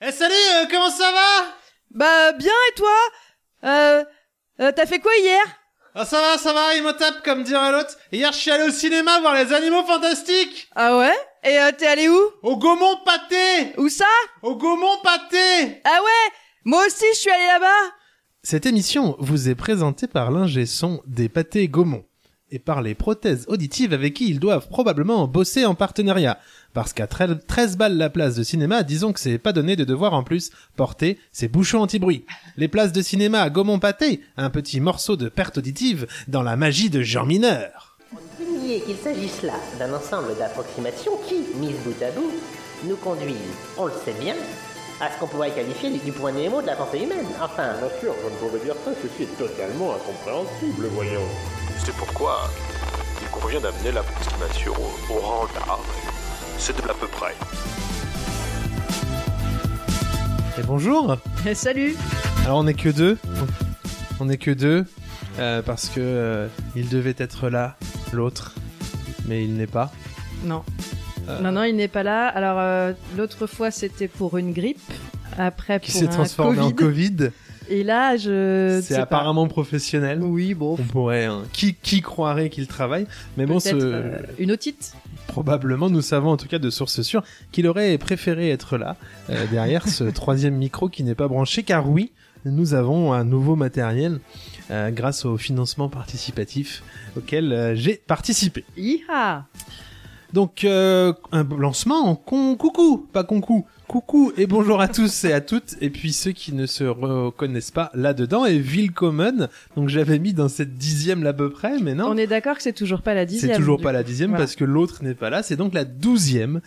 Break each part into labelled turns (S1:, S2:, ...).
S1: Eh salut, euh, comment ça va?
S2: Bah bien et toi? Euh, euh t'as fait quoi hier?
S1: Ah ça va, ça va, il me tape comme dirait l'autre. Hier je suis allé au cinéma voir les animaux fantastiques.
S2: Ah ouais? Et euh, t'es allé où?
S1: Au Gaumont Pâté.
S2: Où ça?
S1: Au Gaumont Pâté.
S2: Ah ouais? Moi aussi je suis allé là-bas.
S1: Cette émission vous est présentée par l'ingé son des pâtés Gaumont et par les prothèses auditives avec qui ils doivent probablement bosser en partenariat. Parce qu'à 13 balles la place de cinéma, disons que c'est pas donné de devoir en plus porter ses bouchons anti-bruit. Les places de cinéma à Gaumont-Pâté, un petit morceau de perte auditive dans la magie de Jean Mineur.
S3: On ne peut nier qu'il s'agisse là d'un ensemble d'approximations qui, mises bout à bout, nous conduisent, on le sait bien, à ce qu'on pourrait qualifier du point Nemo de la pensée humaine. Enfin.
S4: Bien sûr, je ne pourrais dire ça, ceci est totalement incompréhensible, voyons.
S5: C'est pourquoi il convient d'amener l'approximation au, au rang d'art. C'est de l'à peu près.
S1: Et bonjour
S2: Eh, Salut
S1: Alors on est que deux. On est que deux. euh, parce que euh, il devait être là, l'autre. Mais il n'est pas.
S2: Non.
S1: Euh.
S2: Non, non, il n'est pas là. Alors, euh, l'autre fois, c'était pour une grippe. Après,
S1: Qui s'est transformé en Covid.
S2: Et là, je...
S1: C'est apparemment professionnel.
S2: Oui, bon.
S1: On pourrait. hein, Qui, qui croirait qu'il travaille Mais bon, ce-
S2: euh, une otite.
S1: probablement, nous savons en tout cas de sources sûres qu'il aurait préféré être là, euh, derrière ce troisième micro qui n'est pas branché, car oui, nous avons un nouveau matériel euh, grâce au financement participatif auquel euh, j'ai participé.
S2: Iha
S1: Donc, euh, un lancement en con coucou, pas concou. Coucou et bonjour à tous et à toutes. Et puis ceux qui ne se reconnaissent pas là-dedans est Willkommen. Donc j'avais mis dans cette dixième là à peu près, mais non.
S2: On est d'accord que c'est toujours pas la dixième.
S1: C'est toujours pas la dixième
S2: Voilà.
S1: parce que l'autre n'est pas là. C'est donc la douzième.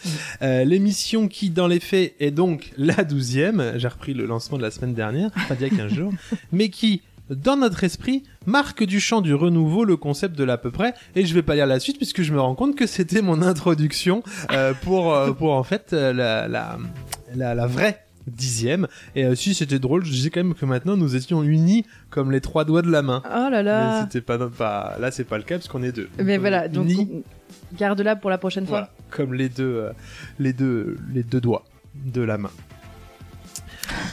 S1: Euh, L'émission qui, dans les faits, est donc la douzième. J'ai repris le lancement de la semaine dernière, pas d'il y a 15 jours, mais qui, dans notre esprit, marque du champ du renouveau le concept de l'à peu près. Et je vais pas lire la suite puisque je me rends compte que c'était mon introduction euh, pour euh, pour en fait euh, la la la, la vraie dixième. Et euh, si c'était drôle, je disais quand même que maintenant nous étions unis comme les trois doigts de la main.
S2: Oh là
S1: Mais
S2: là
S1: c'était pas, pas là, c'est pas le cas parce qu'on est deux.
S2: Mais voilà, donc garde-la pour la prochaine
S1: voilà,
S2: fois.
S1: comme les deux, euh, les deux, les deux doigts de la main.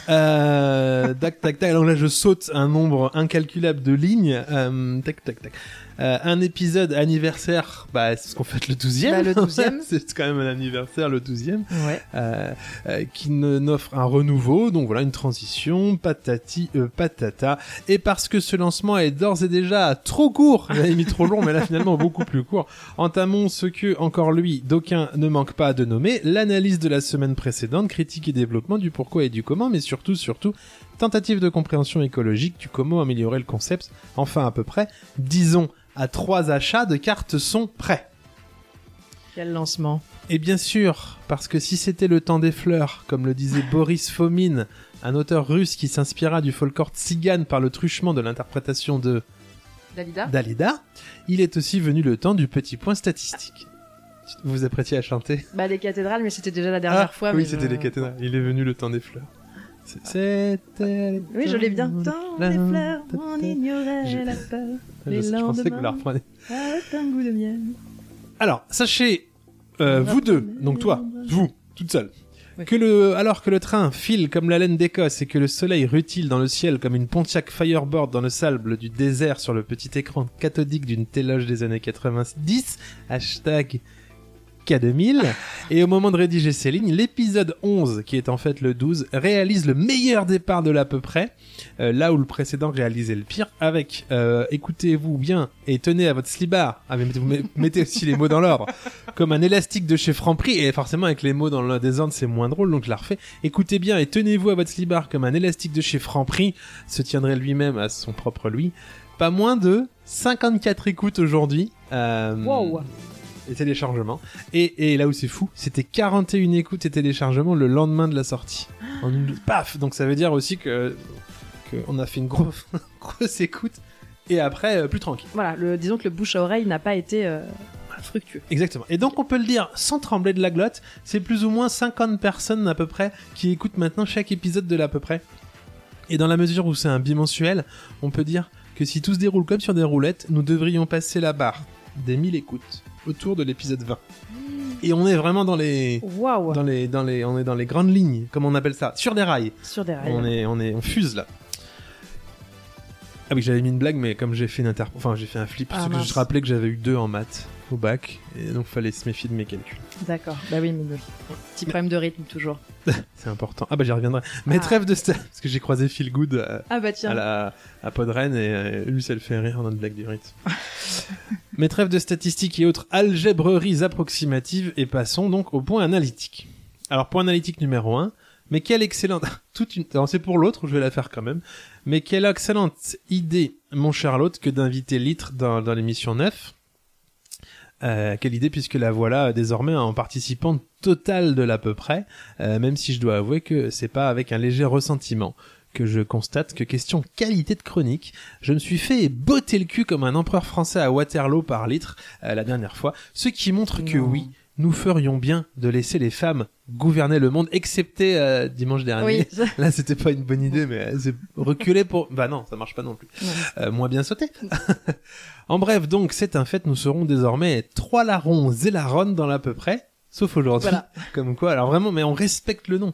S1: Euh, tac tac tac. Alors là, je saute un nombre incalculable de lignes. Euh, tac tac tac. Euh, un épisode anniversaire, bah c'est ce qu'on fait le 12e.
S2: Bah, le 12e.
S1: c'est quand même un anniversaire le 12e.
S2: Ouais.
S1: Euh, euh, qui n'offre un renouveau, donc voilà une transition, patati euh, patata. Et parce que ce lancement est d'ores et déjà trop court, j'avais mis trop long, mais là finalement beaucoup plus court. Entamons ce que encore lui, d'aucuns ne manque pas de nommer, l'analyse de la semaine précédente, critique et développement du pourquoi et du comment, mais surtout surtout tentative de compréhension écologique du comment améliorer le concept. Enfin à peu près, disons à trois achats de cartes sont prêts.
S2: Quel lancement.
S1: Et bien sûr, parce que si c'était le temps des fleurs, comme le disait Boris Fomin, un auteur russe qui s'inspira du folklore tzigane par le truchement de l'interprétation de
S2: Dalida
S1: Dalida, il est aussi venu le temps du petit point statistique. Vous vous apprêtiez à chanter?
S2: Bah les cathédrales, mais c'était déjà la dernière
S1: Ah,
S2: fois.
S1: Oui, c'était
S2: je-
S1: les cathédrales. Il est venu le temps des fleurs. C'était.
S2: Oui, je l'ai bien.
S1: des
S2: les fleurs, on ignorait
S1: Je-
S2: la peur. Les
S1: je pensais que vous la reprenez.
S2: Avec un goût de miel.
S1: Alors, sachez, euh, vous deux, donc toi, vous, toute seule,
S2: Oui.
S1: que le, alors que le train file comme la laine d'Écosse et que le soleil rutile dans le ciel comme une Pontiac Fireboard dans le sable du désert sur le petit écran cathodique d'une téloge des années 90, hashtag K2000, et au moment de rédiger ces lignes, l'épisode 11, qui est en fait le 12, réalise le meilleur départ de l'à peu près, euh, là où le précédent réalisait le pire, avec, euh, écoutez-vous bien et tenez à votre slibard, ah, mais mettez- aussi les mots dans l'ordre, comme un élastique de chez Franprix, et forcément avec les mots dans le désordre c'est moins drôle, donc je la refais. Écoutez bien et tenez-vous à votre slibard comme un élastique de chez Franprix, se tiendrait lui-même à son propre lui. Pas moins de 54 écoutes aujourd'hui. Euh,
S2: Wow.
S1: Et téléchargements. Et, et là où c'est fou, c'était 41 écoutes et téléchargements le lendemain de la sortie. En une... Paf Donc ça veut dire aussi que qu'on a fait une grosse, grosse écoute et après euh, plus tranquille.
S2: Voilà, le, disons que le bouche à oreille n'a pas été euh, fructueux.
S1: Exactement. Et donc on peut le dire sans trembler de la glotte, c'est plus ou moins 50 personnes à peu près qui écoutent maintenant chaque épisode de l'à peu près. Et dans la mesure où c'est un bimensuel, on peut dire que si tout se déroule comme sur des roulettes, nous devrions passer la barre des 1000 écoutes autour de l'épisode 20. Et on est vraiment dans les,
S2: Waouh.
S1: dans les, dans les, on est dans les grandes lignes, comme on appelle ça, sur des rails.
S2: Sur des rails.
S1: On est, on est, on fuse là. Ah oui, j'avais mis une blague, mais comme j'ai fait une inter... enfin j'ai fait un flip,
S2: Ah,
S1: parce que je rappelais que j'avais eu deux en maths au bac, et donc fallait se méfier de mes calculs.
S2: D'accord. Bah oui, mais oui. Petit problème de rythme toujours.
S1: C'est important. Ah bah j'y reviendrai. Mais
S2: Ah.
S1: trêve de sta- parce que j'ai croisé Phil Good à,
S2: Ah bah
S1: à
S2: tiens.
S1: la à Podren et euh, lui ça le fait rire dans une blague du rythme. Mais trêve de statistiques et autres algébreries approximatives et passons donc au point analytique. Alors point analytique numéro 1, mais quelle excellente toute une c'est pour l'autre, je vais la faire quand même. Mais quelle excellente idée mon Charlotte que d'inviter Litre dans dans l'émission 9. Euh, quelle idée puisque la voilà désormais en participant total de l'à peu près, euh, même si je dois avouer que c'est pas avec un léger ressentiment que je constate que question qualité de chronique, je me suis fait botter le cul comme un empereur français à Waterloo par litre euh, la dernière fois, ce qui montre que oui, nous ferions bien de laisser les femmes gouverner le monde, excepté euh, dimanche dernier.
S2: Oui.
S1: Là, c'était pas une bonne idée, mais euh, c'est pour. Bah non, ça marche pas non plus.
S2: Non.
S1: Euh, moins bien sauté. en bref, donc c'est un fait, nous serons désormais trois larrons et larronnes dans l'à peu près. Sauf aujourd'hui.
S2: Voilà.
S1: Comme quoi, alors vraiment, mais on respecte le nom.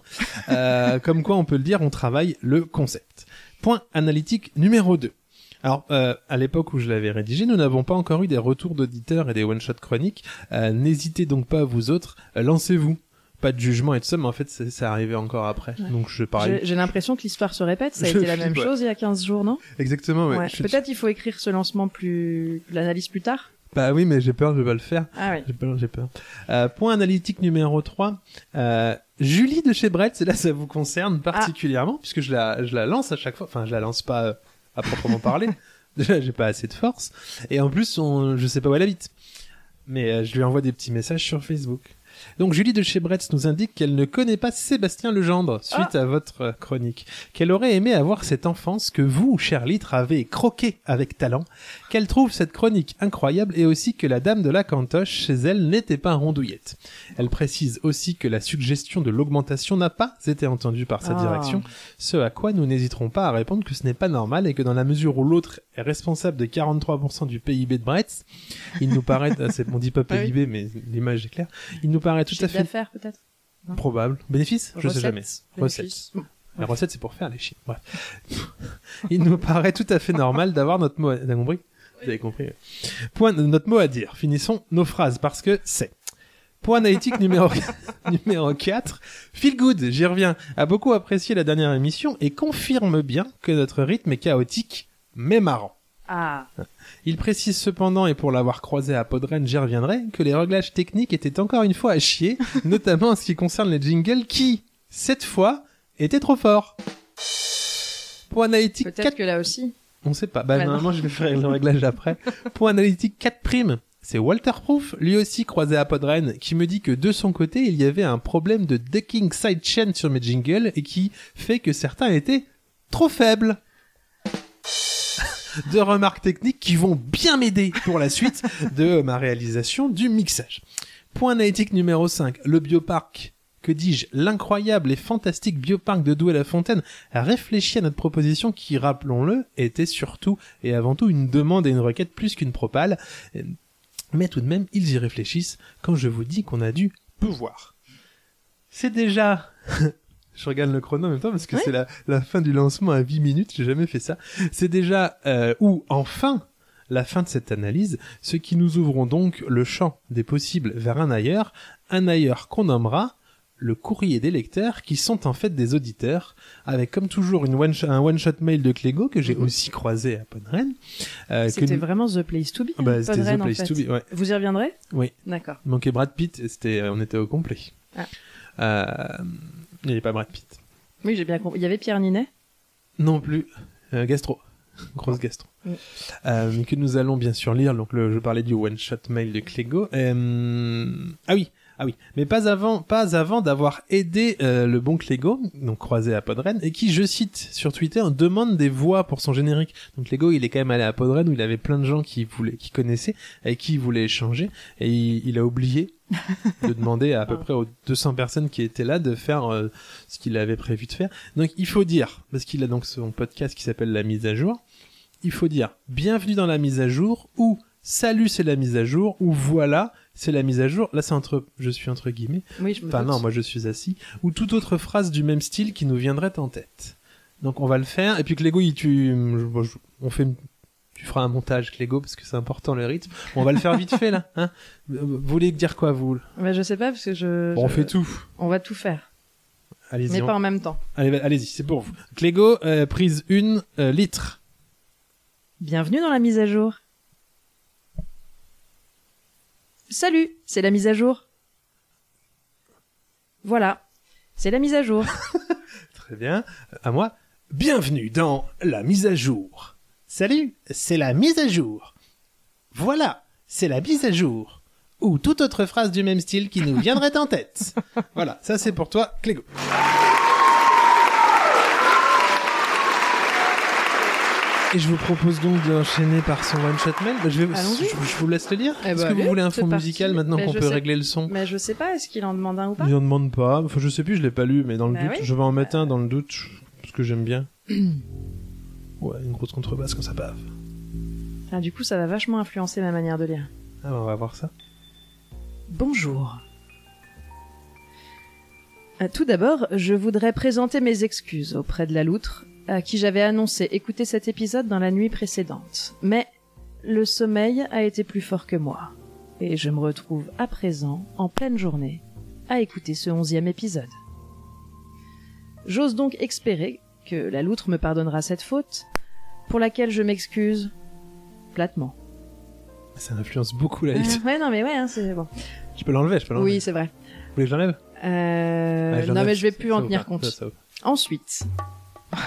S1: Euh, comme quoi, on peut le dire, on travaille le concept. Point analytique numéro 2. Alors, euh, à l'époque où je l'avais rédigé, nous n'avons pas encore eu des retours d'auditeurs et des one-shot chroniques. Euh, N'hésitez donc pas, vous autres, euh, lancez-vous. Pas de jugement et tout ça, mais en fait, c'est c'est arrivé encore après.
S2: Ouais.
S1: Donc, je.
S2: J'ai l'impression que l'histoire se répète. Ça a
S1: Je
S2: été la même
S1: ouais.
S2: chose il y a 15 jours, non?
S1: Exactement, ouais.
S2: Peut-être il faut écrire ce lancement plus, l'analyse plus tard?
S1: Bah oui, mais j'ai peur, je vais pas le faire.
S2: Ah oui.
S1: J'ai peur, j'ai peur. Euh, point analytique numéro 3. Euh, Julie de chez Brett, c'est là ça vous concerne
S2: Ah.
S1: particulièrement, puisque je la, je la lance à chaque fois. Enfin, je la lance pas euh, à proprement parler. Déjà, j'ai pas assez de force. Et en plus, on, je sais pas où elle habite. Mais euh, je lui envoie des petits messages sur Facebook. Donc Julie de chez Bretz nous indique qu'elle ne connaît pas Sébastien Legendre suite à votre chronique, qu'elle aurait aimé avoir cette enfance que vous, cher litre, avez croqué avec talent, qu'elle trouve cette chronique incroyable et aussi que la dame de la cantoche chez elle n'était pas rondouillette. Elle précise aussi que la suggestion de l'augmentation n'a pas été entendue par sa
S2: Ah.
S1: direction, ce à quoi nous n'hésiterons pas à répondre que ce n'est pas normal et que dans la mesure où l'autre est responsable de 43% du PIB de Bretz, il nous paraît, ah, c'est- on dit pas
S2: Ah.
S1: PIB mais l'image est claire, il nous paraît tout à fait
S2: d'affaires peut-être.
S1: probable. Bénéfice Je sais
S2: Recettes,
S1: jamais.
S2: Bon.
S1: La recette, c'est pour faire les chiffres. Bref. Il nous paraît tout à fait normal d'avoir notre mot à... T'as compris? Vous avez compris. Point, notre mot à dire. Finissons nos phrases parce que c'est. Point analytique numéro, numéro 4. Feel Good, j'y reviens, a beaucoup apprécié la dernière émission et confirme bien que notre rythme est chaotique, mais marrant.
S2: Ah.
S1: Il précise cependant, et pour l'avoir croisé à Podren, j'y reviendrai, que les réglages techniques étaient encore une fois à chier, notamment en ce qui concerne les jingles qui, cette fois, étaient trop forts. Point analytique
S2: Peut-être
S1: 4...
S2: que là aussi.
S1: On sait pas. Bah,
S2: Bah
S1: normalement, je vais faire le réglage après. Point analytique 4 primes. C'est Walter Proof, lui aussi croisé à Podren, qui me dit que de son côté, il y avait un problème de ducking sidechain sur mes jingles et qui fait que certains étaient trop faibles. Deux remarques techniques qui vont bien m'aider pour la suite de ma réalisation du mixage. Point analytique numéro 5, le bioparc. Que dis-je L'incroyable et fantastique bioparc de Douai-la-Fontaine a réfléchi à notre proposition qui, rappelons-le, était surtout et avant tout une demande et une requête plus qu'une propale. Mais tout de même, ils y réfléchissent quand je vous dis qu'on a dû pouvoir. C'est déjà... je regarde le chrono en même temps parce que c'est la, la fin du lancement à 8 minutes, j'ai jamais fait ça. C'est déjà... Euh, ou enfin la fin de cette analyse, ce qui nous ouvrons donc le champ des possibles vers un ailleurs, un ailleurs qu'on nommera le courrier des lecteurs qui sont en fait des auditeurs avec comme toujours une one un one shot mail de Clégo que j'ai aussi croisé à Podren euh,
S2: C'était vraiment The Place to Be.
S1: Ah bah, c'était The
S2: en
S1: Place
S2: fait.
S1: to Be, ouais.
S2: Vous y reviendrez?
S1: Oui
S2: D'accord.
S1: manquait Brad Pitt c'était on était au complet
S2: Ah.
S1: euh, il n'y avait pas Brad Pitt.
S2: Oui, j'ai bien compris. Il y avait Pierre Ninet?
S1: Non plus. Euh, gastro. Grosse gastro.
S2: Oui.
S1: euh, que nous allons bien sûr lire donc le, je parlais du one shot mail de Clégo. Euh, ah oui ah oui, mais pas avant, pas avant d'avoir aidé euh, le bon Clégo, donc croisé à Podren, et qui, je cite sur Twitter, demande des voix pour son générique. Donc Clégo, il est quand même allé à Podren où il avait plein de gens qui voulaient, qui connaissaient, avec qui il voulait échanger, et il, il a oublié de demander à, à peu près aux 200 personnes qui étaient là de faire euh, ce qu'il avait prévu de faire. Donc il faut dire, parce qu'il a donc son podcast qui s'appelle La mise à jour, il faut dire bienvenue dans la mise à jour ou salut c'est la mise à jour ou voilà c'est la mise à jour. Là, c'est entre, je suis entre guillemets.
S2: Oui, je me
S1: Enfin
S2: doute.
S1: non, moi je suis assis. Ou toute autre phrase du même style qui nous viendrait en tête. Donc on va le faire. Et puis Clégo, il, tu, je- bon, je- on fait, tu feras un montage Clégo parce que c'est important le rythme. On va le faire vite fait là. Hein vous voulez dire quoi vous?
S2: Mais je sais pas parce que je.
S1: Bon, On fait tout.
S2: On va tout faire,
S1: Allez-y.
S2: mais
S1: on-
S2: pas en même temps.
S1: Allez, allez-y, c'est pour vous. Clégo, euh, prise 1 litre.
S2: Bienvenue dans la mise à jour. Salut, c'est la mise à jour. Voilà, c'est la mise à jour.
S1: Très bien. À moi. Bienvenue dans la mise à jour. Salut, c'est la mise à jour. Voilà, c'est la mise à jour. Ou toute autre phrase du même style qui nous viendrait en tête. Voilà, ça c'est pour toi, Clégo. Et je vous propose donc d'enchaîner par son one shot mail. Bah, Je, vais,
S2: Allons-y.
S1: je, je vous laisse le lire.
S2: Eh
S1: Est-ce
S2: bah,
S1: que vous voulez un fond musical maintenant
S2: Mais
S1: qu'on peut
S2: sais-
S1: régler le son
S2: mais je sais pas, est-ce qu'il en demande un ou pas?
S1: Il en demande pas. Enfin, je sais plus, je l'ai pas lu, mais dans le
S2: Bah
S1: doute,
S2: oui.
S1: je vais en mettre un dans le doute, parce que j'aime bien. ouais, une grosse contrebasse quand ça bave.
S2: Ah, Du coup, ça va vachement influencer ma manière de lire.
S1: Ah, bah, on va voir ça.
S2: Bonjour. Euh, Tout d'abord, je voudrais présenter mes excuses auprès de la loutre, à qui j'avais annoncé écouter cet épisode dans la nuit précédente. Mais le sommeil a été plus fort que moi, et je me retrouve à présent, en pleine journée, à écouter ce onzième épisode. J'ose donc espérer que la loutre me pardonnera cette faute, pour laquelle je m'excuse platement.
S1: Ça influence beaucoup la
S2: Euh,
S1: liste.
S2: ouais, non mais ouais, hein, c'est bon.
S1: Je peux l'enlever, je peux l'enlever.
S2: Oui, c'est vrai.
S1: Vous voulez que j'enlève
S2: Euh,
S1: Ouais,
S2: non mais je vais plus
S1: ça
S2: en tenir compte.
S1: Ça, ça vaut
S2: Ensuite.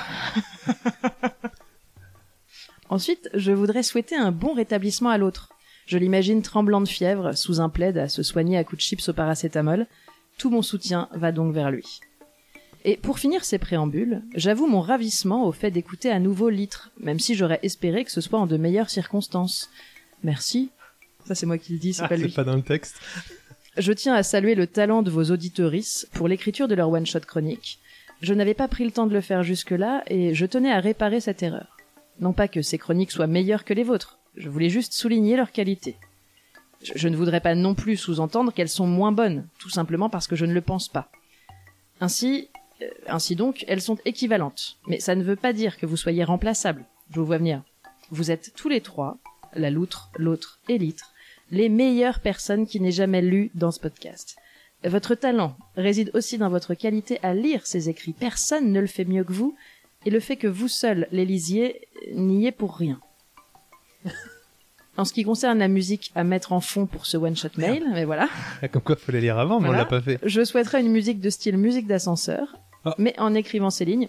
S2: Ensuite, je voudrais souhaiter un bon rétablissement à l'autre. Je l'imagine tremblant de fièvre, sous un plaid, à se soigner à coups de chips au paracétamol. Tout mon soutien va donc vers lui. Et pour finir ces préambules, j'avoue mon ravissement au fait d'écouter à nouveau Litre, même si j'aurais espéré que ce soit en de meilleures circonstances. Merci. Ça c'est moi qui le dis, c'est
S1: Ah,
S2: pas lui.
S1: c'est pas dans le texte.
S2: Je tiens à saluer le talent de vos auditorices pour l'écriture de leur one-shot chronique. Je n'avais pas pris le temps de le faire jusque-là et je tenais à réparer cette erreur. Non pas que ces chroniques soient meilleures que les vôtres, je voulais juste souligner leur qualité. Je, je ne voudrais pas non plus sous-entendre qu'elles sont moins bonnes, tout simplement parce que je ne le pense pas. Ainsi, ainsi donc, elles sont équivalentes. Mais ça ne veut pas dire que vous soyez remplaçables. Je vous vois venir. Vous êtes tous les trois, la loutre, l'autre et l'itre, les meilleures personnes qui n'aient jamais lu dans ce podcast. Votre talent réside aussi dans votre qualité à lire ces écrits. Personne ne le fait mieux que vous, et le fait que vous seul les lisiez n'y est pour rien. En ce qui concerne la musique à mettre en fond pour ce one-shot mail, mais voilà,
S1: Comme quoi, faut les lire avant, mais
S2: Voilà.
S1: on l'a pas fait.
S2: je souhaiterais une musique de style musique d'ascenseur,
S1: Ah.
S2: mais en écrivant ces lignes,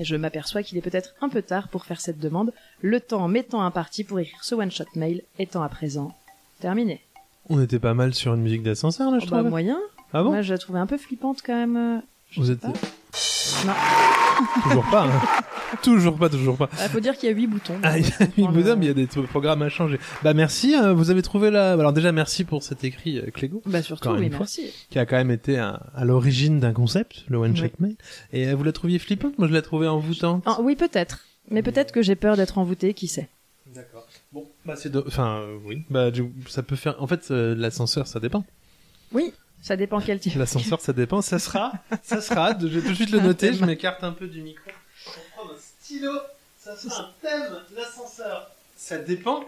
S2: je m'aperçois qu'il est peut-être un peu tard pour faire cette demande, le temps m'étant imparti pour écrire ce one-shot mail étant à présent terminé.
S1: On était pas mal sur une musique d'ascenseur, là, je
S2: Oh, bah,
S1: trouve.
S2: moyen.
S1: Ah bon
S2: Moi, je la trouvais un peu flippante quand même. euh, je
S1: Vous êtes...
S2: pas. Non.
S1: Toujours pas, hein. toujours pas, toujours pas.
S2: Il faut dire qu'il y a huit boutons.
S1: Ah, il y a
S2: Donc,
S1: une
S2: on
S1: bonne
S2: va-
S1: mais il y a des programmes à changer. Bah merci, hein, vous avez trouvé la... Alors déjà, merci pour cet écrit, euh, Clégo,
S2: Bah surtout, oui,
S1: fois.
S2: merci.
S1: qui a quand même été à, à l'origine d'un concept, le One. Shot Mail. Et euh, vous la trouviez flippante? Moi, je la trouvais envoûtante.
S2: Ah, oui, peut-être. Mais peut-être que j'ai peur d'être envoûté, qui sait.
S1: D'accord. Bon, bah c'est... de- Enfin, euh, oui. Bah, du- ça peut faire... En fait, euh, l'ascenseur, ça dépend.
S2: Oui, ça dépend quel type.
S1: L'ascenseur, ça dépend. Ça sera, ça sera. Je vais tout de suite le noter. Je m'écarte un peu du micro. Stylo. Ça sera un thème. L'ascenseur. Ça dépend.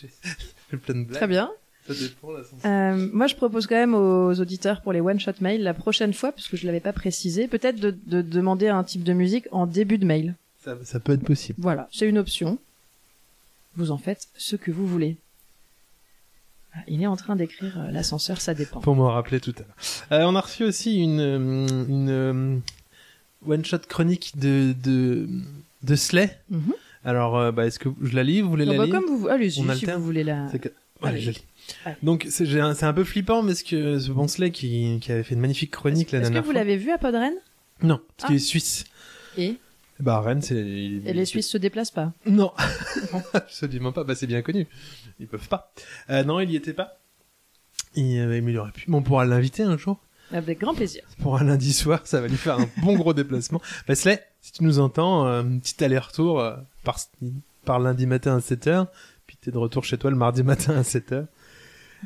S1: J'ai plein de blagues.
S2: Très bien.
S1: Ça dépend l'ascenseur.
S2: Euh, moi, je propose quand même aux auditeurs pour les one-shot mail la prochaine fois, parce que je l'avais pas précisé, peut-être de, de demander un type de musique en début de mail.
S1: Ça, ça peut être possible.
S2: Voilà, c'est une option. Vous en faites ce que vous voulez. Il est en train d'écrire euh, l'ascenseur, ça dépend.
S1: Pour me rappeler tout à l'heure. Euh, on a reçu aussi une une one shot chronique de de de Slay.
S2: Mhm.
S1: Alors, euh, bah, est-ce que je la lis Vous voulez
S2: Non,
S1: la
S2: bah,
S1: lire
S2: comme vous, allez-y,
S1: On
S2: si vous voulez la.
S1: C'est que- Ouais,
S2: Allez.
S1: je lis.
S2: Allez.
S1: Donc c'est un, peu flippant parce que ce bon Slay qui, qui avait fait une magnifique chronique la
S2: Est-ce que
S1: dernière
S2: vous l'avez vu à Podren
S1: Non, parce
S2: Ah.
S1: qu'il est suisse.
S2: Et,
S1: Bah Rennes c'est.
S2: et les Suisses se déplacent pas.
S1: Non, absolument pas. Bah c'est bien connu. Ils peuvent pas. Euh, non, il y était pas. Il, euh, mais il aurait pu. Bon, on pourra l'inviter un jour.
S2: Avec grand plaisir.
S1: Pour un lundi soir, ça va lui faire un bon gros déplacement. Bah Slay, si tu nous entends, euh, un petit aller-retour euh, par lundi matin à 7h, puis t'es de retour chez toi le mardi matin à 7h.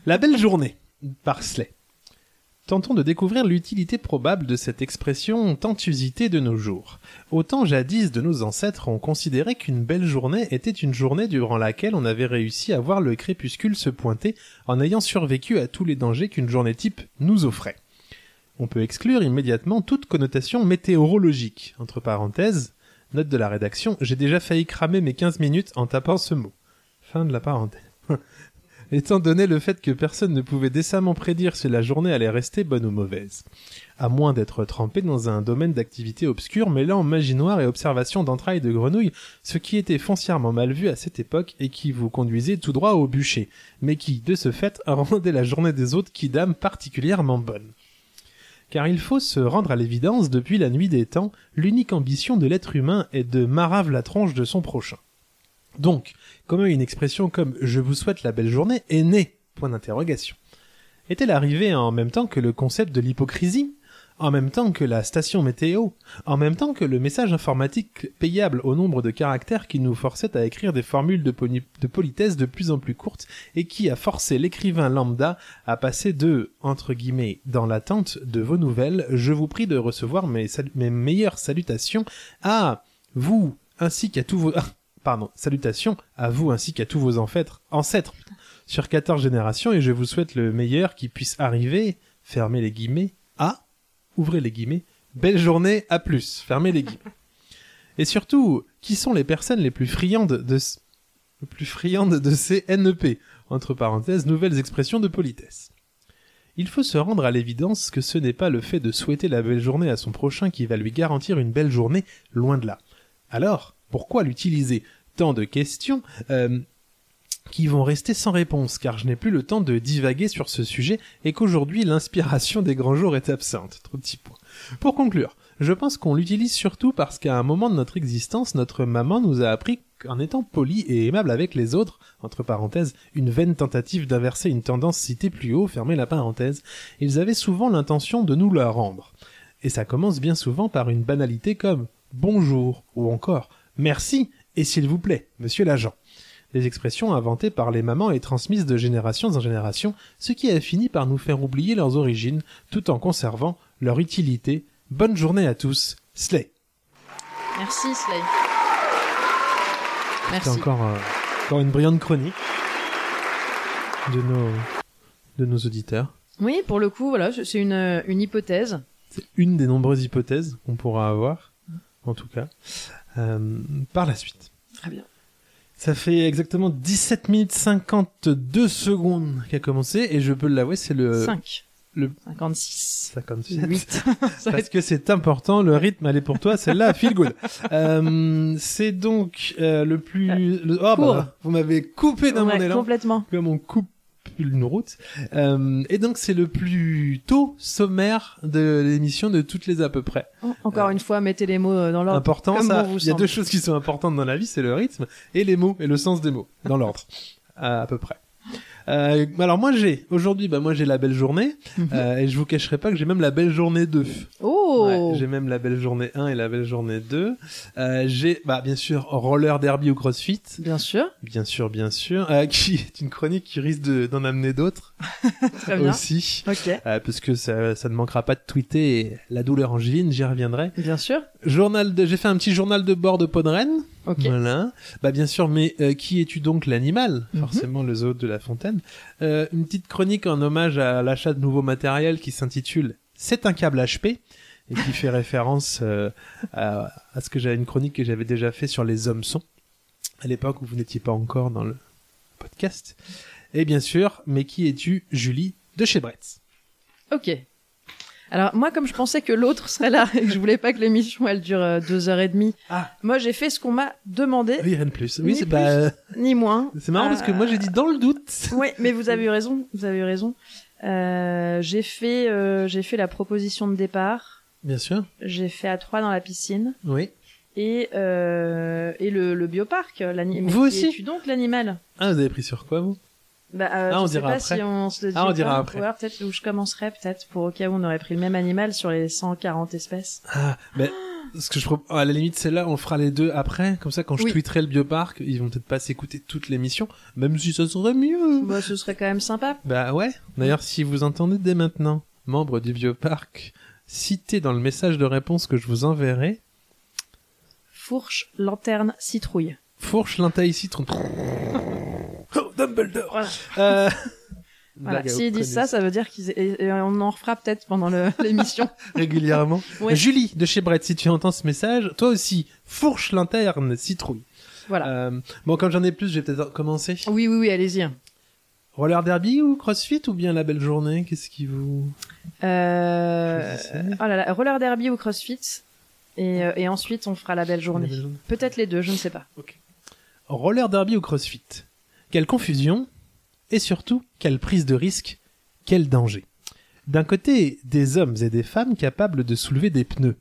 S1: La belle journée, par Slay. Tentons de découvrir l'utilité probable de cette expression tant usitée de nos jours. Autant jadis de nos ancêtres ont considéré qu'une belle journée était une journée durant laquelle on avait réussi à voir le crépuscule se pointer en ayant survécu à tous les dangers qu'une journée type nous offrait. On peut exclure immédiatement toute connotation météorologique. Entre parenthèses, note de la rédaction, j'ai déjà failli cramer mes 15 minutes en tapant ce mot. Fin de la parenthèse. Étant donné le fait que personne ne pouvait décemment prédire si la journée allait rester bonne ou mauvaise. À moins d'être trempé dans un domaine d'activité obscur mêlant magie noire et observation d'entrailles de grenouilles, ce qui était foncièrement mal vu à cette époque et qui vous conduisait tout droit au bûcher, mais qui, de ce fait, rendait la journée des autres qui-dames particulièrement bonne car il faut se rendre à l'évidence, depuis la nuit des temps, l'unique ambition de l'être humain est de marave la tronche de son prochain. Donc, comment une expression comme je vous souhaite la belle journée est née? Point d'interrogation. Est-elle arrivée en même temps que le concept de l'hypocrisie? En même temps que la station météo, en même temps que le message informatique payable au nombre de caractères qui nous forçait à écrire des formules de, poli- de politesse de plus en plus courtes et qui a forcé l'écrivain lambda à passer de, entre guillemets, dans l'attente de vos nouvelles, je vous prie de recevoir mes, meilleures salutations à vous ainsi qu'à tous vos... pardon, salutations à vous ainsi qu'à tous vos ancêtres, sur 14 générations et je vous souhaite le meilleur qui puisse arriver, fermez les guillemets, ouvrez les guillemets, belle journée, à plus, fermez les guillemets. Et surtout, qui sont les personnes les plus friandes de, plus friandes de ces NEP, entre parenthèses, nouvelles expressions de politesse. Il faut se rendre à l'évidence que ce n'est pas le fait de souhaiter la belle journée à son prochain qui va lui garantir une belle journée, loin de là. Alors, pourquoi l'utiliser? Tant de questions euh, qui vont rester sans réponse, car je n'ai plus le temps de divaguer sur ce sujet et qu'aujourd'hui l'inspiration des grands jours est absente. Trop de petits points. Pour conclure, je pense qu'on l'utilise surtout parce qu'à un moment de notre existence, notre maman nous a appris qu'en étant poli et aimable avec les autres, entre parenthèses, une vaine tentative d'inverser une tendance citée plus haut, fermez la parenthèse, ils avaient souvent l'intention de nous la rendre. Et ça commence bien souvent par une banalité comme bonjour ou encore merci et s'il vous plaît, monsieur l'agent des expressions inventées par les mamans et transmises de génération en génération, ce qui a fini par nous faire oublier leurs origines, tout en conservant leur utilité. Bonne journée à tous, Slay.
S2: Merci, Slay.
S1: C'est
S2: Merci.
S1: encore, euh, encore une brillante chronique de nos, de nos auditeurs.
S2: Oui, pour le coup, voilà, c'est une, euh, une hypothèse.
S1: C'est une des nombreuses hypothèses qu'on pourra avoir, en tout cas, euh, par la suite.
S2: Très bien.
S1: Ça fait exactement 17 minutes 52 secondes qu'a commencé et je peux l'avouer, c'est le
S2: 5.
S1: le
S2: 56.
S1: 57.
S2: 8. Ça va
S1: Parce que c'est important, le rythme, elle est pour toi, celle-là, feel good. Euh, c'est donc euh, le plus... le- oh, bah, vous m'avez coupé dans
S2: Ouais,
S1: mon élan,
S2: complètement.
S1: comme on coupe une route. Euh, et donc c'est le plus tôt sommaire de l'émission de toutes les à peu près.
S2: Encore une fois, mettez les mots euh, dans l'ordre.
S1: Important,
S2: comme
S1: ça. Il y a
S2: semble.
S1: deux choses qui sont importantes dans la vie, c'est le rythme et les mots et le sens des mots dans l'ordre, à, à peu près. Euh, alors moi j'ai aujourd'hui bah moi j'ai la belle journée
S2: Mhm.
S1: euh, et je vous cacherai pas que j'ai même la belle journée 2.
S2: Oh
S1: Ouais, j'ai même la belle journée 1 et la belle journée 2. Euh, j'ai bah bien sûr roller derby ou crossfit,
S2: Bien sûr.
S1: bien sûr bien sûr, euh, qui est une chronique qui risque de- d'en amener d'autres
S2: Très bien.
S1: aussi.
S2: Ok.
S1: Euh, parce que ça, ça ne manquera pas de tweeter et la douleur angevine, j'y reviendrai.
S2: Bien sûr.
S1: Journal de, j'ai fait un petit journal de bord de Podren.
S2: Ok.
S1: Voilà. Bah bien sûr, mais euh, qui es-tu donc l'animal?
S2: Mhm.
S1: Forcément le zoo de la fontaine. Euh, une petite chronique en hommage à l'achat de nouveaux matériels qui s'intitule C'est un câble HP et qui fait référence euh, à, à ce que j'avais une chronique que j'avais déjà fait sur les hommes sons à l'époque où vous n'étiez pas encore dans le podcast. Et bien sûr, mais qui es-tu Julie de chez Bretz
S2: Ok. Alors moi, comme je pensais que l'autre serait là et que je voulais pas que l'émission elle dure euh, deux heures et demie,
S1: Ah.
S2: moi j'ai fait ce qu'on m'a demandé,
S1: Oui, rien de plus.
S2: Ni
S1: Oui, c'est bah, euh,
S2: ni moins.
S1: c'est marrant parce que moi j'ai dit dans le doute.
S2: Oui, mais vous avez eu raison. Vous avez eu raison. Euh, j'ai fait, euh, j'ai fait la proposition de départ.
S1: Bien sûr.
S2: J'ai fait à trois dans la piscine
S1: Oui.
S2: et euh, et le, le bioparc.
S1: Vous aussi
S2: es-tu donc l'animal
S1: Ah, vous avez pris sur quoi vous?
S2: Bah, euh,
S1: Ah, on
S2: je sais
S1: dira
S2: pas
S1: après.
S2: si on se le dit.
S1: Ah, on dira après.
S2: Peut-être où je commencerai peut-être pour au cas où on aurait pris le même animal sur les 140 espèces.
S1: Ah, ben Ce que je propose, à la limite, c'est là, on fera les deux après. Comme ça, quand je
S2: Oui.
S1: tweeterai le bioparc, ils vont peut-être pas s'écouter toute l'émission, même si ça serait mieux.
S2: Bah, ce serait quand même sympa.
S1: Bah ouais. D'ailleurs, si vous entendez dès maintenant, membre du bioparc, cité dans le message de réponse que je vous enverrai,
S2: Fourche, lanterne, citrouille.
S1: fourche l'entaille citron. Dumbledore.
S2: Voilà.
S1: Euh...
S2: Voilà. S'ils disent ça, ça veut dire qu'ils et, et on en refera peut-être pendant le- l'émission.
S1: régulièrement.
S2: Ouais.
S1: Julie de chez Brett, si tu entends ce message, toi aussi, fourche l'interne citrouille.
S2: Voilà.
S1: Euh, bon, comme j'en ai plus, je vais peut-être commencer.
S2: Oui, oui, oui, allez-y.
S1: Roller derby ou crossfit ou bien la belle journée Qu'est-ce qui vous...
S2: Euh... Oh là là, roller derby ou crossfit et, euh, et ensuite on fera la belle journée.
S1: La belle journée.
S2: Peut-être les deux, je ne sais pas.
S1: Roller derby ou crossfit? Quelle confusion et surtout quelle prise de risque, quel danger. D'un côté, des hommes et des femmes capables de soulever des pneus,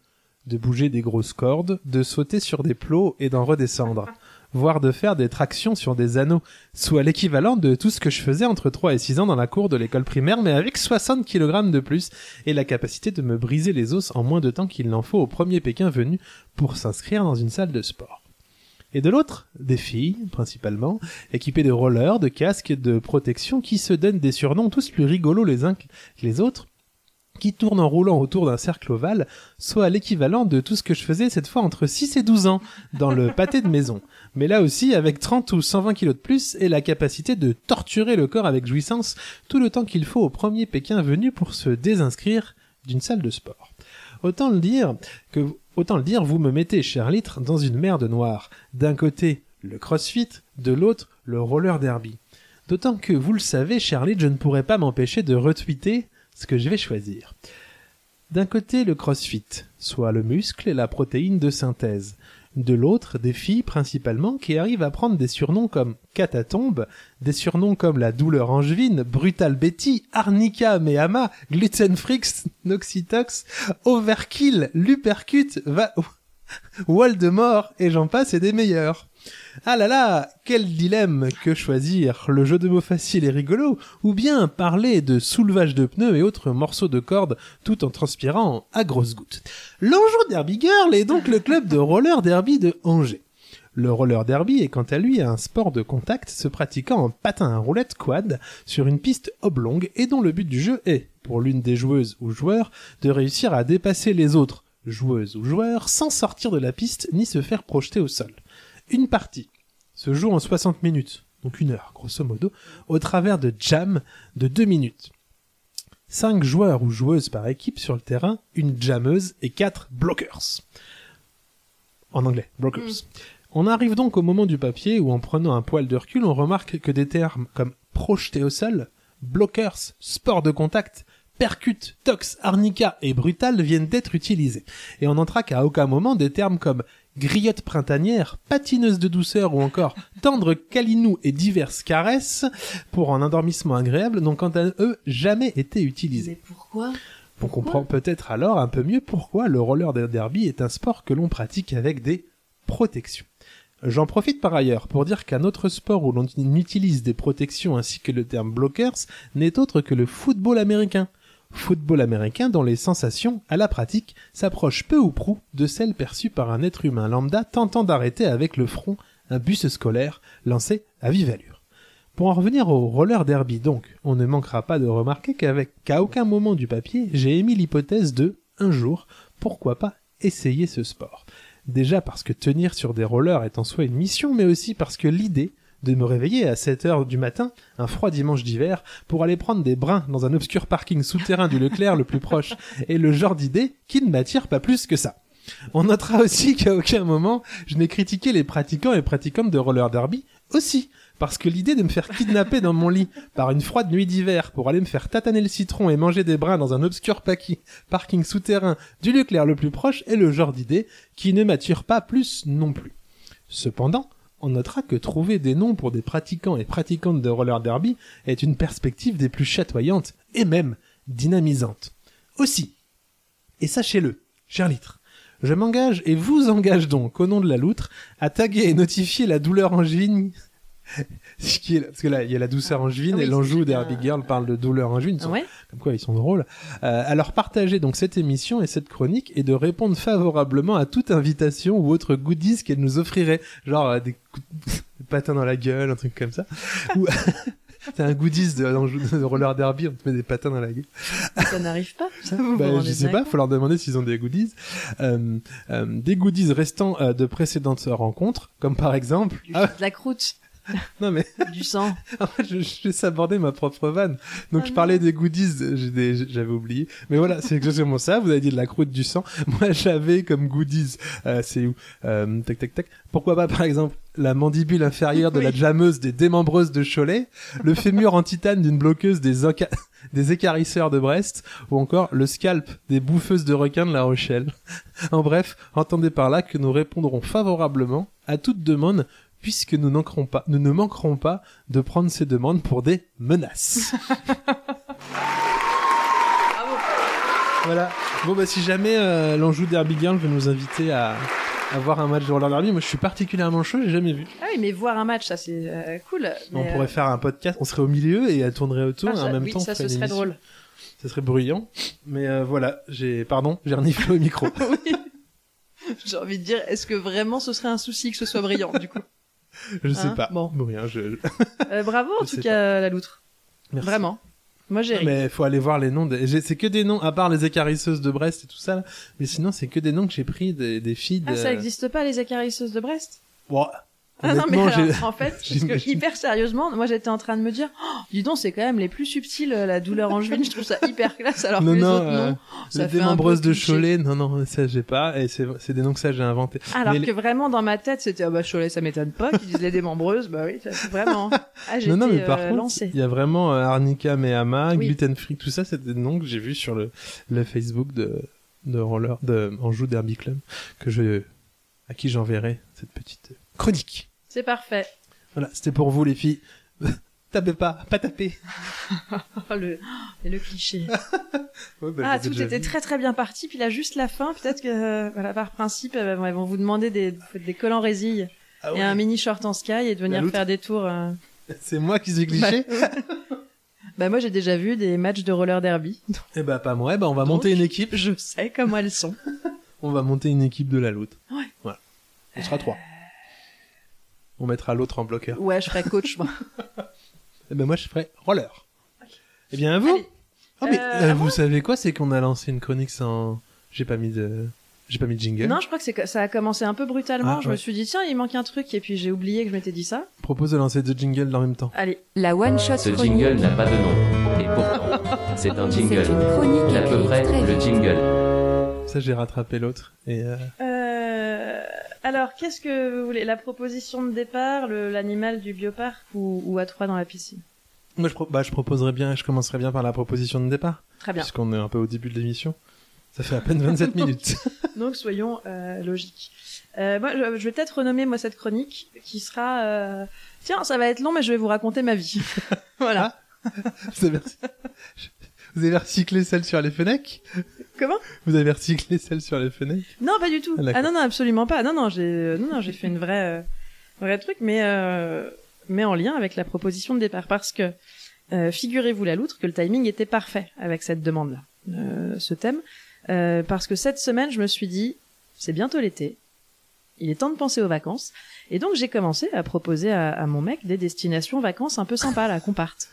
S1: de bouger des grosses cordes, de sauter sur des plots et d'en redescendre, voire de faire des tractions sur des anneaux, soit l'équivalent de tout ce que je faisais entre 3 et 6 ans dans la cour de l'école primaire, mais avec 60 kg de plus et la capacité de me briser les os en moins de temps qu'il n'en faut au premier Pékin venu pour s'inscrire dans une salle de sport. Et de l'autre, des filles, principalement, équipées de rollers, de casques et de protection qui se donnent des surnoms tous plus rigolos les uns que les autres, qui tournent en roulant autour d'un cercle ovale, soit l'équivalent de tout ce que je faisais cette fois entre 6 et 12 ans dans le pâté de maison. Mais là aussi avec 30 ou 120 kilos de plus et la capacité de torturer le corps avec jouissance tout le temps qu'il faut au premier Pékin venu pour se désinscrire d'une salle de sport. Autant le dire que autant le dire, vous me mettez, cher litre, dans une mer de noir. D'un côté, le crossfit, de l'autre, le roller derby. D'autant que, vous le savez, cher litre, je ne pourrais pas m'empêcher de retweeter ce que je vais choisir. D'un côté, le crossfit, soit le muscle et la protéine de synthèse. De l'autre, des filles principalement qui arrivent à prendre des surnoms comme Catatombe, des surnoms comme la douleur angevine, Brutal Betty, Arnica Mehama, Glutenfrix, Noxitox, Overkill, Lupercute, Va... Voldemort, et j'en passe et des meilleurs. Ah là là, quel dilemme que choisir, le jeu de mots facile et rigolo, ou bien parler de soulevage de pneus et autres morceaux de corde tout en transpirant à grosses gouttes. L'Anjou Derby Girl est donc le club de roller derby de Angers. Le roller derby est quant à lui un sport de contact se pratiquant en patin à roulette quad sur une piste oblongue et dont le but du jeu est, pour l'une des joueuses ou joueurs, de réussir à dépasser les autres, joueuses ou joueurs, sans sortir de la piste ni se faire projeter au sol. Une partie se joue en 60 minutes, donc une heure grosso modo, au travers de jam de 2 minutes. 5 joueurs ou joueuses par équipe sur le terrain, une jammeuse et 4 blockers. En anglais, blockers. On arrive donc au moment du papier où en prenant un poil de recul, on remarque que des termes comme projeté au sol, blockers, sport de contact, percute, tox, arnica et brutal viennent d'être utilisés. Et on notera qu'à aucun moment des termes comme griotte printanière, patineuse de douceur ou encore tendre câlinou et diverses caresses pour un endormissement agréable n'ont quant à eux jamais été utilisés.
S2: Mais pourquoi?
S1: On comprend peut-être alors un peu mieux pourquoi le roller derby est un sport que l'on pratique avec des protections. J'en profite par ailleurs pour dire qu'un autre sport où l'on utilise des protections ainsi que le terme blockers n'est autre que le football américain. Football américain dont les sensations, à la pratique, s'approchent peu ou prou de celles perçues par un être humain lambda tentant d'arrêter avec le front un bus scolaire lancé à vive allure. Pour en revenir au roller derby donc, on ne manquera pas de remarquer qu'avec qu'à aucun moment du papier, j'ai émis l'hypothèse de, un jour, pourquoi pas essayer ce sport. Déjà parce que tenir sur des rollers est en soi une mission, mais aussi parce que l'idée de me réveiller à 7 heures du matin, un froid dimanche d'hiver, pour aller prendre des brins dans un obscur parking souterrain du Leclerc le plus proche, est le genre d'idée qui ne m'attire pas plus que ça. On notera aussi qu'à aucun moment je n'ai critiqué les pratiquants et pratiquantes de roller derby aussi, parce que l'idée de me faire kidnapper dans mon lit par une froide nuit d'hiver pour aller me faire tataner le citron et manger des brins dans un obscur parking souterrain du Leclerc le plus proche est le genre d'idée qui ne m'attire pas plus non plus. Cependant, on notera que trouver des noms pour des pratiquants et pratiquantes de roller derby est une perspective des plus chatoyantes et même dynamisantes. Aussi, et sachez-le, cher litre, je m'engage et vous engage donc au nom de la loutre à taguer et notifier la douleur angevine Ce qui est, parce que là, il y a la douceur angevine
S2: Ah oui,
S1: et l'Anjou d'Herbie
S2: bien.
S1: Girl parle de douleur angevine. Sont-
S2: Ouais.
S1: Comme quoi, ils sont drôles. Euh, alors, partagez donc cette émission et cette chronique et de répondre favorablement à toute invitation ou autre goodies qu'elle nous offrirait. Genre, euh, des, des patins dans la gueule, un truc comme ça. ou, c'est un goodies de, de roller derby, on te met des patins dans la gueule.
S2: Ça n'arrive pas. Ça, vous
S1: Bah,
S2: vous
S1: je
S2: rendez
S1: sais pas, faut leur demander s'ils ont des goodies. Euh, euh, des goodies restant euh, de précédentes rencontres, comme par exemple...
S2: Du-
S1: Ah,
S2: De la croûte,
S1: non mais...
S2: du sang.
S1: Je, je aborder ma propre vanne. Donc,
S2: Ah
S1: je
S2: non.
S1: parlais des goodies, j'avais oublié. Mais voilà, c'est exactement ça. Vous avez dit de la croûte du sang. Moi, j'avais comme goodies, euh, c'est où? Euh, Tac, tac, tac. Pourquoi pas, par exemple, la mandibule inférieure de la
S2: Oui.
S1: jammeuse des démembreuses de Cholet, le fémur en titane d'une bloqueuse des, oca- des écarisseurs de Brest, ou encore le scalp des bouffeuses de requins de La Rochelle. En bref, entendez par là que nous répondrons favorablement à toute demande puisque nous, pas, nous ne manquerons pas de prendre ces demandes pour des menaces. voilà. Bon, bah, si jamais euh, l'Anjou Derby Girl veut nous inviter à, à voir un match de roller derby, moi je suis particulièrement chaud, j'ai jamais vu.
S2: Ah oui, mais voir un match, ça c'est euh, cool.
S1: on pourrait
S2: euh,
S1: faire un podcast, on serait au milieu et elle tournerait autour
S2: ah,
S1: et en même
S2: oui,
S1: temps
S2: ça ce serait
S1: émission.
S2: drôle.
S1: Ça serait bruyant. Mais euh, voilà, j'ai, pardon, j'ai reniflé au micro.
S2: oui. J'ai envie de dire, est-ce que vraiment ce serait un souci que ce soit brillant, du coup?
S1: Je sais
S2: Hein,
S1: pas.
S2: bon.
S1: Bruyant, je...
S2: Euh, Bravo en
S1: Je
S2: tout cas, la loutre.
S1: Merci.
S2: Vraiment. Moi j'ai ri.
S1: Mais faut aller voir les noms. C'est que des noms, à part les écarisseuses de Brest et tout ça. Là. Mais sinon, c'est que des noms que j'ai pris des, des filles. De...
S2: Ah, ça existe pas les écarisseuses de Brest?
S1: Bon,
S2: Ah non, mais alors, en fait, parce que hyper sérieusement, moi j'étais en train de me dire, oh, dis donc, c'est quand même les plus subtils, euh, la douleur angevine, je trouve ça hyper classe, alors
S1: non,
S2: que les
S1: non,
S2: autres
S1: euh,
S2: non. Ça
S1: les démembreuses de. Cholet, non, non, ça j'ai pas. Et c'est des noms que ça j'ai inventé.
S2: Alors
S1: Mais
S2: que
S1: les-
S2: vraiment dans ma tête, c'était, ah bah Cholet, ça m'étonne pas, qu'ils disent les démembreuses, bah oui, ça, vraiment. Ah, j'étais
S1: Non, non, mais par
S2: euh,
S1: contre, il y a vraiment euh, Arnica Mehama,
S2: Oui.
S1: Gluten Free, tout ça, c'est des noms que j'ai vus sur le, le Facebook de, de Roller, de Anjou Derby Club, que je, à qui j'enverrai cette petite chronique.
S2: C'est parfait.
S1: Voilà, c'était pour vous les filles. Tapez pas, pas taper.
S2: Oh, le, et le cliché.
S1: Ouais, bah,
S2: ah, tout était
S1: vu.
S2: très très bien parti, puis là, juste la fin, peut-être que, euh, voilà, par principe, elles vont- elles vont vous demander des, des collants résilles
S1: Ah
S2: et un mini short en sky et de venir faire des tours. euh,
S1: C'est moi qui suis cliché.
S2: Bah moi j'ai déjà vu des matchs de roller derby.
S1: Eh bah pas moi, eh ben on va
S2: Donc,
S1: monter une équipe.
S2: Je sais comment elles sont.
S1: On va monter une équipe de la loutre.
S2: Ouais.
S1: Voilà. On sera trois. On mettra l'autre en bloqueur.
S2: Ouais, je ferai coach moi.
S1: Eh ben moi je ferai roller. Eh bien à vous.
S2: Allez.
S1: Oh, mais
S2: Euh,
S1: euh, vous
S2: moi
S1: savez quoi C'est qu'on a lancé une chronique sans. J'ai pas mis de. J'ai pas mis de jingle.
S2: Non, je crois que c'est que ça a commencé un peu brutalement.
S1: Ah,
S2: je
S1: ouais.
S2: me suis dit tiens, il manque un truc et puis j'ai oublié que je m'étais dit ça.
S1: Propose de lancer deux jingles en même temps.
S2: Allez,
S6: La one shot
S7: Ce
S6: chronique.
S7: jingle n'a pas de nom. Et pourtant, c'est un
S6: C'est
S7: jingle.
S6: une chronique
S7: À peu
S6: écrite
S7: près
S6: très
S7: le
S6: vite.
S7: jingle.
S1: Ça j'ai rattrapé l'autre. Et euh,
S2: Euh, alors, qu'est-ce que vous voulez La proposition de départ, l'animal du bioparc ou, ou à trois dans la piscine?
S1: Moi je, pro- bah, je proposerais bien, je commencerais bien par la proposition de départ,
S2: Très bien.
S1: puisqu'on est un peu au début de l'émission. Ça fait à peine 27 minutes.
S2: Donc, soyons euh, logiques. Euh, moi, je, je vais peut-être renommer moi cette chronique qui sera... euh, Tiens, ça va être long, mais je vais vous raconter ma vie. voilà.
S1: vous, avez... recy- vous avez recyclé celle sur les fenêtres
S2: Comment?
S1: Vous avez recyclé celle sur les fenêtres
S2: Non, pas du tout.
S1: Ah.
S2: Ah non, non, absolument pas. Non, non, j'ai, non, non, j'ai fait une vraie, euh, vrai truc, mais, euh, mais en lien avec la proposition de départ, parce que euh, figurez-vous la loutre que le timing était parfait avec cette demande-là, euh, ce thème, euh, parce que cette semaine, je me suis dit, c'est bientôt l'été, il est temps de penser aux vacances, et donc j'ai commencé à proposer à, à mon mec des destinations vacances un peu sympas là, qu'on parte.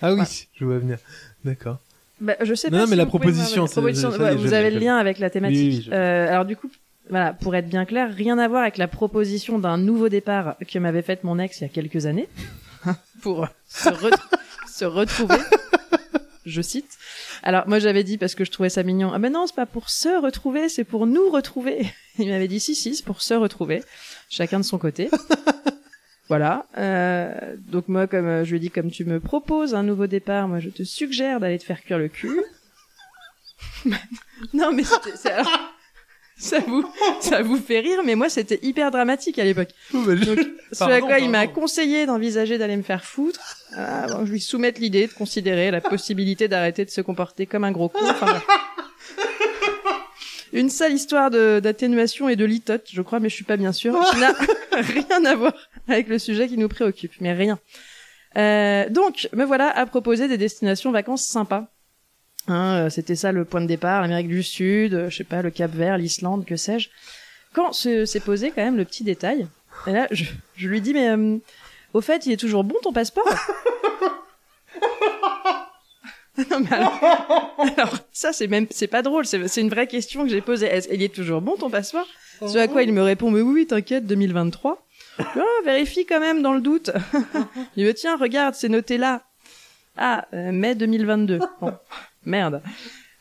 S1: Ah oui,
S2: Ouais.
S1: je vois venir. D'accord.
S2: Bah, je sais
S1: Non,
S2: pas
S1: non,
S2: si
S1: mais la proposition, c'est-
S2: proposition- ouais, vous avez le lien avec la thématique.
S1: Oui, oui, je-
S2: Euh, alors du coup, voilà, pour être bien clair, rien à voir avec la proposition d'un nouveau départ que m'avait faite mon ex il y a quelques années pour se, re- se retrouver. Je cite. Alors moi j'avais dit parce que je trouvais ça mignon. Ah ben non, c'est pas pour se retrouver, c'est pour nous retrouver. Il m'avait dit si si, c'est pour se retrouver, chacun de son côté. Voilà. Euh, donc moi, comme euh, je lui ai dit, comme tu me proposes un nouveau départ, moi je te suggère d'aller te faire cuire le cul. non, mais c'était- c'est alors- ça vous, ça vous fait rire, mais moi c'était hyper dramatique à l'époque.
S1: Oh, bah,
S2: ce à quoi il m'a conseillé d'envisager d'aller me faire foutre, ah, bon, je lui soumette l'idée de considérer la possibilité d'arrêter de se comporter comme un gros con. Enfin. Une sale histoire de- d'atténuation et de litote, je crois, mais je suis pas bien sûre, qui n'a rien à voir avec le sujet qui nous préoccupe, mais rien. Euh, donc, me voilà à proposer des destinations vacances sympas. Hein, euh, C'était ça le point de départ, l'Amérique du Sud, euh, je sais pas, le Cap Vert, l'Islande, que sais-je. Quand se- s'est posé quand même le petit détail, et là, je, je lui dis, mais euh, au fait, il est toujours bon ton passeport? Non, mais alors, alors, ça c'est même c'est pas drôle, c'est une vraie question que j'ai posée. Est-ce il est toujours bon ton passeport? Ce à quoi il me répond mais oui t'inquiète 2023. Ah, vérifie quand même dans le doute. il me tiens regarde c'est noté là. Ah euh, mai 2022. Bon merde.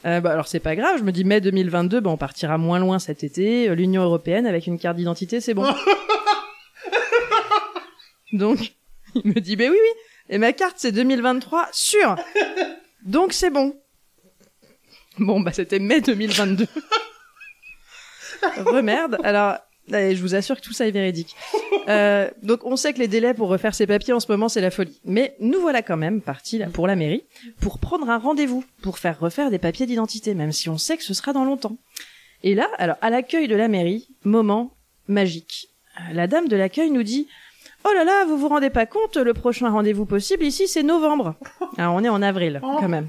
S2: Euh, bah alors c'est pas grave, je me dis mai 2022, bah on partira moins loin cet été, euh, l'Union européenne avec une carte d'identité, c'est bon. Donc il me dit ben oui oui, et ma carte c'est 2023 sûr. Donc c'est bon. Bon bah c'était mai 2022. Remerde. Alors allez, je vous assure que tout ça est véridique. Euh, donc on sait que les délais pour refaire ses papiers en ce moment c'est la folie. Mais nous voilà quand même partis là, pour la mairie pour prendre un rendez-vous pour faire refaire des papiers d'identité, même si on sait que ce sera dans longtemps. Et là, alors à l'accueil de la mairie, moment magique. Euh, La dame de l'accueil nous dit Oh là là, vous vous rendez pas compte, le prochain rendez-vous possible ici c'est novembre. Alors on est en avril quand même.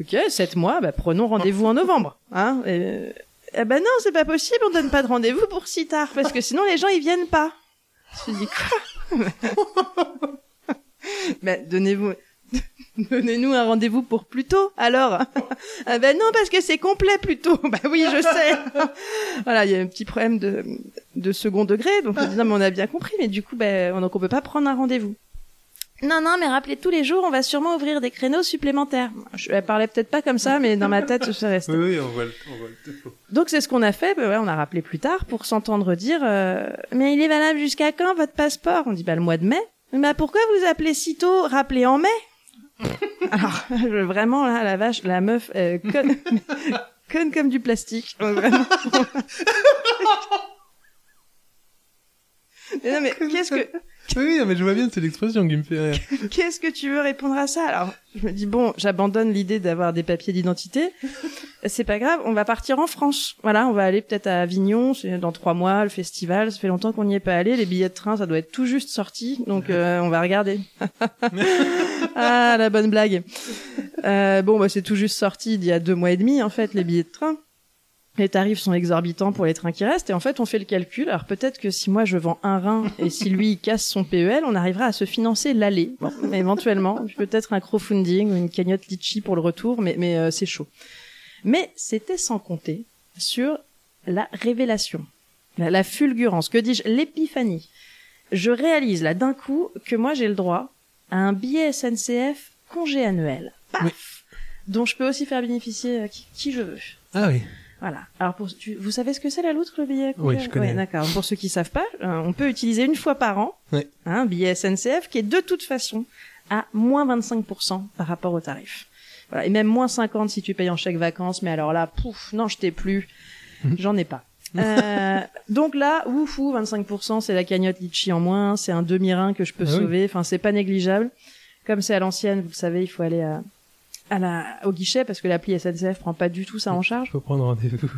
S2: Ok, sept mois, bah prenons rendez-vous en novembre. Hein euh, eh ben non, c'est pas possible, on donne pas de rendez-vous pour si tard, parce que sinon les gens ils viennent pas. Je dis quoi? Ben donnez-vous, donnez-nous un rendez-vous pour plus tôt, alors. ah ben non, parce que c'est complet plus tôt. Bah oui, je sais. voilà, il y a un petit problème de, de second degré, donc on dit non mais on a bien compris, mais du coup ben donc on peut pas prendre un rendez-vous. Non, non, mais rappelez tous les jours, on va sûrement ouvrir des créneaux supplémentaires. Je elle parlais peut-être pas comme ça, mais dans ma tête, ça restait.
S1: Oui, oui, on voit le, on voit le topo.
S2: Donc c'est ce qu'on a fait, bah ouais, on a rappelé plus tard pour s'entendre dire euh, mais il est valable jusqu'à quand votre passeport? On dit bah le mois de mai. Bah pourquoi vous appelez si tôt? Rappelez en mai. Alors je- vraiment là la vache, la meuf euh, conne, conne comme du plastique. Vraiment. Mais non mais qu'est-ce que
S1: Oui, non, mais je vois bien, c'est l'expression qui me fait rire.
S2: Qu'est-ce que tu veux répondre à ça? Alors, je me dis bon, j'abandonne l'idée d'avoir des papiers d'identité. C'est pas grave, on va partir en France. Voilà, on va aller peut-être à Avignon, c'est dans trois mois, le festival. Ça fait longtemps qu'on n'y est pas allé. Les billets de train, ça doit être tout juste sorti, donc euh, on va regarder. ah, la bonne blague. Euh, bon, bah c'est tout juste sorti il y a deux mois et demi en fait les billets de train. Les tarifs sont exorbitants pour les trains qui restent et en fait on fait le calcul. Alors peut-être que si moi je vends un rein et si lui il casse son PEL, on arrivera à se financer l'aller. Bon, éventuellement, peut-être un crowdfunding ou une cagnotte litchi pour le retour, mais, mais euh, c'est chaud. Mais c'était sans compter sur la révélation, la, la fulgurance, que dis-je, l'épiphanie. Je réalise là d'un coup que moi j'ai le droit à un billet SNCF congé annuel. Paf
S1: Oui.
S2: dont je peux aussi faire bénéficier euh, qui, qui je veux.
S1: Ah oui.
S2: Voilà. Alors, pour, tu- vous savez ce que c'est la loutre, le billet
S1: Oui, je connais.
S2: Ouais, d'accord. Pour ceux qui savent pas, euh, on peut utiliser une fois par an
S1: Ouais.
S2: hein, un billet SNCF qui est de toute façon à moins 25% par rapport au tarif. Voilà. Et même moins 50 si tu payes en chèque vacances. Mais alors là, pouf, non, je t'ai plus. J'en ai pas. Euh, donc là, ouf, ouf, 25%, c'est la cagnotte litchi en moins, c'est un demi-rein que je peux
S1: Ah oui.
S2: sauver. Enfin, c'est pas négligeable. Comme c'est à l'ancienne, vous le savez, il faut aller à, à la, au guichet parce que l'appli SNCF prend pas du tout ça en charge.
S1: Faut prendre rendez-vous.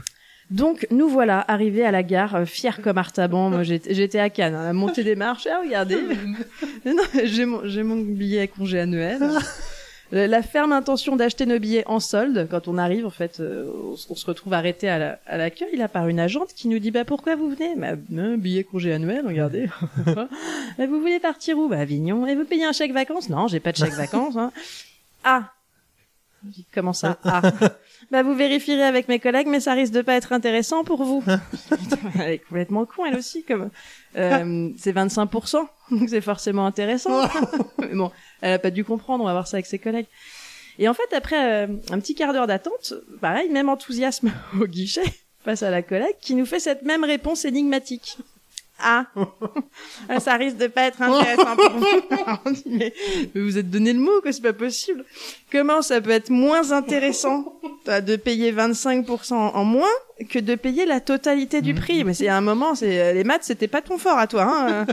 S2: Donc nous voilà arrivés à la gare, euh, fiers comme Artaban. Moi j'étais j'étais à Cannes, hein, la montée des marches. Ah regardez, non, j'ai mon j'ai mon billet congé annuel. La ferme intention d'acheter nos billets en solde quand on arrive en fait, euh, on, se retrouve arrêté à la- à l'accueil là par une agente qui nous dit bah pourquoi vous venez? Bah un billet congé annuel, regardez. Bah, vous voulez partir où? Bah Avignon. Et vous payez un chèque vacances? Non, j'ai pas de chèque vacances. Hein. Ah. Comment ça Ah. Bah vous vérifierez avec mes collègues, mais ça risque de pas être intéressant pour vous. Putain, elle est complètement con, elle aussi. Comme euh, c'est 25%, donc c'est forcément intéressant. mais bon, elle a pas dû comprendre. On va voir ça avec ses collègues. Et en fait, après euh, un petit quart d'heure d'attente, pareil, même enthousiasme au guichet face à la collègue qui nous fait cette même réponse énigmatique. Ah, ça risque de pas être intéressant pour vous. Mais, vous êtes donné le mot que c'est pas possible. Comment ça peut être moins intéressant de payer 25% en moins que de payer la totalité du prix? Mais c'est à un moment, c'est les maths, c'était pas ton fort à toi. Hein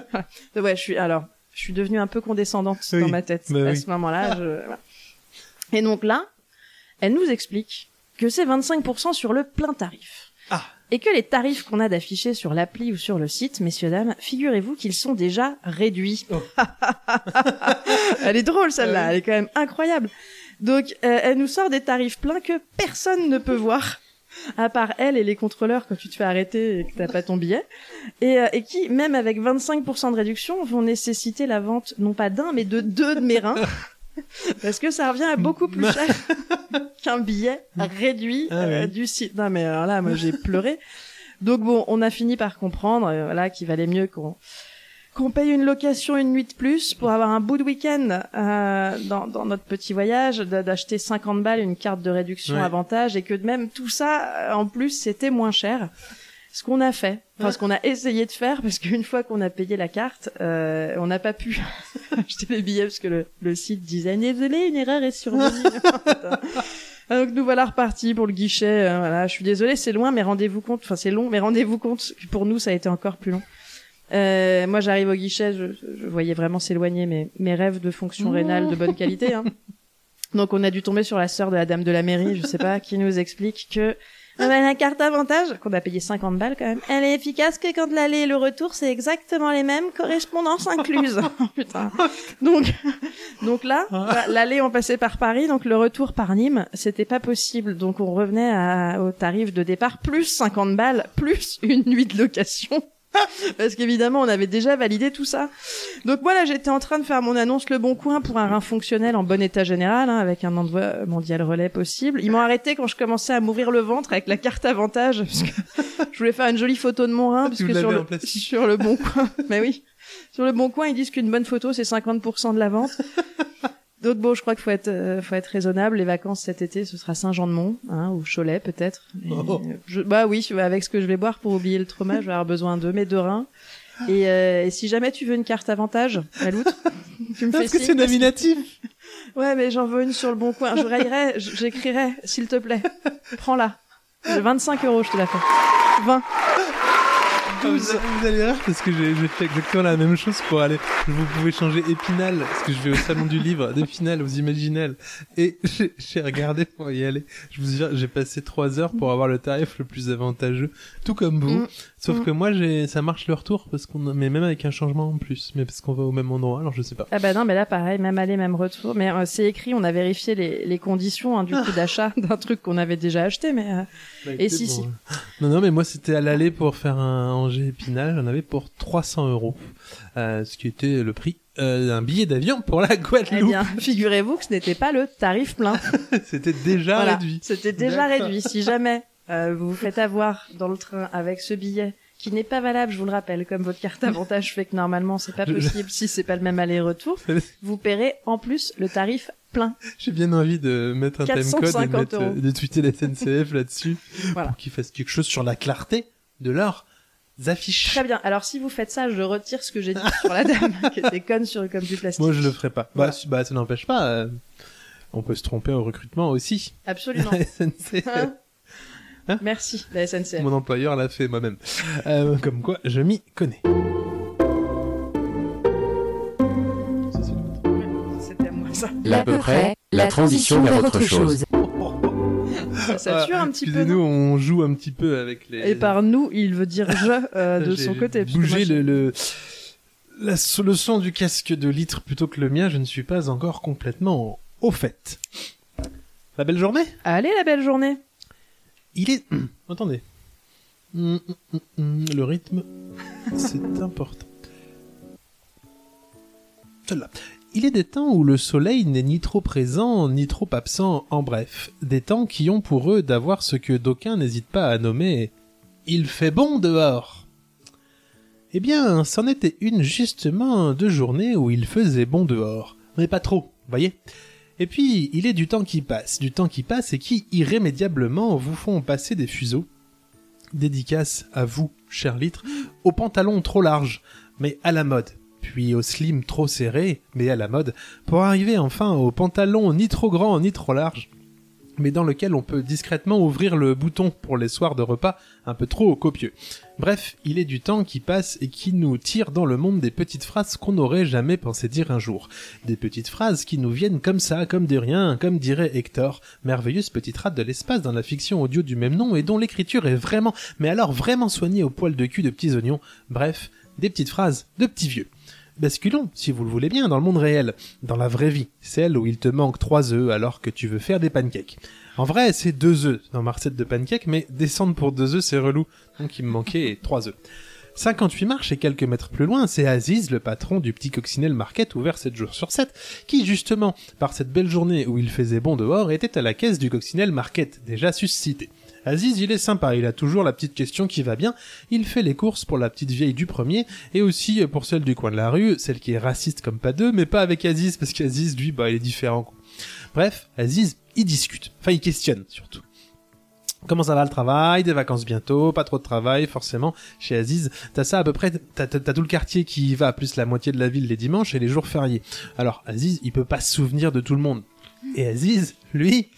S2: Euh, ouais, je suis alors, je suis devenue un peu condescendante
S1: Oui,
S2: dans ma tête
S1: bah
S2: à
S1: oui.
S2: ce moment-là. Je... voilà. Et donc là, elle nous explique que c'est 25% sur le plein tarif.
S1: Ah.
S2: Et que les tarifs qu'on a d'affichés sur l'appli ou sur le site, messieurs dames, figurez-vous qu'ils sont déjà réduits.
S1: Oh.
S2: elle est drôle celle-là, elle est quand même incroyable. Donc euh, elle nous sort des tarifs pleins que personne ne peut voir. À part elle et les contrôleurs quand tu te fais arrêter et que t'as pas ton billet. Et, euh, et qui, même avec 25% de réduction, vont nécessiter la vente non pas d'un mais de deux de mes reins. Parce que ça revient à beaucoup plus cher qu'un billet réduit
S1: Ah
S2: euh,
S1: oui.
S2: du site. Non mais alors là, moi j'ai pleuré. Donc bon, on a fini par comprendre, euh, voilà, qu'il valait mieux qu'on qu'on paye une location une nuit de plus pour avoir un bout de week-end euh, dans, dans notre petit voyage, d'a- d'acheter 50 balles une carte de réduction
S1: Ouais.
S2: avantage et que de même tout ça, euh, en plus, c'était moins cher. Ce qu'on a fait, enfin ce qu'on a essayé de faire, parce qu'une fois qu'on a payé la carte, euh, on n'a pas pu acheter les billets parce que le, le site disait désolé, une erreur est survenue. Ah, Donc nous voilà repartis pour le guichet. euh, voilà, je suis désolée, c'est loin, mais rendez-vous compte. Enfin, c'est long, mais rendez-vous compte. que Pour nous, ça a été encore plus long. Euh, moi, j'arrive au guichet, je, je voyais vraiment s'éloigner mes, mes rêves de fonction rénale de bonne qualité. Hein. Donc, on a dû tomber sur la sœur de la dame de la mairie, je sais pas, qui nous explique que ah ben, la carte avantage, qu'on a payé 50 balles quand même, elle est efficace que quand l'aller et le retour, c'est exactement les mêmes, correspondance incluse. Putain. Donc, donc là, bah, l'aller on passait par Paris, donc le retour par Nîmes, c'était pas possible. Donc on revenait à- au tarif de départ plus 50 balles, plus une nuit de location. Parce qu'évidemment, on avait déjà validé tout ça. Donc voilà, j'étais en train de faire mon annonce Le Bon Coin pour un rein fonctionnel en bon état général, hein, avec un envoi mondial relais possible. Ils m'ont arrêté quand je commençais à m'ouvrir le ventre avec la carte avantage, parce que je voulais faire une jolie photo de mon rein, parce que le, sur le Bon Coin, mais oui, sur le Bon Coin, ils disent qu'une bonne photo, c'est 50% de la vente. Donc bon, je crois qu'il faut être, euh, faut être raisonnable. Les vacances cet été, ce sera Saint-Jean-de-Mont, hein, ou Cholet peut-être. Et,
S1: Oh.
S2: je- bah oui, avec ce que je vais boire pour oublier le trauma, je vais avoir besoin de mes deux reins. Et, euh, et si jamais tu veux une carte avantage, à l'outre, tu me fais
S1: Parce que c'est nominatif.
S2: Ouais, mais j'en veux une sur le bon coin. Je raillerai, j'écrirai, s'il te plaît. Prends-la. J'ai 25 euros, je te la fais. 20.
S1: Vous, vous allez rire parce que j'ai fait exactement la même chose pour aller. Vous pouvez changer Épinal parce que je vais au salon du livre d'Épinal aux Imaginales et j'ai- regardé pour y aller. Je vous jure, j'ai passé trois heures pour avoir le tarif le plus avantageux, tout comme vous.
S2: Mm.
S1: Sauf
S2: Mm.
S1: que moi, j'ai ça marche le retour parce qu'on mais même avec un changement en plus, mais parce qu'on va au même endroit. Alors je sais pas.
S2: Ah bah non, mais là pareil, même aller, même retour. Mais euh, c'est écrit, on a vérifié les, les conditions hein, du coup d'achat d'un truc qu'on avait déjà acheté, mais euh, Et si, si.
S1: Non, non, mais moi c'était à l'aller pour faire un Angers Épinal. J'en avais pour 300 euros, euh, ce qui était le prix euh, d'un billet d'avion pour la
S2: eh
S1: Guadeloupe.
S2: bien, figurez-vous que ce n'était pas le tarif plein.
S1: C'était déjà
S2: Voilà.
S1: réduit.
S2: C'était déjà réduit. Si jamais euh, vous vous faites avoir dans le train avec ce billet qui n'est pas valable, je vous le rappelle, comme votre carte avantage fait que normalement c'est pas possible si c'est pas le même aller-retour, vous paierez en plus le tarif plein.
S1: J'ai bien envie de mettre un timecode et
S2: 450
S1: mettre, euh, de tweeter la SNCF là-dessus
S2: Voilà.
S1: pour qu'ils fassent quelque chose sur la clarté de leurs affiches.
S2: Très bien. Alors si vous faites ça, je retire ce que j'ai dit sur la dame qui était conne sur comme du plastique.
S1: Moi, je le ferai pas.
S2: Voilà.
S1: Bah, bah, ça n'empêche pas. euh, on peut se tromper au recrutement aussi.
S2: Absolument. Hein
S1: Hein
S2: Merci la SNCF.
S1: Mon employeur l'a fait moi-même. Euh, comme quoi, je m'y connais. Ça, c'est l'autre.
S2: C'était à moi ça.
S6: L'à peu près, la transition vers autre chose.
S2: Ça sature
S1: Ah,
S2: un petit peu. Non
S1: on joue un petit peu avec les.
S2: Et par nous, il veut dire je euh, de son côté. je-
S1: le, le, la, le son du casque de litre plutôt que le mien, je ne suis pas encore complètement au fait. La belle journée
S2: Allez la belle journée.
S1: Il est... Attendez. Hum, hum, hum, hum, Le rythme, c'est important. Celle-là. Il est des temps où le soleil n'est ni trop présent, ni trop absent, en bref, des temps qui ont pour eux d'avoir ce que d'aucuns n'hésitent pas à nommer « Il fait bon dehors ». Eh bien, c'en était une justement de journée où il faisait bon dehors, mais pas trop, voyez et puis, il est du temps qui passe, du temps qui passe et qui, irrémédiablement, vous font passer des fuseaux. Dédicace à vous, cher litre, aux pantalons trop larges, mais à la mode, puis aux slim trop serrés, mais à la mode, pour arriver enfin aux pantalons ni trop grands ni trop larges, mais dans lequel on peut discrètement ouvrir le bouton pour les soirs de repas un peu trop copieux. Bref, il est du temps qui passe et qui nous tire dans le monde des petites phrases qu'on n'aurait jamais pensé dire un jour. Des petites phrases qui nous viennent comme ça, comme de rien, comme dirait Hector, merveilleuse petite rate de l'espace dans la fiction audio du même nom et dont l'écriture est vraiment, mais alors vraiment soignée au poil de cul de petits oignons. Bref, des petites phrases de petits vieux. Basculons, si vous le voulez bien, dans le monde réel, dans la vraie vie, celle où il te manque trois œufs alors que tu veux faire des pancakes. En vrai, c'est deux œufs dans ma recette de pancakes, mais descendre pour deux œufs, c'est relou. Donc il me manquait trois œufs. 58 marches et quelques mètres plus loin, c'est Aziz, le patron du petit coccinelle market ouvert 7 jours sur 7, qui justement, par cette belle journée où il faisait bon dehors, était à la caisse du coccinelle market, déjà suscité. Aziz, il est sympa, il a toujours la petite question qui va bien, il fait les courses pour la petite vieille du premier, et aussi pour celle du coin de la rue, celle qui est raciste comme pas deux, mais pas avec Aziz, parce qu'Aziz, lui, bah, il est différent. Bref, Aziz, il discute, enfin il questionne surtout. Comment ça va le travail? Des vacances bientôt, pas trop de travail forcément. Chez Aziz, t'as ça à peu près, t'as tout le quartier qui y va, plus la moitié de la ville les dimanches et les jours fériés. Alors Aziz, il peut pas se souvenir de tout le monde. Et Aziz, lui,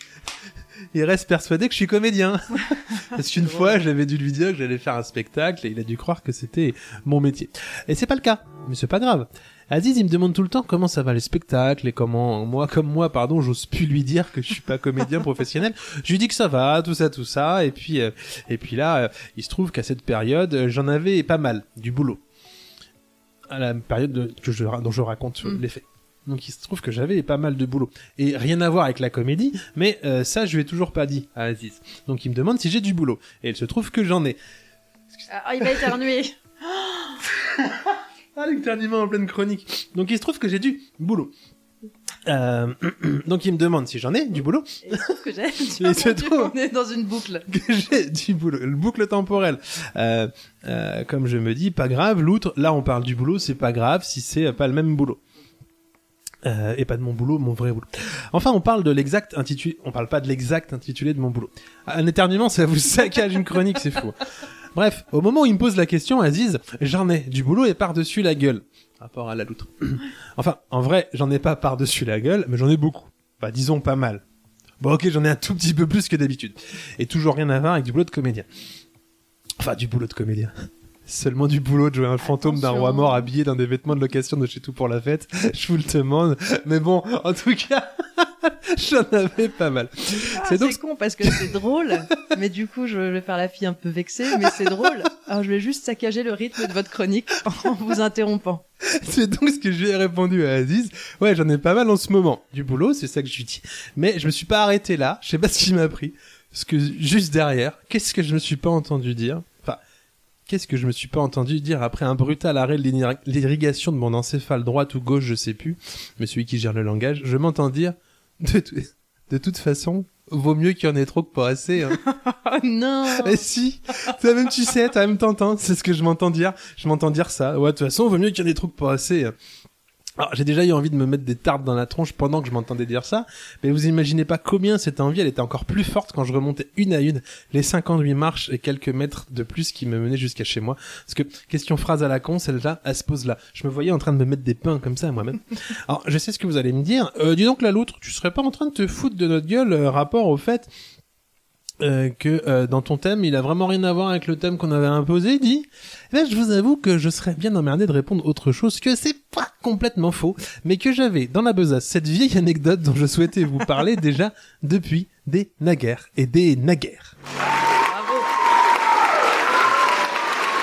S1: il reste persuadé que je suis comédien. Parce qu'une fois, j'avais dû lui dire que j'allais faire un spectacle et il a dû croire que c'était mon métier. Et c'est pas le cas, mais c'est pas grave. Aziz, il me demande tout le temps comment ça va les spectacles et comment moi, comme moi, pardon, j'ose plus lui dire que je suis pas comédien professionnel. Je lui dis que ça va, tout ça, tout ça, et puis, euh, et puis là, euh, il se trouve qu'à cette période, euh, j'en avais pas mal du boulot. À la période de- que je, dont je raconte
S2: Mm.
S1: les faits. Donc il se trouve que j'avais pas mal de boulot. Et rien à voir avec la comédie, mais euh, ça je lui ai toujours pas dit à Aziz. Donc il me demande si j'ai du boulot. Et il se trouve que j'en ai.
S2: Ah, il va éternuer.
S1: Ah, l'éternuement en pleine chronique. Donc il se trouve que j'ai du boulot. Euh, donc il me demande si j'en ai du boulot.
S2: Et que j'ai. On est dans une boucle.
S1: que j'ai du boulot. Le boucle temporelle. Euh, euh, comme je me dis, pas grave. L'outre, là on parle du boulot, c'est pas grave si c'est pas le même boulot. Euh, et pas de mon boulot, mon vrai boulot. Enfin, on parle de l'exact intitulé. On parle pas de l'exact intitulé de mon boulot. Un éternuement, ça vous saccage une chronique, c'est fou. Bref, au moment où il me pose la question, Aziz, j'en ai du boulot et par-dessus la gueule. Rapport à la loutre. enfin, en vrai, j'en ai pas par-dessus la gueule, mais j'en ai beaucoup. Enfin, disons pas mal. Bon, ok, j'en ai un tout petit peu plus que d'habitude. Et toujours rien à voir avec du boulot de comédien. Enfin, du boulot de comédien. Seulement du boulot de jouer un fantôme d'un roi mort habillé dans des vêtements de location de chez tout pour la fête. Je vous le demande. Mais bon, en tout cas, j'en avais pas mal.
S2: Ah,
S1: C'est
S2: c'est
S1: donc-
S2: con parce que c'est drôle, mais du coup je vais faire la fille un peu vexée, mais c'est drôle. Alors je vais juste saccager le rythme de votre chronique en vous interrompant.
S1: C'est donc ce que je lui ai répondu à Aziz. Ouais, j'en ai pas mal en ce moment. Du boulot, c'est ça que je lui dis. Mais je me suis pas arrêté là. Je sais pas ce qui m'a pris. Parce que juste derrière, qu'est-ce que je me suis pas entendu dire? Enfin, qu'est-ce que je me suis pas entendu dire après un brutal arrêt de l'irri- l'irrigation de mon encéphale droite ou gauche, je sais plus, mais celui qui gère le langage, je m'entends dire de, tout- de toute façon, vaut mieux qu'il y en ait trop que pas assez. Hein.
S2: Oh non
S1: Et si, toi-même tu sais, toi-même t'entends, c'est ce que je m'entends dire. Je m'entends dire ça. Ouais, de toute façon, vaut mieux qu'il y en ait trop que pas assez. Alors, j'ai déjà eu envie de me mettre des tartes dans la tronche pendant que je m'entendais dire ça, mais vous imaginez pas combien cette envie, elle était encore plus forte quand je remontais une à une les 58 marches et quelques mètres de plus qui me menaient jusqu'à chez moi. Parce que, question phrase à la con, celle-là, elle se pose là. Je me voyais en train de me mettre des pains comme ça à moi-même. Alors, je sais ce que vous allez me dire. Euh, dis donc, la loutre, tu serais pas en train de te foutre de notre gueule euh, rapport au fait euh, que euh, dans ton thème, il a vraiment rien à voir avec le thème qu'on avait imposé, dit. Eh ben, je vous avoue que je serais bien emmerdé de répondre autre chose, que c'est pas complètement faux, mais que j'avais dans la besace cette vieille anecdote dont je souhaitais vous parler déjà depuis des naguères et des naguères.
S2: Bravo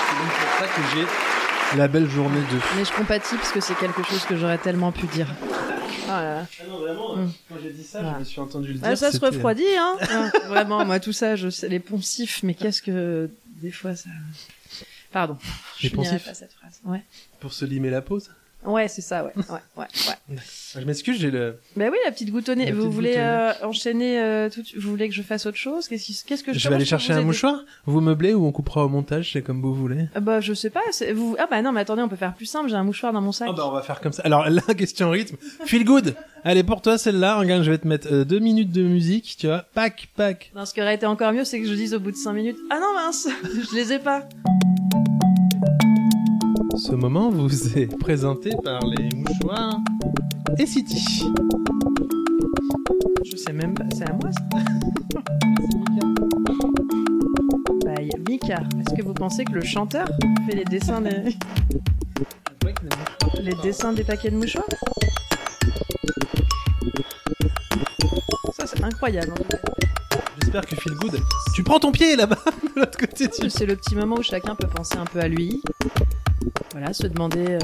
S1: C'est donc pour ça que j'ai la belle journée de.
S2: Mais je compatis parce que c'est quelque chose que j'aurais tellement pu dire. Ah.
S1: Ah non, vraiment,
S2: Mm.
S1: quand j'ai dit ça,
S2: Voilà.
S1: je me suis entendu le dire.
S2: Ah, ça se refroidit, hein Ah, Vraiment, moi tout ça, je sais les poncifs, mais qu'est-ce que des fois ça. Pardon. Je
S1: Les
S2: finirai
S1: poncifs
S2: pas cette phrase. Ouais.
S1: Pour se limer la pause.
S2: Ouais, c'est ça, ouais. Ouais, ouais, ouais.
S1: Je m'excuse, j'ai le.
S2: Bah oui, la petite goutonnée.
S1: La
S2: Vous
S1: petite
S2: voulez euh, enchaîner euh, tout Vous voulez que je fasse autre chose? Qu'est-ce qu'est-ce que je
S1: Je vais aller chercher un mouchoir. Vous meublez ou on coupera au montage, c'est comme vous voulez?
S2: Ah Bah je sais pas. Vous... Ah bah non, mais attendez, on peut faire plus simple. J'ai un mouchoir dans mon sac.
S1: Ah bah on va faire comme ça. Alors la question rythme, feel good. Allez pour toi celle-là, regarde, je vais te mettre euh, deux minutes de musique, tu vois. Pac, pac.
S2: Non, ce qui aurait été encore mieux, c'est que je dise au bout de 5 minutes Ah non, mince Je les ai pas
S1: Ce moment vous est présenté par les mouchoirs et City.
S2: Je sais même pas, c'est à moi ça Bye. Mika, est-ce que vous pensez que le chanteur fait les dessins des, les dessins des paquets de mouchoirs? Ça c'est incroyable. en cas.
S1: J'espère que Feel Good. Tu prends ton pied là-bas, de l'autre côté du.
S2: C'est le petit moment où chacun peut penser un peu à lui. Voilà, se demander euh,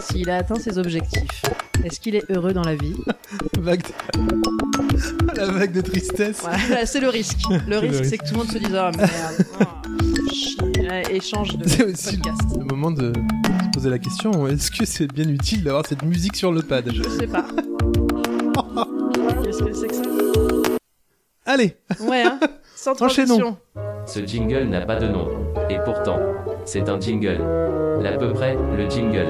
S2: s'il a atteint ses objectifs. Est-ce qu'il est heureux dans la vie?
S1: Vague de- La vague de tristesse.
S2: Voilà, c'est le risque. Le risque, c'est que tout le monde se dise Oh merde, oh, chier. Ouais, et change de
S1: C'est aussi
S2: podcast.
S1: le moment de se poser la question est-ce que c'est bien utile d'avoir cette musique sur le pad?
S2: Je sais pas. Qu'est-ce que c'est que ça?
S1: Allez,
S2: Ouais, hein Sans transition.
S7: Ce jingle n'a pas de nom. Et pourtant, c'est un jingle. L'à peu près, le jingle.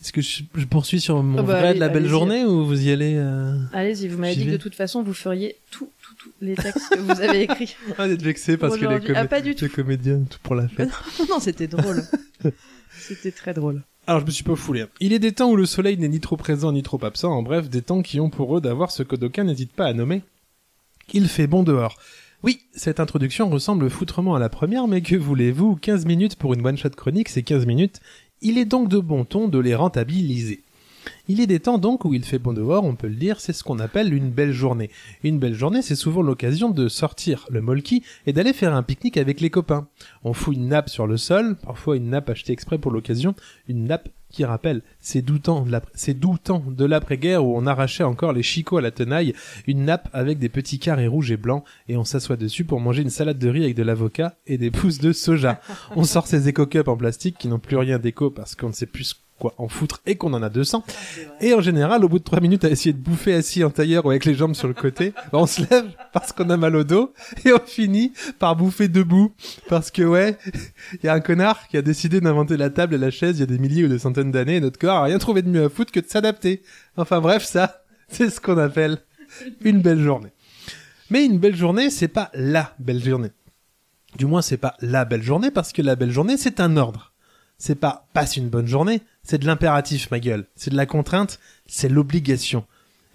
S1: est-ce que je, je poursuis sur mon
S2: Ah bah,
S1: vrai
S2: allez-
S1: de la belle journée ou vous y allez euh...
S2: Allez-y, vous m'avez dit que de toute façon, vous feriez tout, tout, tout les textes que vous avez écrits.
S1: Ah, d'être vexé parce que les, comé-
S2: Ah, pas du tout.
S1: les comédiens, tout pour la fête.
S2: non, c'était drôle. C'était très drôle.
S1: Alors je me suis pas foulé. Il est des temps où le soleil n'est ni trop présent ni trop absent, en bref, des temps qui ont pour eux d'avoir ce que d'aucuns n'hésitent pas à nommer. Il fait bon dehors. Oui, cette introduction ressemble foutrement à la première, mais que voulez-vous 15 minutes pour une one-shot chronique, c'est 15 minutes. Il est donc de bon ton de les rentabiliser. Il est des temps donc où il fait bon dehors, on peut le dire, c'est ce qu'on appelle une belle journée. Une belle journée, c'est souvent l'occasion de sortir le molki et d'aller faire un pique-nique avec les copains. On fout une nappe sur le sol, parfois une nappe achetée exprès pour l'occasion, une nappe qui rappelle ces doux temps de l'après-guerre où on arrachait encore les chicots à la tenaille, une nappe avec des petits carrés rouges et blancs et on s'assoit dessus pour manger une salade de riz avec de l'avocat et des pousses de soja. on sort ces éco-cups en plastique qui n'ont plus rien d'éco parce qu'on ne sait plus quoi en foutre et qu'on en a 200. Et en général, au bout de trois minutes à essayer de bouffer assis en tailleur ou avec les jambes sur le côté, on se lève parce qu'on a mal au dos et on finit par bouffer debout parce que ouais, il y a un connard qui a décidé d'inventer la table et la chaise il y a des milliers ou des centaines d'années et notre corps a rien trouvé de mieux à foutre que de s'adapter. Enfin bref, ça, c'est ce qu'on appelle une belle journée. Mais une belle journée, c'est pas la belle journée. Du moins, c'est pas la belle journée parce que la belle journée, c'est un ordre. C'est pas passe une bonne journée, c'est de l'impératif, ma gueule. C'est de la contrainte, c'est l'obligation.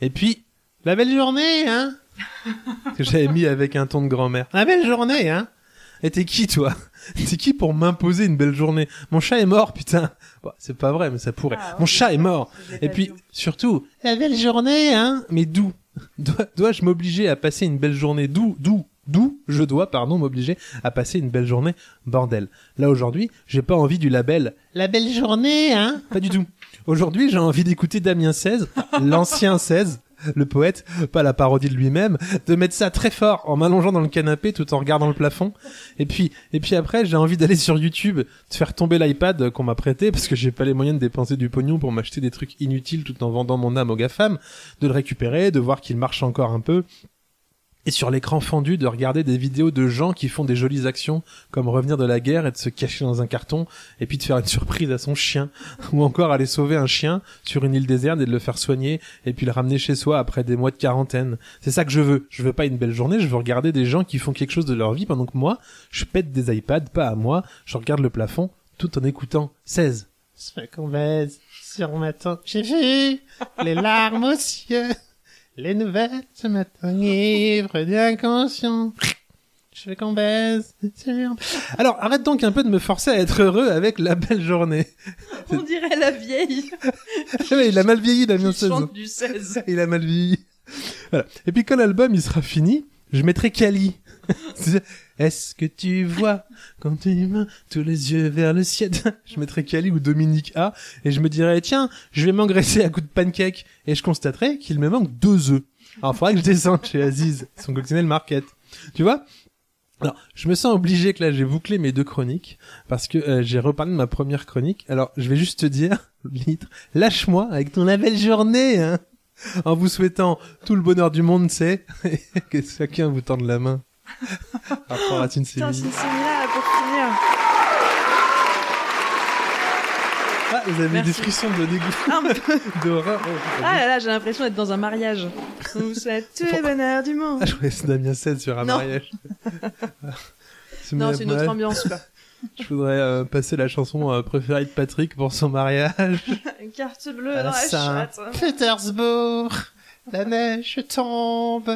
S1: Et puis, la belle journée, hein Que j'avais mis avec un ton de grand-mère. La belle journée, hein Et t'es qui, toi T'es qui pour m'imposer une belle journée Mon chat est mort, putain. Bon, c'est pas vrai, mais ça pourrait.
S2: Ah,
S1: Mon chat est mort. Et puis, surtout, la belle journée, hein Mais d'où Dois- Dois-je m'obliger à passer une belle journée D'où D'où D'où je dois, pardon, m'obliger à passer une belle journée Bordel. Là, aujourd'hui, j'ai pas envie du label La belle journée, hein? Pas du tout. Aujourd'hui, j'ai envie d'écouter Damien 16, l'ancien 16, le poète, pas la parodie de lui-même, de mettre ça très fort en m'allongeant dans le canapé tout en regardant le plafond. Et puis, et puis après, j'ai envie d'aller sur YouTube, de faire tomber l'iPad qu'on m'a prêté parce que j'ai pas les moyens de dépenser du pognon pour m'acheter des trucs inutiles tout en vendant mon âme aux GAFAM, de le récupérer, de voir qu'il marche encore un peu. Et sur l'écran fendu, de regarder des vidéos de gens qui font des jolies actions, comme revenir de la guerre et de se cacher dans un carton, et puis de faire une surprise à son chien, ou encore aller sauver un chien sur une île déserte et de le faire soigner, et puis le ramener chez soi après des mois de quarantaine. C'est ça que je veux. Je veux pas une belle journée, je veux regarder des gens qui font quelque chose de leur vie pendant que moi, je pète des iPads, pas à moi, je regarde le plafond, tout en écoutant 16. Se fait qu'on sur ma tente. J'ai vu les larmes aux yeux, les nouvelles ce matin, ivre d'inconscient. Je veux qu'on baise. Alors, arrête donc un peu de me forcer à être heureux avec la belle journée.
S2: On dirait la vieille
S1: il a mal vieilli, Damien
S2: qui
S1: 16.
S2: chante du 16.
S1: Il a mal vieilli. Voilà. Et puis quand l'album il sera fini, je mettrai Kali. Est-ce que tu vois quand tu mains tous les yeux vers le ciel? Je mettrai Kali ou Dominique A et je me dirais tiens, je vais m'engraisser à coups de pancake et je constaterai qu'il me manque deux œufs. Alors il faudra que je descende chez Aziz, son coccinelle market. Tu vois? Alors, je me sens obligé que là j'ai bouclé mes deux chroniques parce que euh, j'ai reparlé de ma première chronique. Alors, je vais juste te dire, litre, lâche-moi avec ton la belle journée, hein en vous souhaitant tout le bonheur du monde, c'est que chacun vous tende la main. À une
S2: Putain, c'est là pour finir.
S1: Ah, vous avez
S2: Merci.
S1: des frissons de dégoût, d'horreur. Oh,
S2: Ah là là, j'ai l'impression d'être dans un mariage. Vous souhaite tout le bonheur du monde.
S1: Ah, je c'est Damien 16 sur un
S2: Non.
S1: mariage.
S2: Non, c'est une autre ambiance, quoi.
S1: Je voudrais euh, passer la chanson euh, préférée de Patrick pour son mariage.
S2: Une carte bleue
S1: À
S2: dans la chatte.
S1: Pétersbourg, La neige tombe.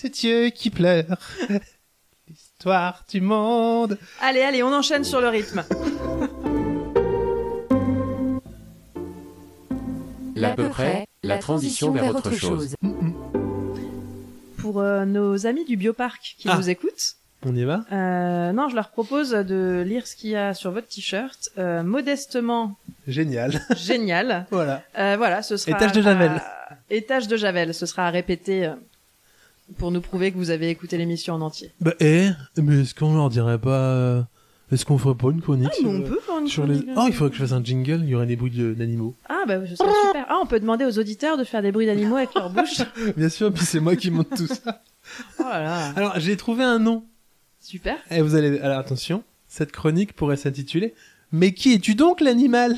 S1: C'est Dieu qui pleure. L'histoire du monde.
S2: Allez, allez, on enchaîne sur le rythme.
S6: L'à peu près, la transition vers autre chose.
S2: Pour euh, nos amis du bioparc qui
S1: Ah.
S2: nous écoutent,
S1: On y va?
S2: euh, non, je leur propose de lire ce qu'il y a sur votre t-shirt. Euh, modestement
S1: Génial.
S2: génial.
S1: voilà.
S2: Euh, voilà, ce sera.
S1: Étage de Javel.
S2: à- Étage de Javel. Ce sera à répéter euh, pour nous prouver que vous avez écouté l'émission en entier.
S1: Bah, eh, mais est-ce qu'on leur dirait pas. euh, Est-ce qu'on ferait pas une chronique
S2: Ah, mais on peut faire une
S1: sur les...
S2: chronique,
S1: Oh,
S2: hein.
S1: il faudrait que je fasse un jingle, il y aurait des bruits d'animaux.
S2: Ah, bah, ce serait super. Ah, on peut demander aux auditeurs de faire des bruits d'animaux avec leur bouche.
S1: Bien sûr, puis c'est moi qui monte tout ça.
S2: Oh là là.
S1: Alors, j'ai trouvé un nom.
S2: Super.
S1: Et vous allez. Alors, attention, cette chronique pourrait s'intituler Mais qui es-tu donc, l'animal?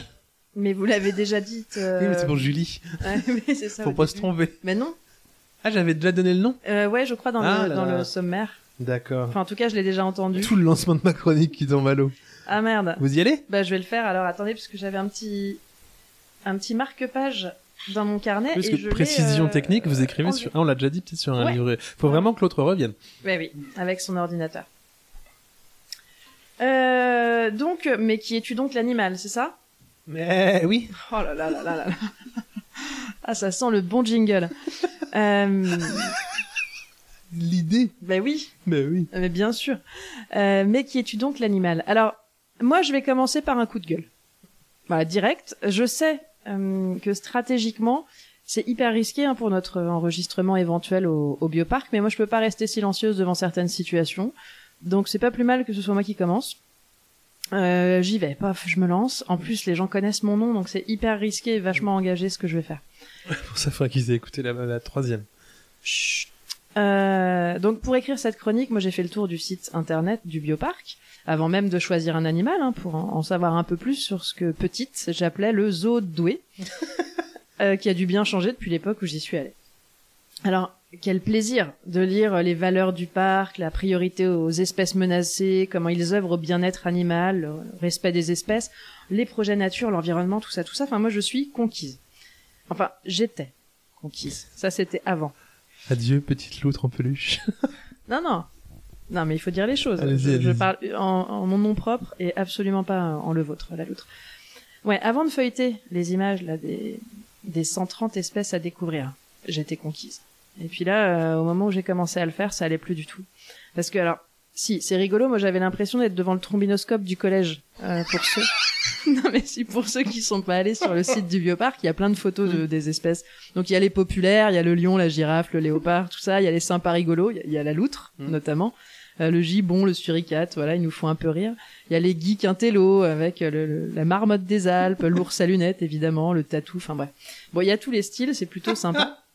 S2: Mais vous l'avez déjà dit. euh,
S1: Oui, mais c'est pour Julie.
S2: ouais, mais c'est ça.
S1: Faut
S2: au
S1: pas se tromper.
S2: Mais non.
S1: Ah, j'avais déjà donné le nom
S2: Euh, ouais, je crois dans,
S1: Ah
S2: le,
S1: là
S2: dans
S1: là.
S2: le sommaire.
S1: D'accord.
S2: Enfin, en tout cas, je l'ai déjà entendu.
S1: Tout le lancement de ma chronique qui tombe à l'eau.
S2: Ah merde.
S1: Vous y allez?
S2: Bah, je vais le faire. Alors, attendez, parce que j'avais un petit, un petit marque-page dans mon carnet.
S1: Parce
S2: et
S1: que
S2: je
S1: précision
S2: euh,
S1: technique, vous écrivez sur. Ah, on l'a déjà dit peut-être sur un
S2: Ouais.
S1: livret. Faut vraiment que l'autre revienne.
S2: Ouais, oui, avec son ordinateur. Euh, donc, mais qui es-tu donc l'animal, c'est ça?
S1: Mais oui.
S2: Oh là là là là là. Ah, ça sent le bon jingle. euh,
S1: L'idée.
S2: bah oui,
S1: Mais oui.
S2: mais bien sûr. Euh, mais qui es-tu donc l'animal? Alors, moi, je vais commencer par un coup de gueule. Voilà, direct. Je sais euh, que stratégiquement, c'est hyper risqué hein, pour notre enregistrement éventuel au, au bioparc, mais moi, je peux pas rester silencieuse devant certaines situations. Donc, c'est pas plus mal que ce soit moi qui commence. Euh, J'y vais, paf, je me lance. En plus, les gens connaissent mon nom, donc c'est hyper risqué et vachement engagé ce que je vais faire.
S1: Pour ça, il faudrait qu'ils aient écouté la, la troisième.
S2: Chut. Euh, donc pour écrire cette chronique, moi j'ai fait le tour du site internet du bioparc, avant même de choisir un animal, hein, pour en, en savoir un peu plus sur ce que petite j'appelais le zoo de Douai, euh, qui a dû bien changer depuis l'époque où j'y suis allée. Alors quel plaisir de lire les valeurs du parc, la priorité aux espèces menacées, comment ils œuvrent au bien-être animal, le respect des espèces, les projets nature, l'environnement, tout ça, tout ça. Enfin moi je suis conquise. Enfin j'étais conquise. Ça c'était avant.
S1: Adieu, petite loutre en peluche.
S2: Non, non. Non, mais il faut dire les choses.
S1: Allez-y,
S2: Je, je parle en, en mon nom propre et absolument pas en le vôtre, la loutre. Ouais, avant de feuilleter les images là des, des 130 espèces à découvrir, j'étais conquise. Et puis là, euh, au moment où j'ai commencé à le faire, ça allait plus du tout. Parce que alors, si, c'est rigolo, moi j'avais l'impression d'être devant le trombinoscope du collège. euh, pour ceux... non mais si, pour ceux qui sont pas allés sur le site du bioparc, il y a plein de photos de, des espèces. Donc il y a les populaires, il y a le lion, la girafe, le léopard, tout ça. Il y a les sympas rigolos, il y a- il y, a la loutre
S1: Mm.
S2: notamment, euh, le gibbon, le suricate, voilà, ils nous font un peu rire. Il y a les geeks intello avec euh, le- le- la marmotte des Alpes, l'ours à lunettes évidemment, le tatou, enfin bref. Bon, il y a tous les styles, c'est plutôt sympa.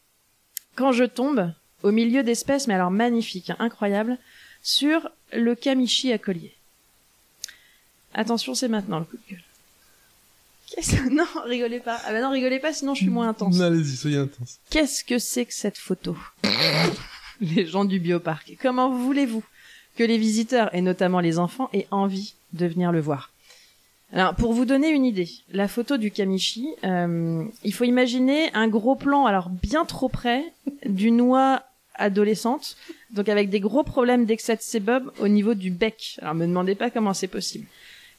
S2: Quand je tombe au milieu d'espèces, mais alors magnifiques, hein, incroyables, sur le kamichi à collier. Attention, c'est maintenant le coup de gueule. Qu'est-ce que... Non, rigolez pas. Ah bah non, rigolez pas, sinon je suis moins intense.
S1: Allez-y, soyez intense.
S2: Qu'est-ce que c'est que cette photo? Les gens du bioparc. Comment voulez-vous que les visiteurs, et notamment les enfants, aient envie de venir le voir? Alors, pour vous donner une idée, la photo du Kamichi, euh, il faut imaginer un gros plan, alors bien trop près, d'une noix adolescente, donc avec des gros problèmes d'excès de sébum au niveau du bec. Alors, me demandez pas comment c'est possible.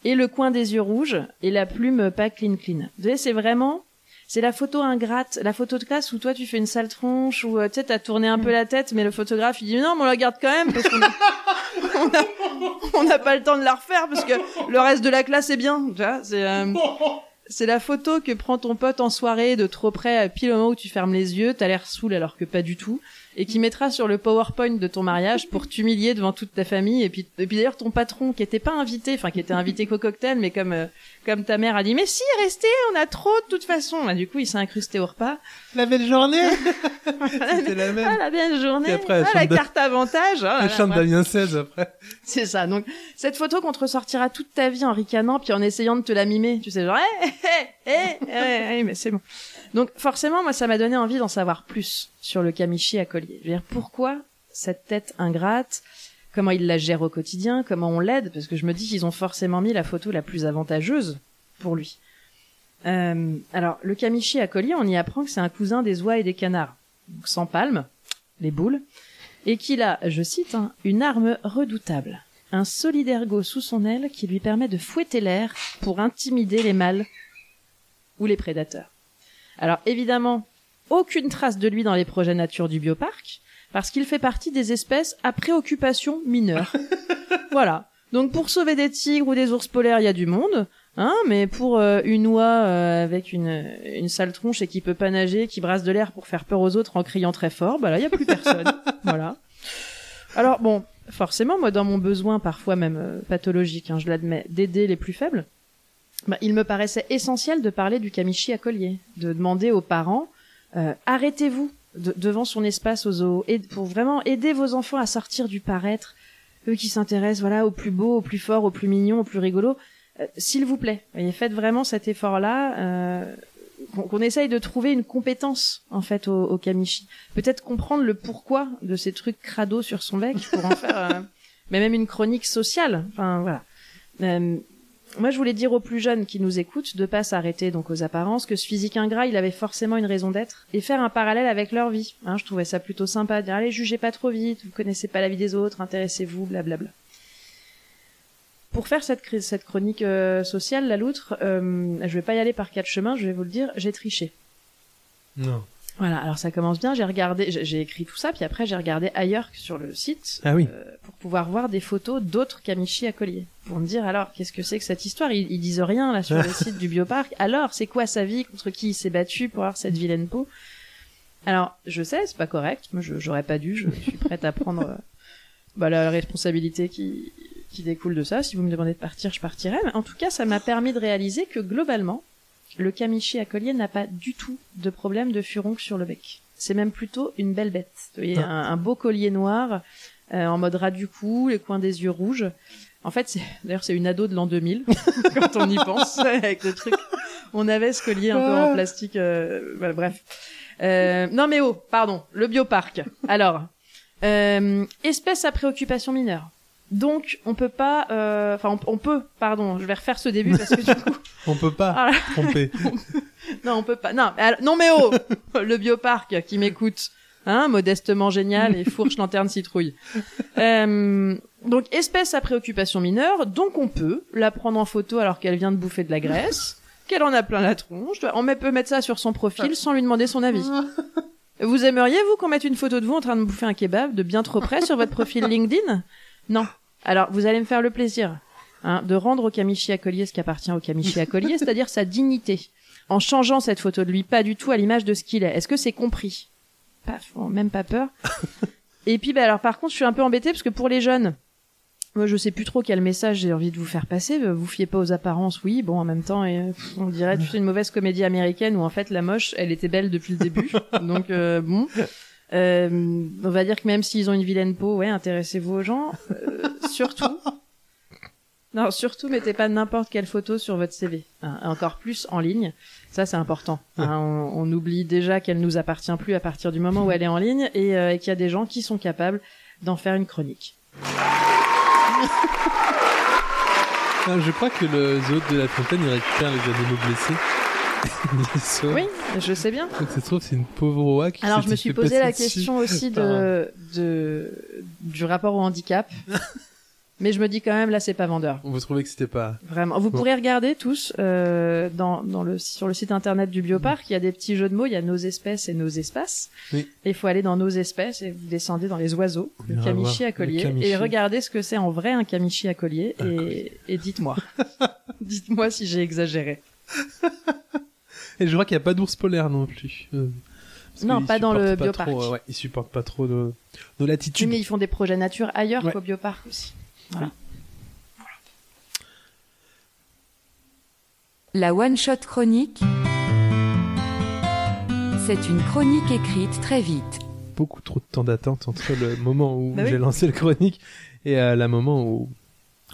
S2: Et le coin des yeux rouges, et la plume pas clean clean. Vous voyez, c'est vraiment c'est la photo ingrate, la photo de classe où toi tu fais une sale tronche ou euh, tu sais t'as tourné un peu la tête mais le photographe il dit non mais on la garde quand même parce qu'on on n'a pas le temps de la refaire parce que le reste de la classe est bien. C'est euh, c'est la photo que prend ton pote en soirée de trop près, à pile au moment où tu fermes les yeux, t'as l'air saoul alors que pas du tout, et qui mettra sur le PowerPoint de ton mariage pour t'humilier devant toute ta famille. Et puis, et puis d'ailleurs ton patron qui était pas invité, enfin qui était invité qu'au cocktail, mais comme euh, comme ta mère a dit mais si restez, on a trop de toute façon. Bah, du coup il s'est incrusté au repas.
S1: La belle journée C'était la
S2: Ah
S1: même.
S2: la belle journée,
S1: Et après, elle
S2: ah la
S1: de-
S2: carte avantage. Là,
S1: chante
S2: bref.
S1: Damien 16 après.
S2: C'est ça. Donc cette photo qu'on te ressortira toute ta vie en ricanant puis en essayant de te la mimer, tu sais genre eh, eh, eh, mais c'est bon. Donc forcément moi ça m'a donné envie d'en savoir plus sur le Kamichi à collier. Je pourquoi cette tête ingrate? Comment il la gère au quotidien? Comment on l'aide? Parce que je me dis qu'ils ont forcément mis la photo la plus avantageuse pour lui. Euh, alors, le kamichi à collier, on y apprend que c'est un cousin des oies et des canards. Donc, sans palme, les boules. Et qu'il a, je cite, hein, une arme redoutable. Un solide ergot sous son aile qui lui permet de fouetter l'air pour intimider les mâles ou les prédateurs. Alors, évidemment, aucune trace de lui dans les projets nature du bioparc, parce qu'il fait partie des espèces à préoccupation mineure. voilà. Donc pour sauver des tigres ou des ours polaires, il y a du monde, hein, mais pour euh, une oie euh, avec une, une sale tronche et qui peut pas nager, qui brasse de l'air pour faire peur aux autres en criant très fort, bah là, il y a plus personne. voilà. Alors bon, forcément, moi, dans mon besoin, parfois même euh, pathologique, hein, je l'admets, d'aider les plus faibles, bah, il me paraissait essentiel de parler du kamichi à collier, de demander aux parents, euh, arrêtez-vous de- devant son espace au zoo, et pour vraiment aider vos enfants à sortir du paraître, eux qui s'intéressent voilà au plus beau, au plus fort, au plus mignon, au plus rigolo, euh, s'il vous plaît, voyez, faites vraiment cet effort-là, euh, qu'on qu'on essaye de trouver une compétence en fait au, au kamichi, peut-être comprendre le pourquoi de ces trucs crado sur son bec pour en faire, euh, mais même une chronique sociale, enfin voilà. Euh, moi, je voulais dire aux plus jeunes qui nous écoutent de pas s'arrêter donc aux apparences, que ce physique ingrat, il avait forcément une raison d'être, et faire un parallèle avec leur vie. Hein, je trouvais ça plutôt sympa, de dire allez, jugez pas trop vite, vous connaissez pas la vie des autres, intéressez-vous, blablabla. Pour faire cette, cette chronique euh, sociale, la loutre, euh, je vais pas y aller par quatre chemins, je vais vous le dire, j'ai triché.
S1: Non.
S2: Voilà, alors ça commence bien, j'ai regardé, j'ai écrit tout ça, puis après j'ai regardé ailleurs que sur le site
S1: Ah oui.
S2: euh, pour pouvoir voir des photos d'autres kamichi à collier. Pour me dire alors, qu'est-ce que c'est que cette histoire? Ils, ils disent rien là sur le site du bioparc. Alors, c'est quoi sa vie? Contre qui il s'est battu pour avoir cette vilaine peau? Alors, je sais, c'est pas correct. Moi, j'aurais pas dû. Je suis prête à prendre euh, bah, la responsabilité qui, qui découle de ça. Si vous me demandez de partir, je partirai. Mais en tout cas, ça m'a permis de réaliser que globalement, le kamichi à collier n'a pas du tout de problème de furoncle sur le bec. C'est même plutôt une belle bête. Vous voyez, un, un beau collier noir, euh, en mode ras du cou, les coins des yeux rouges. En fait, c'est, d'ailleurs, c'est une ado de l'an 2000, quand on y pense, avec le truc. On avait ce collier un peu en plastique, euh, voilà, bref. Euh, non mais oh, pardon, le bioparc. Alors, euh, espèce à préoccupation mineure. Donc, on peut pas, euh, enfin, on, on peut, pardon, je vais refaire ce début parce que du coup,
S1: On peut pas
S2: Ah
S1: tromper.
S2: non, on peut pas. Non, alors- non mais oh, le bioparc qui m'écoute, hein, modestement génial et fourche lanterne citrouille. Euh, donc espèce à préoccupation mineure, donc on peut la prendre en photo alors qu'elle vient de bouffer de la graisse, qu'elle en a plein la tronche. On peut mettre ça sur son profil sans lui demander son avis. Vous aimeriez vous qu'on mette une photo de vous en train de bouffer un kebab de bien trop près sur votre profil LinkedIn? Non. Alors vous allez me faire le plaisir hein, de rendre au Kamichi à collier ce qui appartient au Kamichi à collier, c'est-à-dire sa dignité en changeant cette photo de lui pas du tout à l'image de ce qu'il est. Est-ce que c'est compris? Paf, même pas peur. Et puis, bah, alors par contre, je suis un peu embêtée parce que pour les jeunes, moi, je sais plus trop quel message j'ai envie de vous faire passer. Vous fiez pas aux apparences, oui. Bon, en même temps, pff, on dirait tu sais une mauvaise comédie américaine où en fait la moche, elle était belle depuis le début. Donc euh, bon, Euh, on va dire que même s'ils ont une vilaine peau, ouais, intéressez-vous aux gens. Euh, surtout, non, surtout mettez pas n'importe quelle photo sur votre CV. hein, encore plus en ligne. Ça, c'est important. hein. on, on oublie déjà qu'elle nous appartient plus à partir du moment où elle est en ligne et, euh, et qu'il y a des gens qui sont capables d'en faire une chronique.
S1: Ah, je crois que le zoo de la Fontaine il récupère les animaux blessés.
S2: Oui, je sais bien.
S1: Ça se trouve c'est une pauvre oie qui
S2: Alors, je me suis posé la
S1: dessus
S2: question aussi de, de, du rapport au handicap. Mais je me dis quand même, là, c'est pas vendeur.
S1: On vous trouvez que c'était pas.
S2: Vraiment. Vous
S1: Bon.
S2: pourrez regarder tous euh, dans, dans le, sur le site internet du Bioparc. Il y a des petits jeux de mots. Il y a nos espèces et nos espaces.
S1: Oui.
S2: Et il faut aller dans nos espèces et vous descendez dans les oiseaux, le
S1: voir
S2: à collier, et regardez ce que c'est en vrai un kamichi à collier et, et dites-moi. dites-moi si j'ai exagéré.
S1: Et je crois qu'il n'y a pas d'ours polaire non plus. Euh,
S2: Non, pas dans le
S1: pas
S2: bioparc.
S1: trop, euh, ouais, ils supportent pas trop nos, nos
S2: Oui,
S1: latitudes.
S2: mais ils font des projets nature ailleurs
S1: Ouais.
S2: qu'au Bioparc aussi. Voilà.
S8: La One Shot Chronique. C'est une chronique écrite très vite.
S1: Beaucoup trop de temps d'attente entre le moment où
S2: Bah oui.
S1: j'ai lancé le chronique et euh, la moment où.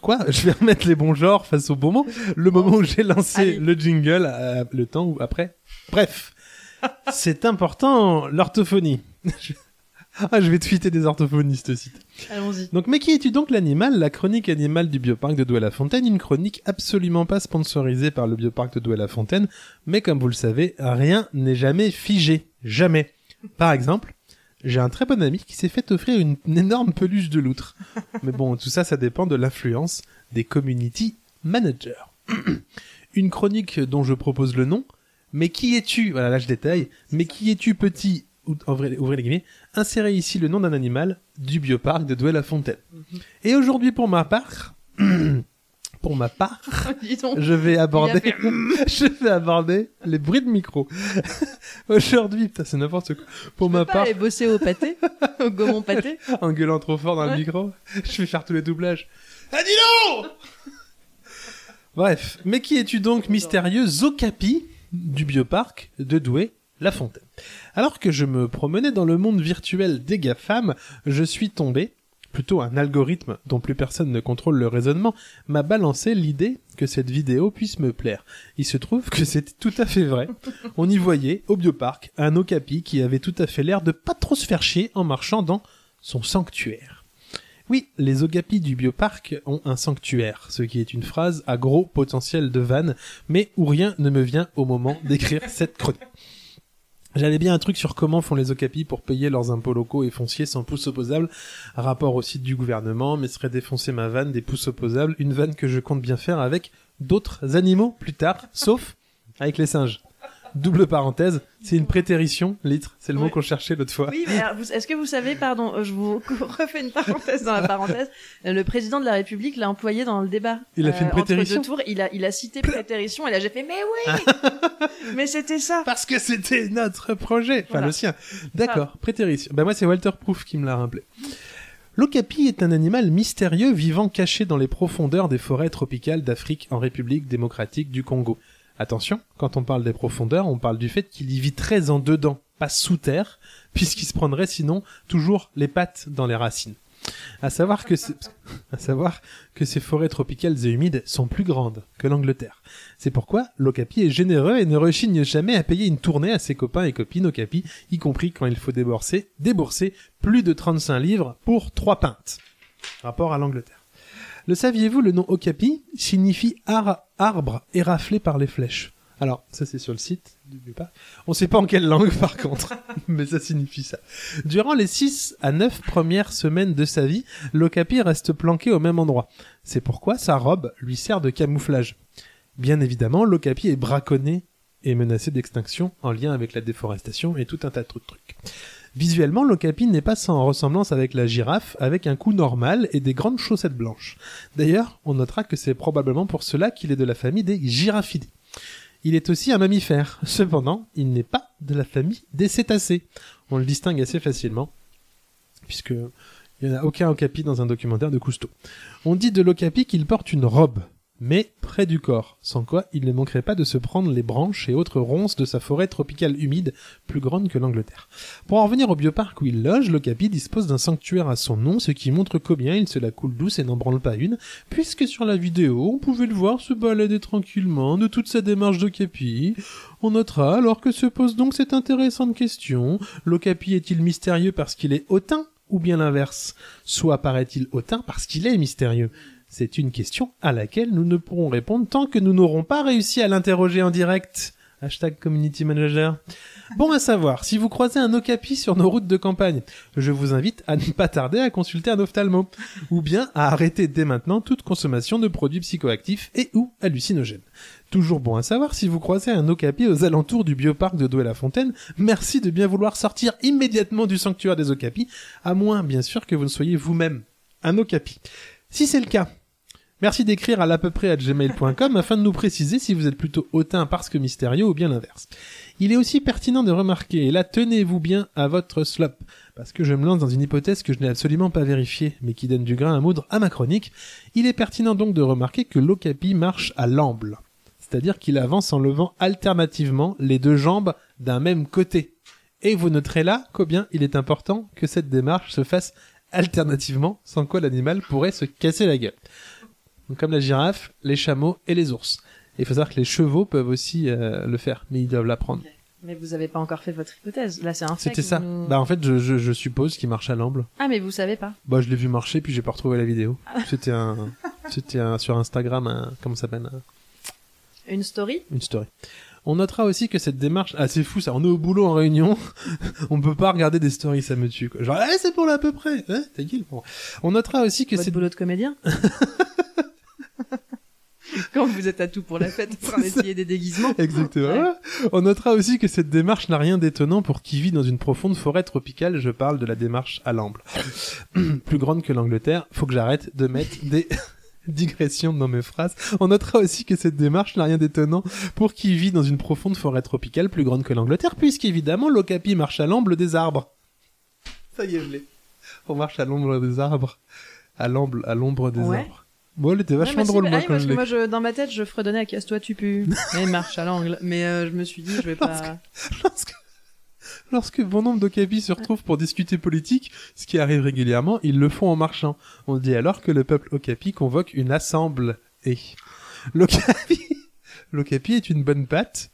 S1: Quoi Je vais remettre les bons genres face au bon moment. Le moment où j'ai lancé
S2: Allez.
S1: le jingle, euh, le temps où après. Bref, c'est important l'orthophonie. Je- Ah, je vais tweeter des orthophonistes aussi.
S2: Allons-y.
S1: Donc, mais qui es-tu donc l'animal? La chronique animale du bioparc de Douai-la-Fontaine, une chronique absolument pas sponsorisée par le bioparc de Douai-la-Fontaine, mais comme vous le savez, rien n'est jamais figé. Jamais. Par exemple, j'ai un très bon ami qui s'est fait offrir une, une énorme peluche de loutre. Mais bon, tout ça, ça dépend de l'influence des community managers. une chronique dont je propose le nom, mais qui es-tu? Voilà, là je détaille. Mais qui es-tu petit ou- ouvrez, ouvrez les guillemets, insérez ici le nom d'un animal du bioparc de Douai-la-Fontaine. Et aujourd'hui, pour ma part, pour ma part,
S2: donc.
S1: je vais aborder,
S2: fait
S1: je vais aborder les bruits de micro. aujourd'hui, putain, c'est n'importe quoi. Pour ma
S2: Pas
S1: part,
S2: aller bosser au pâté, au Gaumont pâté.
S1: en gueulant trop fort dans le micro, je vais faire tous les doublages. Ah, dis donc Bref, mais qui es-tu donc mystérieux Zocapi du bioparc de Douai-la-Fontaine Alors que je me promenais dans le monde virtuel des GAFAM, je suis tombé, plutôt un algorithme dont plus personne ne contrôle le raisonnement, m'a balancé l'idée que cette vidéo puisse me plaire. Il se trouve que c'était tout à fait vrai. On y voyait, au bioparc, un okapi qui avait tout à fait l'air de pas trop se faire chier en marchant dans son sanctuaire. Oui, les okapis du bioparc ont un sanctuaire, ce qui est une phrase à gros potentiel de vanne, mais où rien ne me vient au moment d'écrire cette chronique. J'avais bien un truc sur comment font les okapis pour payer leurs impôts locaux et fonciers sans pouces opposables, rapport au site du gouvernement, mais serait défoncer ma vanne des pouces opposables, une vanne que je compte bien faire avec d'autres animaux plus tard, sauf avec les singes. Double parenthèse, c'est une prétérition, litre, c'est le mot qu'on cherchait l'autre fois.
S2: Oui, mais est-ce que vous savez, pardon, euh, je vous refais une parenthèse dans la parenthèse. euh, Le président de la République l'a employé dans le débat.
S1: Il a fait une
S2: entre
S1: prétérition
S2: deux tours, il a, il a cité prétérition et là j'ai fait, mais oui! mais c'était ça!
S1: Parce que c'était notre projet, enfin
S2: Voilà.
S1: le sien. D'accord, prétérition. Bah moi c'est Walter Proof qui me l'a rappelé. L'okapi est un animal mystérieux vivant caché dans les profondeurs des forêts tropicales d'Afrique en République démocratique du Congo. Attention, quand on parle des profondeurs, on parle du fait qu'il y vit très en dedans, pas sous terre, puisqu'il se prendrait sinon toujours les pattes dans les racines. À savoir que, ces forêts tropicales et humides sont plus grandes que l'Angleterre. C'est pourquoi l'Okapi est généreux et ne rechigne jamais à payer une tournée à ses copains et copines Okapi, y compris quand il faut débourser, débourser plus de 35 livres pour 3 pintes. Rapport à l'Angleterre. Le saviez-vous, le nom Okapi signifie ar- arbre éraflé par les flèches. Alors, ça c'est sur le site du Bioparc. On sait pas en quelle langue par contre, mais ça signifie ça. Durant les 6 à 9 premières semaines de sa vie, l'Okapi reste planqué au même endroit. C'est pourquoi sa robe lui sert de camouflage. Bien évidemment, l'Okapi est braconné et menacé d'extinction en lien avec la déforestation et tout un tas de trucs. Visuellement, l'Okapi n'est pas sans ressemblance avec la girafe, avec un cou normal et des grandes chaussettes blanches. D'ailleurs, on notera que c'est probablement pour cela qu'il est de la famille des giraffidés. Il est aussi un mammifère. Cependant, il n'est pas de la famille des cétacés. On le distingue assez facilement, puisque il n'y en a aucun okapi dans un documentaire de Cousteau. On dit de l'okapi qu'il porte une robe, mais près du corps, sans quoi il ne manquerait pas de se prendre les branches et autres ronces de sa forêt tropicale humide, plus grande que l'Angleterre. Pour en revenir au bioparc où il loge, l'okapi dispose d'un sanctuaire à son nom, ce qui montre combien il se la coule douce et n'en branle pas une, puisque sur la vidéo, on pouvait le voir se balader tranquillement de toute sa démarche d'okapi. On notera alors que se pose donc cette intéressante question, l'okapi est-il mystérieux parce qu'il est hautain ou bien l'inverse? Soit paraît-il hautain parce qu'il est mystérieux C'est une question à laquelle nous ne pourrons répondre tant que nous n'aurons pas réussi à l'interroger en direct. Hashtag community manager. Bon à savoir, si vous croisez un okapi sur nos routes de campagne, je vous invite à ne pas tarder à consulter un ophtalmo, ou bien à arrêter dès maintenant toute consommation de produits psychoactifs et ou hallucinogènes. Toujours bon à savoir, si vous croisez un okapi aux alentours du bioparc de Douai-la-Fontaine, merci de bien vouloir sortir immédiatement du sanctuaire des okapis, à moins bien sûr que vous ne soyez vous-même un okapi. Si c'est le cas, Merci d'écrire à l'à peu près à gmail.com afin de nous préciser si vous êtes plutôt hautain parce que mystérieux ou bien l'inverse. Il est aussi pertinent de remarquer, et là tenez-vous bien à votre slop, parce que je me lance dans une hypothèse que je n'ai absolument pas vérifiée, mais qui donne du grain à moudre à ma chronique, il est pertinent donc de remarquer que l'okapi marche à l'amble, c'est-à-dire qu'il avance en levant alternativement les deux jambes d'un même côté. Et vous noterez là combien il est important que cette démarche se fasse alternativement, sans quoi l'animal pourrait se casser la gueule. Donc, comme la girafe, les chameaux et les ours. Et il faut savoir que les chevaux peuvent aussi euh, le faire, mais ils doivent l'apprendre.
S2: Mais vous avez pas encore fait votre hypothèse. Là, c'est un fait.
S1: C'était
S2: que
S1: ça.
S2: vous nous-
S1: Bah en fait, je, je, je suppose qu'il marche à l'amble.
S2: Ah, mais vous savez pas.
S1: Bah je l'ai vu marcher puis j'ai pas retrouvé la vidéo.
S2: Ah.
S1: C'était un, c'était un, sur Instagram, un, comment ça s'appelle, un-
S2: Une story?
S1: Une story. On notera aussi que cette démarche, ah c'est fou ça, on est au boulot en réunion, on peut pas regarder des stories, ça me tue quoi. Genre, eh, c'est pour l'à peu près, hein, ta gueule. Bon. On notera aussi que
S2: Votre
S1: cette
S2: boulot de comédien? Quand vous êtes à tout pour la fête, pour essayer des déguisements.
S1: Exactement.
S2: Ouais.
S1: On notera aussi que cette démarche n'a rien d'étonnant pour qui vit dans une profonde forêt tropicale. Je parle de la démarche à l'amble. Plus grande que l'Angleterre. Faut que j'arrête de mettre des digressions dans mes phrases. On notera aussi que cette démarche n'a rien d'étonnant pour qui vit dans une profonde forêt tropicale plus grande que l'Angleterre, puisqu'évidemment l'ocapi marche à l'amble des arbres. Ça y est, je l'ai. On marche à l'ombre des arbres. À l'amble, à l'ombre des
S2: Ouais.
S1: arbres. Bon, elle était
S2: Ouais,
S1: vachement
S2: si,
S1: drôle, moi,
S2: ah oui,
S1: quand
S2: parce
S1: je
S2: que moi, je, dans ma tête, je fredonnais à casse-toi, tu pues. Et marche à l'angle. Mais euh, je me suis dit, je vais pas.
S1: lorsque, lorsque bon nombre d'Okapi se retrouvent pour discuter politique, ce qui arrive régulièrement, ils le font en marchant. On dit alors que le peuple Okapi convoque une assemblée. L'Okapi, l'Okapi est une bonne patte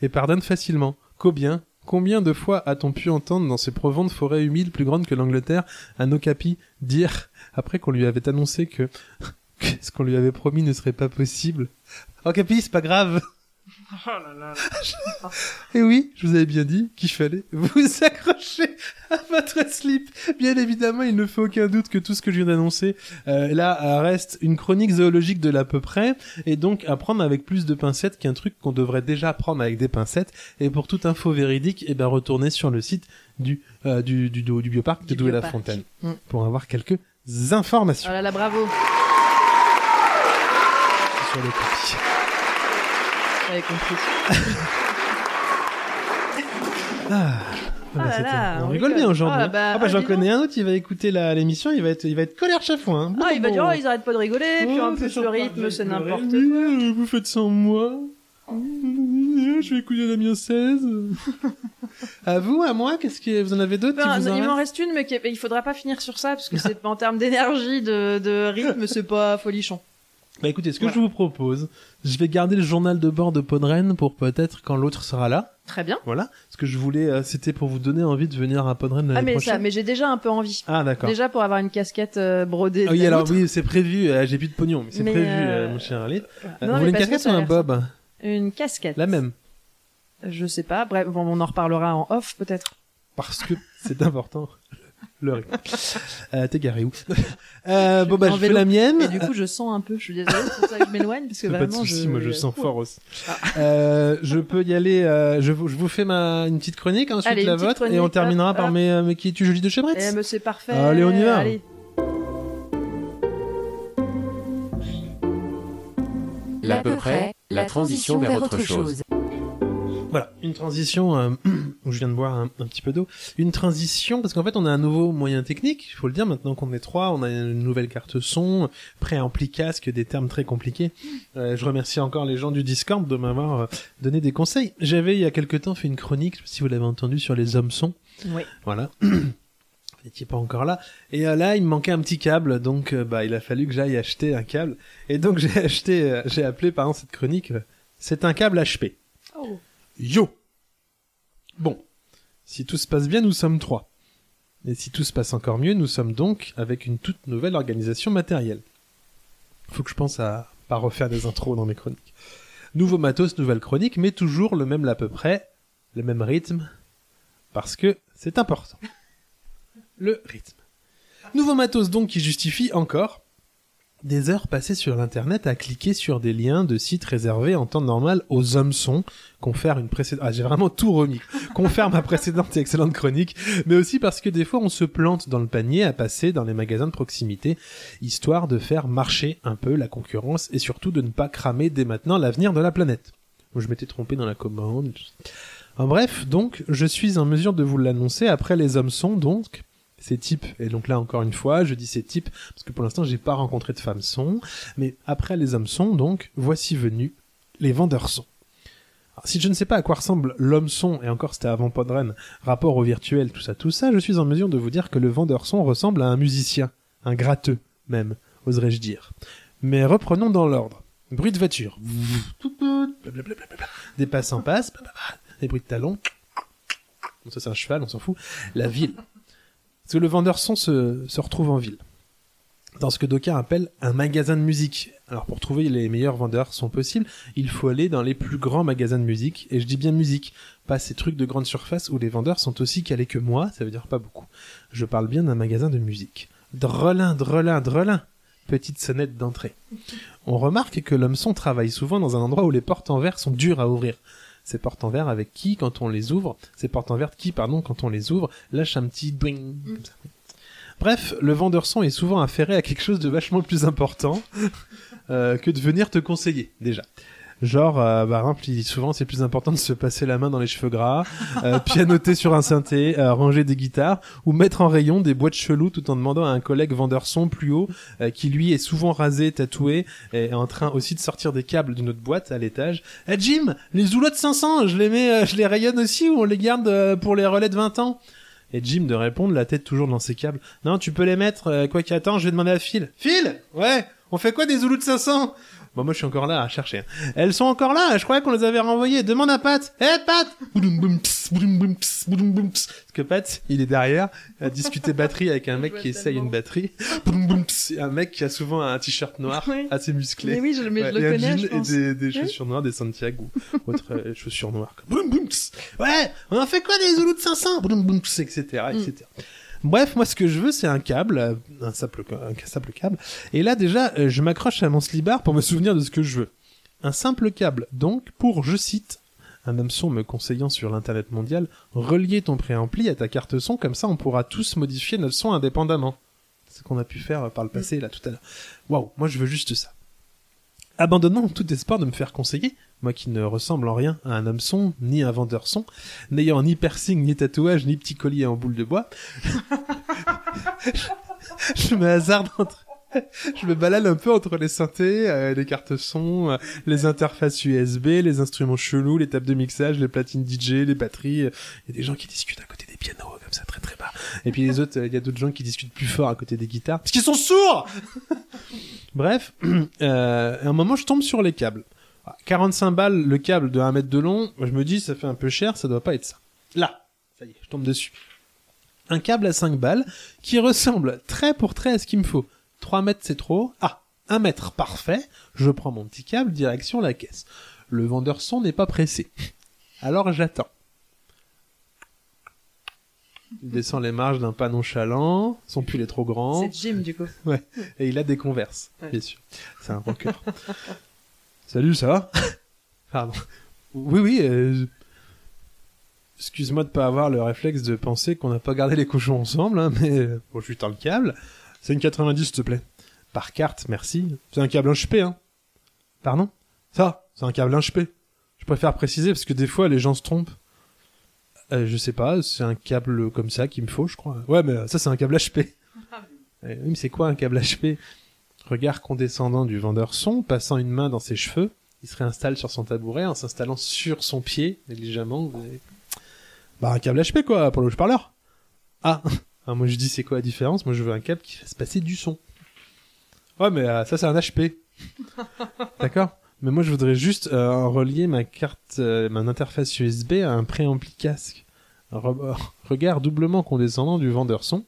S1: et pardonne facilement. Combien Combien de fois a-t-on pu entendre dans ces profondes forêts humides plus grandes que l'Angleterre un Okapi dire, après qu'on lui avait annoncé que, que ce qu'on lui avait promis ne serait pas possible, Okapi, c'est pas grave et oui, je vous avais bien dit qu'il fallait vous accrocher à votre slip. Bien évidemment, il ne fait aucun doute que tout ce que je viens d'annoncer, euh, là, euh, reste une chronique zoologique de l'à peu près, et donc à prendre avec plus de pincettes qu'un truc qu'on devrait déjà prendre avec des pincettes. Et pour toute info véridique, eh ben, retournez sur le site du, euh, du, du, du, du bioparc de
S2: Du
S1: Douai-la-Fontaine
S2: bioparc. Mm.
S1: pour avoir quelques informations
S2: Oh là là, bravo.
S1: Sur le.
S2: J'avais compris.
S1: Ah,
S2: Ah là
S1: c'était-
S2: là,
S1: on, rigole bien aujourd'hui.
S2: Ah
S1: hein.
S2: bah,
S1: ah bah
S2: ah,
S1: j'en connais un autre, il va écouter l'émission, il va être, il va être colère chaque fois. Hein.
S2: Ah, il va dire, oh, ils arrêtent pas de rigoler, puis
S1: Oh,
S2: plus
S1: c'est
S2: le rythme, c'est n'importe quoi.
S1: Vous faites sans moi. Je vais écouter Damien 16. à vous, à moi, qu'est-ce que vous en avez d'autres
S2: Ben, il m'en reste une, mais il faudra pas finir sur ça, parce que c'est en termes d'énergie, de, de rythme, c'est pas folichon.
S1: Bah écoutez, ce que
S2: Voilà.
S1: je vous propose, je vais garder le journal de bord de Podren pour peut-être quand l'autre sera là.
S2: Très bien.
S1: Voilà. Ce que je voulais, euh, c'était pour vous donner envie de venir à Podren l'année
S2: Ah, mais
S1: prochaine.
S2: ça, mais j'ai déjà un peu envie.
S1: Ah d'accord.
S2: Déjà pour avoir une casquette euh, brodée.
S1: Ah oui, alors oui, c'est prévu. euh, J'ai plus de pognon, mais c'est prévu,
S2: euh,
S1: euh, mon cher
S2: Non,
S1: vous voulez une casquette ou un bob?
S2: Une casquette.
S1: La même.
S2: Je sais pas. Bref, bon, on en reparlera en off peut-être.
S1: Parce que c'est important. Le rythme. Euh, T'es garé où? Euh, Bon bah je fais la mienne.
S2: Et du coup, je sens un peu. Je suis désolée, c'est pour ça que je m'éloigne parce que
S1: C'est pas de
S2: vraiment,
S1: soucis,
S2: je.
S1: moi je sens fort aussi.
S2: Ah.
S1: Euh, je peux y aller. euh, je, vous, je vous fais ma une petite chronique ensuite
S2: Allez,
S1: la vôtre et on terminera
S2: hop,
S1: par
S2: hop.
S1: mes mes qui es-tu joli de chez Bretz.
S2: Eh, mais c'est parfait.
S1: Allez, on y va.
S2: Allez.
S6: L'à peu près, la transition vers autre chose.
S1: Voilà, une transition euh, où je viens de boire un, un petit peu d'eau. Une transition parce qu'en fait on a un nouveau moyen technique, il faut le dire maintenant qu'on est trois, on a une nouvelle carte son, préampli casque, des termes très compliqués. Euh, je remercie encore les gens du Discord de m'avoir euh, donné des conseils. J'avais il y a quelque temps fait une chronique, si vous l'avez entendu, sur les hommes sons.
S2: Oui.
S1: Voilà. Vous n'étiez pas encore là. Et euh, là, il me manquait un petit câble, donc euh, bah il a fallu que j'aille acheter un câble. Et donc j'ai acheté, euh, j'ai appelé pardon cette chronique, euh, c'est un câble HP.
S2: Oh.
S1: Yo Bon, si tout se passe bien, nous sommes trois. Et si tout se passe encore mieux, nous sommes donc avec une toute nouvelle organisation matérielle. Faut que je pense à pas refaire des intros dans mes chroniques. Nouveau matos, nouvelle chronique, mais toujours le même à peu près, le même rythme, parce que c'est important. Le rythme. Nouveau matos donc qui justifie encore des heures passées sur l'internet à cliquer sur des liens de sites réservés en temps normal aux hommes sons, confère une précédente, ah j'ai vraiment tout remis, confère ma précédente et excellente chronique, mais aussi parce que des fois on se plante dans le panier à passer dans les magasins de proximité, histoire de faire marcher un peu la concurrence et surtout de ne pas cramer dès maintenant l'avenir de la planète. Je m'étais trompé dans la commande. En bref, donc, je suis en mesure de vous l'annoncer après les hommes sont donc ces types, et donc là encore une fois, je dis ces types, parce que pour l'instant j'ai pas rencontré de femmes sont, mais après les hommes sont, donc, voici venus les vendeurs sont. Alors, si je ne sais pas à quoi ressemble l'homme son, et encore c'était avant Podren, rapport au virtuel, tout ça, tout ça, je suis en mesure de vous dire que le vendeur son ressemble à un musicien, un gratteux, même, oserais-je dire. Mais reprenons dans l'ordre. Bruit de voiture. Des passants passent. les bruits de talons. Ça c'est un cheval, on s'en fout. La ville. Que le vendeur son se, retrouve en ville. Dans ce que d'aucuns appellent un magasin de musique. Alors pour trouver les meilleurs vendeurs sont possibles, il faut aller dans les plus grands magasins de musique, et je dis bien musique, pas ces trucs de grande surface où les vendeurs sont aussi calés que moi, ça veut dire pas beaucoup. Je parle bien d'un magasin de musique. Drelin, drelin, drelin. Petite sonnette d'entrée. On remarque que l'homme son travaille souvent dans un endroit où les portes en verre sont dures à ouvrir. Ces portes en verre avec qui, quand on les ouvre, ces portes en verre qui, pardon, quand on les ouvre, lâchent un petit bling. comme ça. Bref, le vendeur son est souvent affairé à quelque chose de vachement plus important euh, que de venir te conseiller, déjà. Genre, euh, il dit souvent c'est plus important de se passer la main dans les cheveux gras, euh, pianoter sur un synthé, euh, ranger des guitares, ou mettre en rayon des boîtes cheloues tout en demandant à un collègue vendeur son plus haut, euh, qui lui est souvent rasé, tatoué, et en train aussi de sortir des câbles d'une autre boîte à l'étage. Eh Jim, les zoulottes 500, je les mets, je les rayonne aussi ou on les garde pour les relais de 20 ans? Et Jim de répondre, la tête toujours dans ses câbles. Non, tu peux les mettre, quoi qu'attends, je vais demander à Phil. Phil Ouais, on fait quoi des Zoulous de 500 Bon, moi je suis encore là à chercher. hein. Elles sont encore là, je croyais qu'on les avait renvoyées. Demande à Pat. Eh Pat Boudoum boum ps, boudoum boum ps, boudoum boum ps. Parce que Pat, il est derrière à discuter batterie avec un mec qui essaye une batterie. Boum boum ps. Et un mec qui a souvent un t-shirt noir,
S2: Oui.
S1: assez musclé.
S2: Mais oui, je, mais
S1: Ouais,
S2: je
S1: et
S2: le
S1: un
S2: connais,
S1: jean
S2: je pense.
S1: Et des, chaussures noires, des Santiago, autres euh, chaussures noires. Boum boum ps. Ouais, on en fait quoi des Zoulous de 500 Boum boum ps, etc., etc. Bref, moi ce que je veux c'est un câble, euh, un simple, câble. Et là déjà, euh, je m'accroche à mon slibard pour me souvenir de ce que je veux. Un simple câble, donc, pour, je cite, un hameçon me conseillant sur l'internet mondial, relier ton préampli à ta carte son, comme ça on pourra tous modifier notre son indépendamment. C'est ce qu'on a pu faire euh, par le passé là tout à l'heure. Waouh, moi je veux juste ça. Abandonnant tout espoir de me faire conseiller, moi qui ne ressemble en rien à un hameçon, ni un vendeur son, n'ayant ni piercing, ni tatouage, ni petit collier en boule de bois, je me hasarde entre... Je me balade un peu entre les synthés, euh, les cartes son, euh, les interfaces USB, les instruments chelous, les tables de mixage, les platines DJ, les batteries. Il y a des gens qui discutent à côté des pianos, comme ça, très très bas. Et puis les autres, euh, il y a d'autres gens qui discutent plus fort à côté des guitares, parce qu'ils sont sourds Bref, à un moment, je tombe sur les câbles. Ah, 45 balles le câble de 1 mètre de long, je me dis, ça fait un peu cher, ça doit pas être ça. Là, ça y est, je tombe dessus. Un câble à 5 balles qui ressemble trait pour trait à ce qu'il me faut. 3 mètres, c'est trop. Ah, 1 mètre, parfait. Je prends mon petit câble, direction la caisse. Le vendeur son n'est pas pressé. Alors j'attends. Il descend les marges d'un pas nonchalant, son pull est trop grand,
S2: C'est Jim, du coup.
S1: et il a des converses,
S2: Ouais.
S1: bien sûr. C'est un rocker. Salut, ça va Pardon. Oui, oui. euh, Excuse-moi de pas avoir le réflexe de penser qu'on n'a pas gardé les cochons ensemble, hein, mais euh, bon, je lui tends le câble. C'est une 90, s'il te plaît. Par carte, merci. C'est un câble HP, hein. Pardon? Ça, c'est un câble HP. Je préfère préciser parce que des fois les gens se trompent. Euh, je sais pas, c'est un câble comme ça qu'il me faut, je crois. Ouais, mais ça c'est un câble HP. Euh, oui, mais c'est quoi un câble HP Regard condescendant du vendeur son, passant une main dans ses cheveux, il se réinstalle sur son tabouret en s'installant sur son pied, négligemment. vous avez- Bah un câble HP quoi, pour le haut-parleur. Ah, Ah, moi je dis c'est quoi la différence? Moi je veux un câble qui fasse passer du son. Ouais mais euh, ça c'est un HP. D'accord? Mais moi je voudrais juste euh, relier ma carte, euh, mon interface USB à un préampli casque. Re- regard doublement condescendant du vendeur son,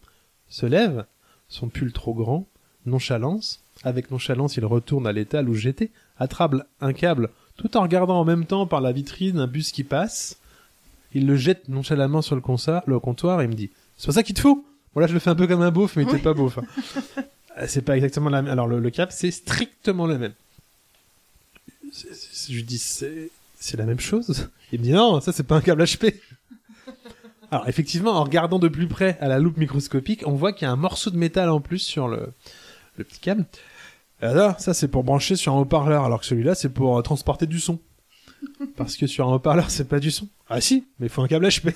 S1: se lève, son pull trop grand, nonchalance. Avec nonchalance, il retourne à l'étal où j'étais, attrape un câble, tout en regardant en même temps par la vitrine un bus qui passe. Il le jette nonchalamment sur le, comptoir et me dit C'est pas ça qu'il te faut Bon là je le fais un peu comme un beauf, mais t'es pas beauf. hein. Euh, c'est pas exactement la même. Alors le, le câble, c'est strictement le même. Je lui dis c'est la même chose? Il me dit Non, ça c'est pas un câble HP. Alors effectivement, en regardant de plus près à la loupe microscopique, on voit qu'il y a un morceau de métal en plus sur le, le petit câble. Alors, ça c'est pour brancher sur un haut-parleur, alors que celui-là c'est pour euh, transporter du son. Parce que sur un haut-parleur c'est pas du son. Ah si, mais il faut un câble HP.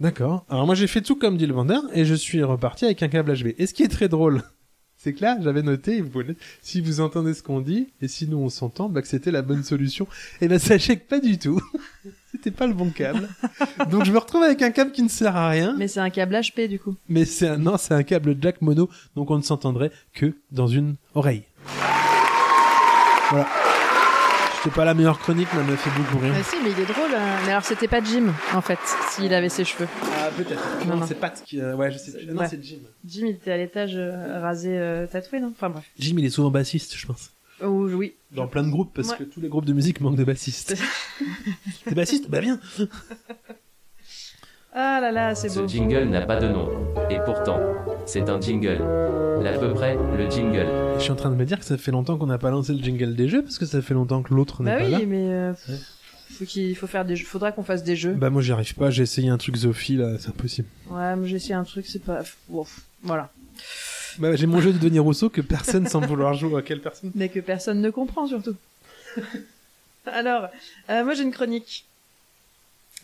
S1: D'accord. Alors moi j'ai fait tout comme dit le vendeur et je suis reparti avec un câble HB. Et ce qui est très drôle, c'est que là j'avais noté, vous pouvez- si vous entendez ce qu'on dit et si nous on s'entend, bah, que c'était la bonne solution. Et ben sachez que pas du tout. c'était pas le bon câble. Donc je me retrouve avec un câble qui ne sert à rien.
S2: Mais c'est un câble HP, du coup.
S1: Mais c'est un, non, c'est un câble jack mono, donc on ne s'entendrait que dans une oreille. Voilà. C'était pas la meilleure chronique, mais elle m'a fait beaucoup rire.
S2: Mais si, mais il est drôle. hein. Mais alors, c'était pas Jim, en fait, s'il avait ses cheveux.
S1: Ah, peut-être.
S2: Non,
S1: Non,
S2: non.
S1: c'est Pat qui. euh, ouais, je sais. Non,
S2: Ouais.
S1: c'est Jim.
S2: Jim, il était à l'étage euh, rasé, euh, tatoué, non? Enfin bref.
S1: Jim, il est souvent bassiste, je pense.
S2: Oh, oui.
S1: Dans plein de groupes, parce
S2: Ouais.
S1: que tous les groupes de musique manquent de bassistes. T'es bassiste Bah bien
S2: Ah là là, c'est
S7: Ce
S2: beau.
S7: jingle n'a pas de nom. Et pourtant, c'est un jingle. L'à peu près, le jingle.
S1: Je suis en train de me dire que ça fait longtemps qu'on n'a pas lancé le jingle des jeux, parce que ça fait longtemps que l'autre n'est
S2: Bah
S1: pas
S2: oui,
S1: là.
S2: mais euh,
S1: Ouais.
S2: faut qu'il faut faire des jeux. Faudra qu'on fasse des jeux.
S1: Bah moi j'y arrive pas, j'ai essayé un truc Zophie là, c'est impossible.
S2: Ouais, mais j'ai essayé un truc, c'est pas. Ouf, voilà.
S1: Bah j'ai mon jeu de Denis Rousseau que personne semble vouloir jouer à quelle personne
S2: Mais que personne ne comprend surtout. Alors, euh, moi j'ai une chronique,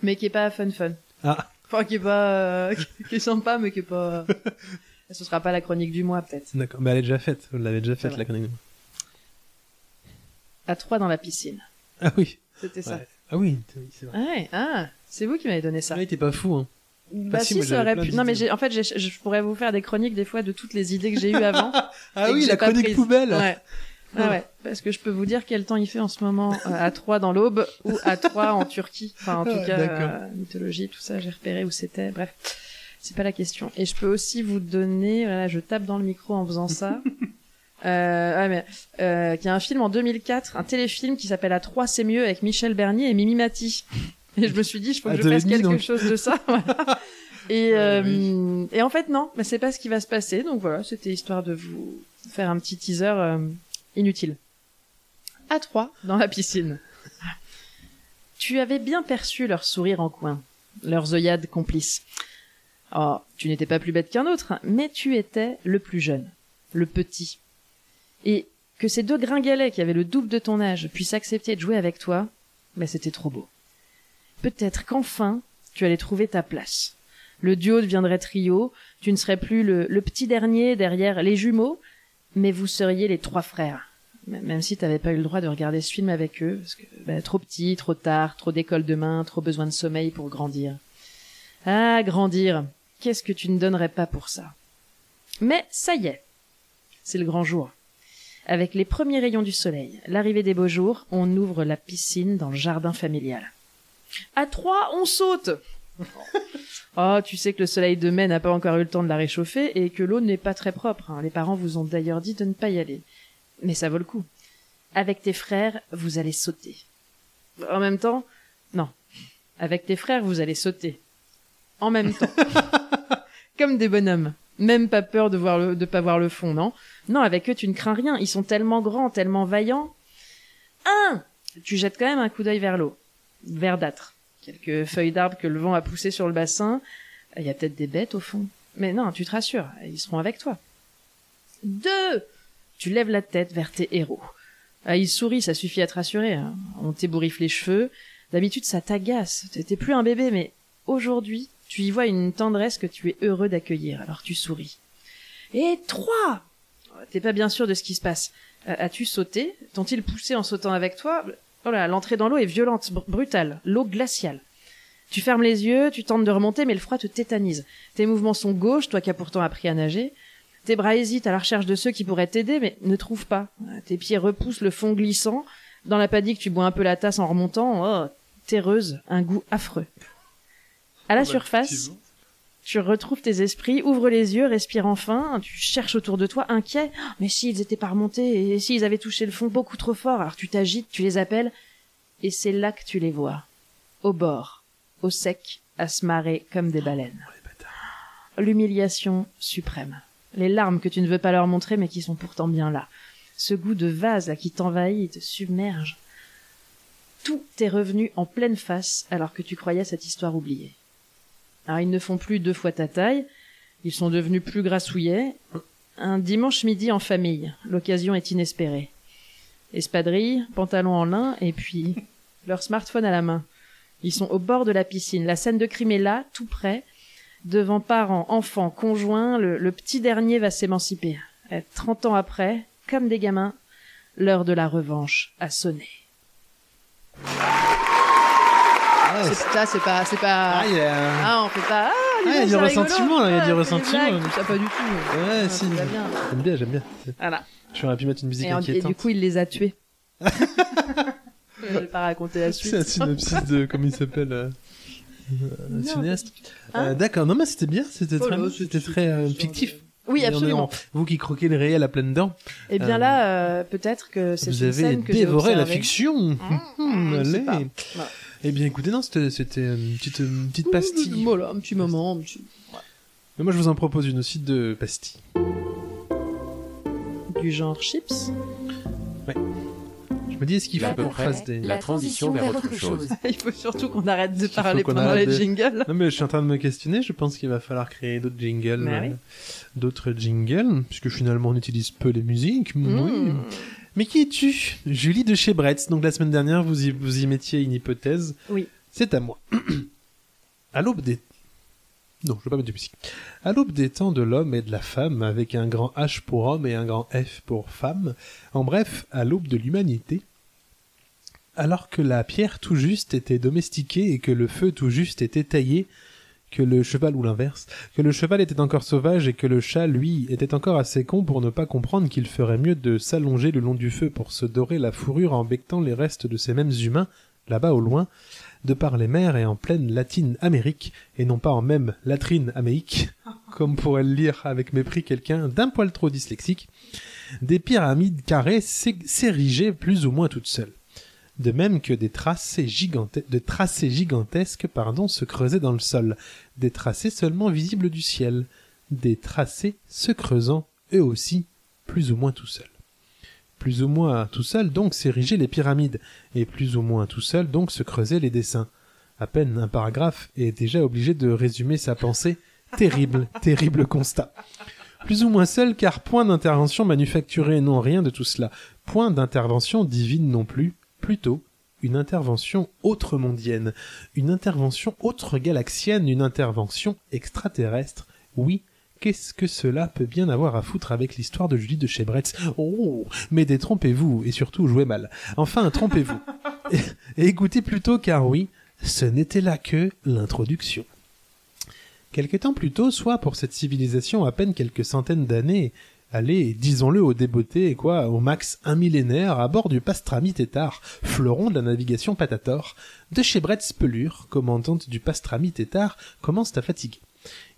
S2: mais qui est pas fun fun.
S1: Ah,
S2: Enfin, qui est pas, euh, qui est sympa, mais qui est pas. Ce sera pas la chronique du mois peut-être.
S1: d'accord, bah elle est déjà faite, vous l'avez déjà faite la connerie.
S2: À trois dans la piscine.
S1: Ah oui,
S2: C'était ça.
S1: Ouais. ah oui, c'est vrai.
S2: Ah ouais, ah, c'est vous qui m'avez donné ça.
S1: Ouais, t'es pas fou hein.
S2: Bah
S1: Ah si,
S2: ça aurait pu. Non mais j'ai, en fait, je pourrais vous faire des chroniques des fois de toutes les idées que j'ai eues avant.
S1: Ah oui, la chronique poubelle
S2: Ouais. Ah ouais, parce que je peux vous dire quel temps il fait en ce moment euh, à Troyes dans l'Aube ou à Troyes en Turquie. Enfin, en tout
S1: Ah,
S2: cas,
S1: d'accord.
S2: euh, mythologie, tout ça, j'ai repéré où c'était. Bref, c'est pas la question. Et je peux aussi vous donner, voilà, je tape dans le micro en faisant ça. Euh, ouais, mais euh, qu'il y a un film en 2004, un téléfilm qui s'appelle À 3 c'est mieux avec Michel Bernier et Mimi Mati. Et je me suis dit, je faut que je fasse quelque
S1: donc.
S2: chose de ça. voilà. Et,
S1: Ouais,
S2: euh, et en fait, non, mais c'est pas ce qui va se passer. Donc voilà, c'était histoire de vous faire un petit teaser euh, inutile. À trois, dans la piscine. Tu avais bien perçu leur sourire en coin, leurs œillades complices. Oh, tu n'étais pas plus bête qu'un autre, hein, mais tu étais le plus jeune, le petit. Et que ces deux gringalets qui avaient le double de ton âge puissent accepter de jouer avec toi, mais c'était trop beau. Peut-être qu'enfin, tu allais trouver ta place. Le duo deviendrait trio, tu ne serais plus le, petit dernier derrière les jumeaux, mais vous seriez les trois frères. Même si t'avais pas eu le droit de regarder ce film avec eux, parce que bah, trop petit, trop tard, trop d'école demain, trop besoin de sommeil pour grandir. Ah, grandir, qu'est-ce que tu ne donnerais pas pour ça? Mais ça y est, c'est le grand jour. Avec les premiers rayons du soleil, l'arrivée des beaux jours, on ouvre la piscine dans le jardin familial. À trois, on saute Oh, tu sais que le soleil de mai n'a pas encore eu le temps de la réchauffer et que l'eau n'est pas très propre. hein. Les parents vous ont d'ailleurs dit de ne pas y aller. Mais ça vaut le coup. Avec tes frères, vous allez sauter. En même temps, non. Avec tes frères, vous allez sauter. En même temps. Comme des bonhommes. Même pas peur de voir le, de pas voir le fond, non? Non, avec eux, tu ne crains rien. Ils sont tellement grands, tellement vaillants. Un! Tu jettes quand même un coup d'œil vers l'eau. Verdâtre. Quelques feuilles d'arbres que le vent a poussées sur le bassin. Il y a peut-être des bêtes au fond. Mais non, tu te rassures, ils seront avec toi. Deux Tu lèves la tête vers tes héros. Ah, ils sourient, ça suffit à te rassurer. hein. On t'ébouriffe les cheveux. D'habitude, ça t'agace. T'es plus un bébé, mais aujourd'hui, tu y vois une tendresse que tu es heureux d'accueillir, alors tu souris. Et trois T'es pas bien sûr de ce qui se passe. As-tu sauté? T'ont-ils poussé en sautant avec toi? Oh là, l'entrée dans l'eau est violente, br- brutale, l'eau glaciale. Tu fermes les yeux, tu tentes de remonter, mais le froid te tétanise. Tes mouvements sont gauches, toi qui as pourtant appris à nager. Tes bras hésitent à la recherche de ceux qui pourraient t'aider, mais ne trouvent pas. Tes pieds repoussent le fond glissant. Dans la panique, tu bois un peu la tasse en remontant. Oh, terreuse, un goût affreux. À la surface, tu retrouves tes esprits, ouvre les yeux, respire enfin, tu cherches autour de toi, inquiet. Oh, Mais s'ils étaient pas remontés, et s'ils avaient touché le fond beaucoup trop fort, alors tu t'agites, tu les appelles, et c'est là que tu les vois. Au bord, au sec, à se marrer comme des baleines. L'humiliation suprême. Les larmes que tu ne veux pas leur montrer, mais qui sont pourtant bien là. Ce goût de vase là qui t'envahit te submerge. Tout est revenu en pleine face alors que tu croyais cette histoire oubliée. Ils ne font plus deux fois ta taille, ils sont devenus plus grassouillets. Un dimanche midi en famille, l'occasion est inespérée. Espadrille, pantalon en lin, et puis leur smartphone à la main. Ils sont au bord de la piscine. La scène de crime est là, tout près. Devant parents, enfants, conjoints, le, petit dernier va s'émanciper. Et Trente ans après, comme des gamins, l'heure de la revanche a sonné.
S1: Ah,
S2: C'est ça, c'est pas, c'est pas.
S1: Ah, il y a...
S2: Ah, on fait pas. Ah,
S1: Ah, il y a du ressentiment, là, il y a du
S2: des
S1: ressentiment.
S2: Ça pas du tout.
S1: Ouais,
S2: Ah,
S1: si. J'aime bien, j'aime bien.
S2: Voilà.
S1: J'aurais pu mettre une musique
S2: Et, en- et
S1: inquiétante.
S2: du coup, il les a tués. Je vais pas raconter la suite.
S1: C'est un synopsis de, comment il s'appelle, euh, euh,
S2: Non.
S1: cinéaste.
S2: Hein
S1: Euh, D'accord, non mais c'était bien, c'était
S2: Oh
S1: très,
S2: là,
S1: c'était très euh, fictif.
S2: Oui, absolument.
S1: en- Vous qui croquez le réel à pleines dents,
S2: Et bien
S1: Euh,
S2: là, euh, peut-être que c'est
S1: vous
S2: une
S1: avez
S2: scène que j'ai
S1: dévoré la fiction.
S2: Je sais
S1: allez. Eh bien, écoutez, non, c'était, c'était une petite, une petite pastille.
S2: Voilà, un petit moment. un petit-
S1: Mais moi, je vous en propose une aussi de pastille.
S2: Du genre chips?
S1: Je me dis, est-ce qu'il faut qu'on fasse des...
S6: la transition vers autre chose.
S2: Il faut surtout qu'on arrête de parler
S1: qu'on
S2: pendant
S1: arrête
S2: les
S1: de-
S2: jingles.
S1: Non, mais je suis en train de me questionner. Je pense qu'il va falloir créer d'autres jingles.
S2: Bah
S1: euh,
S2: oui.
S1: D'autres jingles, puisque finalement on utilise peu les musiques. Oui. Mais qui es-tu Julie de chez Bretz. Donc la semaine dernière, vous y, vous y mettiez une hypothèse.
S2: Oui.
S1: C'est à moi. à l'aube des... Non, je vais pas mettre de musique. À l'aube des temps de l'homme et de la femme, avec un grand H pour homme et un grand F pour femme, en bref, à l'aube de l'humanité, alors que la pierre tout juste était domestiquée et que le feu tout juste était taillé, que le cheval ou l'inverse, que le cheval était encore sauvage et que le chat, lui, était encore assez con pour ne pas comprendre qu'il ferait mieux de s'allonger le long du feu pour se dorer la fourrure en bectant les restes de ces mêmes humains, là-bas au loin, de par les mers et en pleine latine Amérique, et non pas en même latrine améique, comme pourrait le lire avec mépris quelqu'un d'un poil trop dyslexique, des pyramides carrées s'é- s'érigeaient plus ou moins toutes seules. De même que des tracés, gigantesques pardon, se creusaient dans le sol, des tracés seulement visibles du ciel, des tracés se creusant, eux aussi, plus ou moins tout seuls. Plus ou moins tout seuls donc s'érigeaient les pyramides, et plus ou moins tout seul donc se creusaient les dessins. À peine un paragraphe est déjà obligé de résumer sa pensée. Terrible, terrible constat. Plus ou moins seul car point d'intervention manufacturée, non rien de tout cela. Point d'intervention divine non plus, plutôt une intervention autre mondienne, une intervention autre galaxienne, une intervention extraterrestre. Oui, qu'est-ce que cela peut bien avoir à foutre avec l'histoire de Julie de chez Bretz Oh, mais détrompez-vous, et surtout jouez mal. Enfin, trompez-vous. écoutez plutôt, car oui, ce n'était là que l'introduction. Quelque temps plus tôt, soit pour cette civilisation à peine quelques centaines d'années, allez, disons-le au débeauté, quoi, au max un millénaire, à bord du Pastrami Tétard, fleuron de la navigation Patator, de chez Bretz Pelure, commandante du Pastrami Tétard, commence à fatiguer.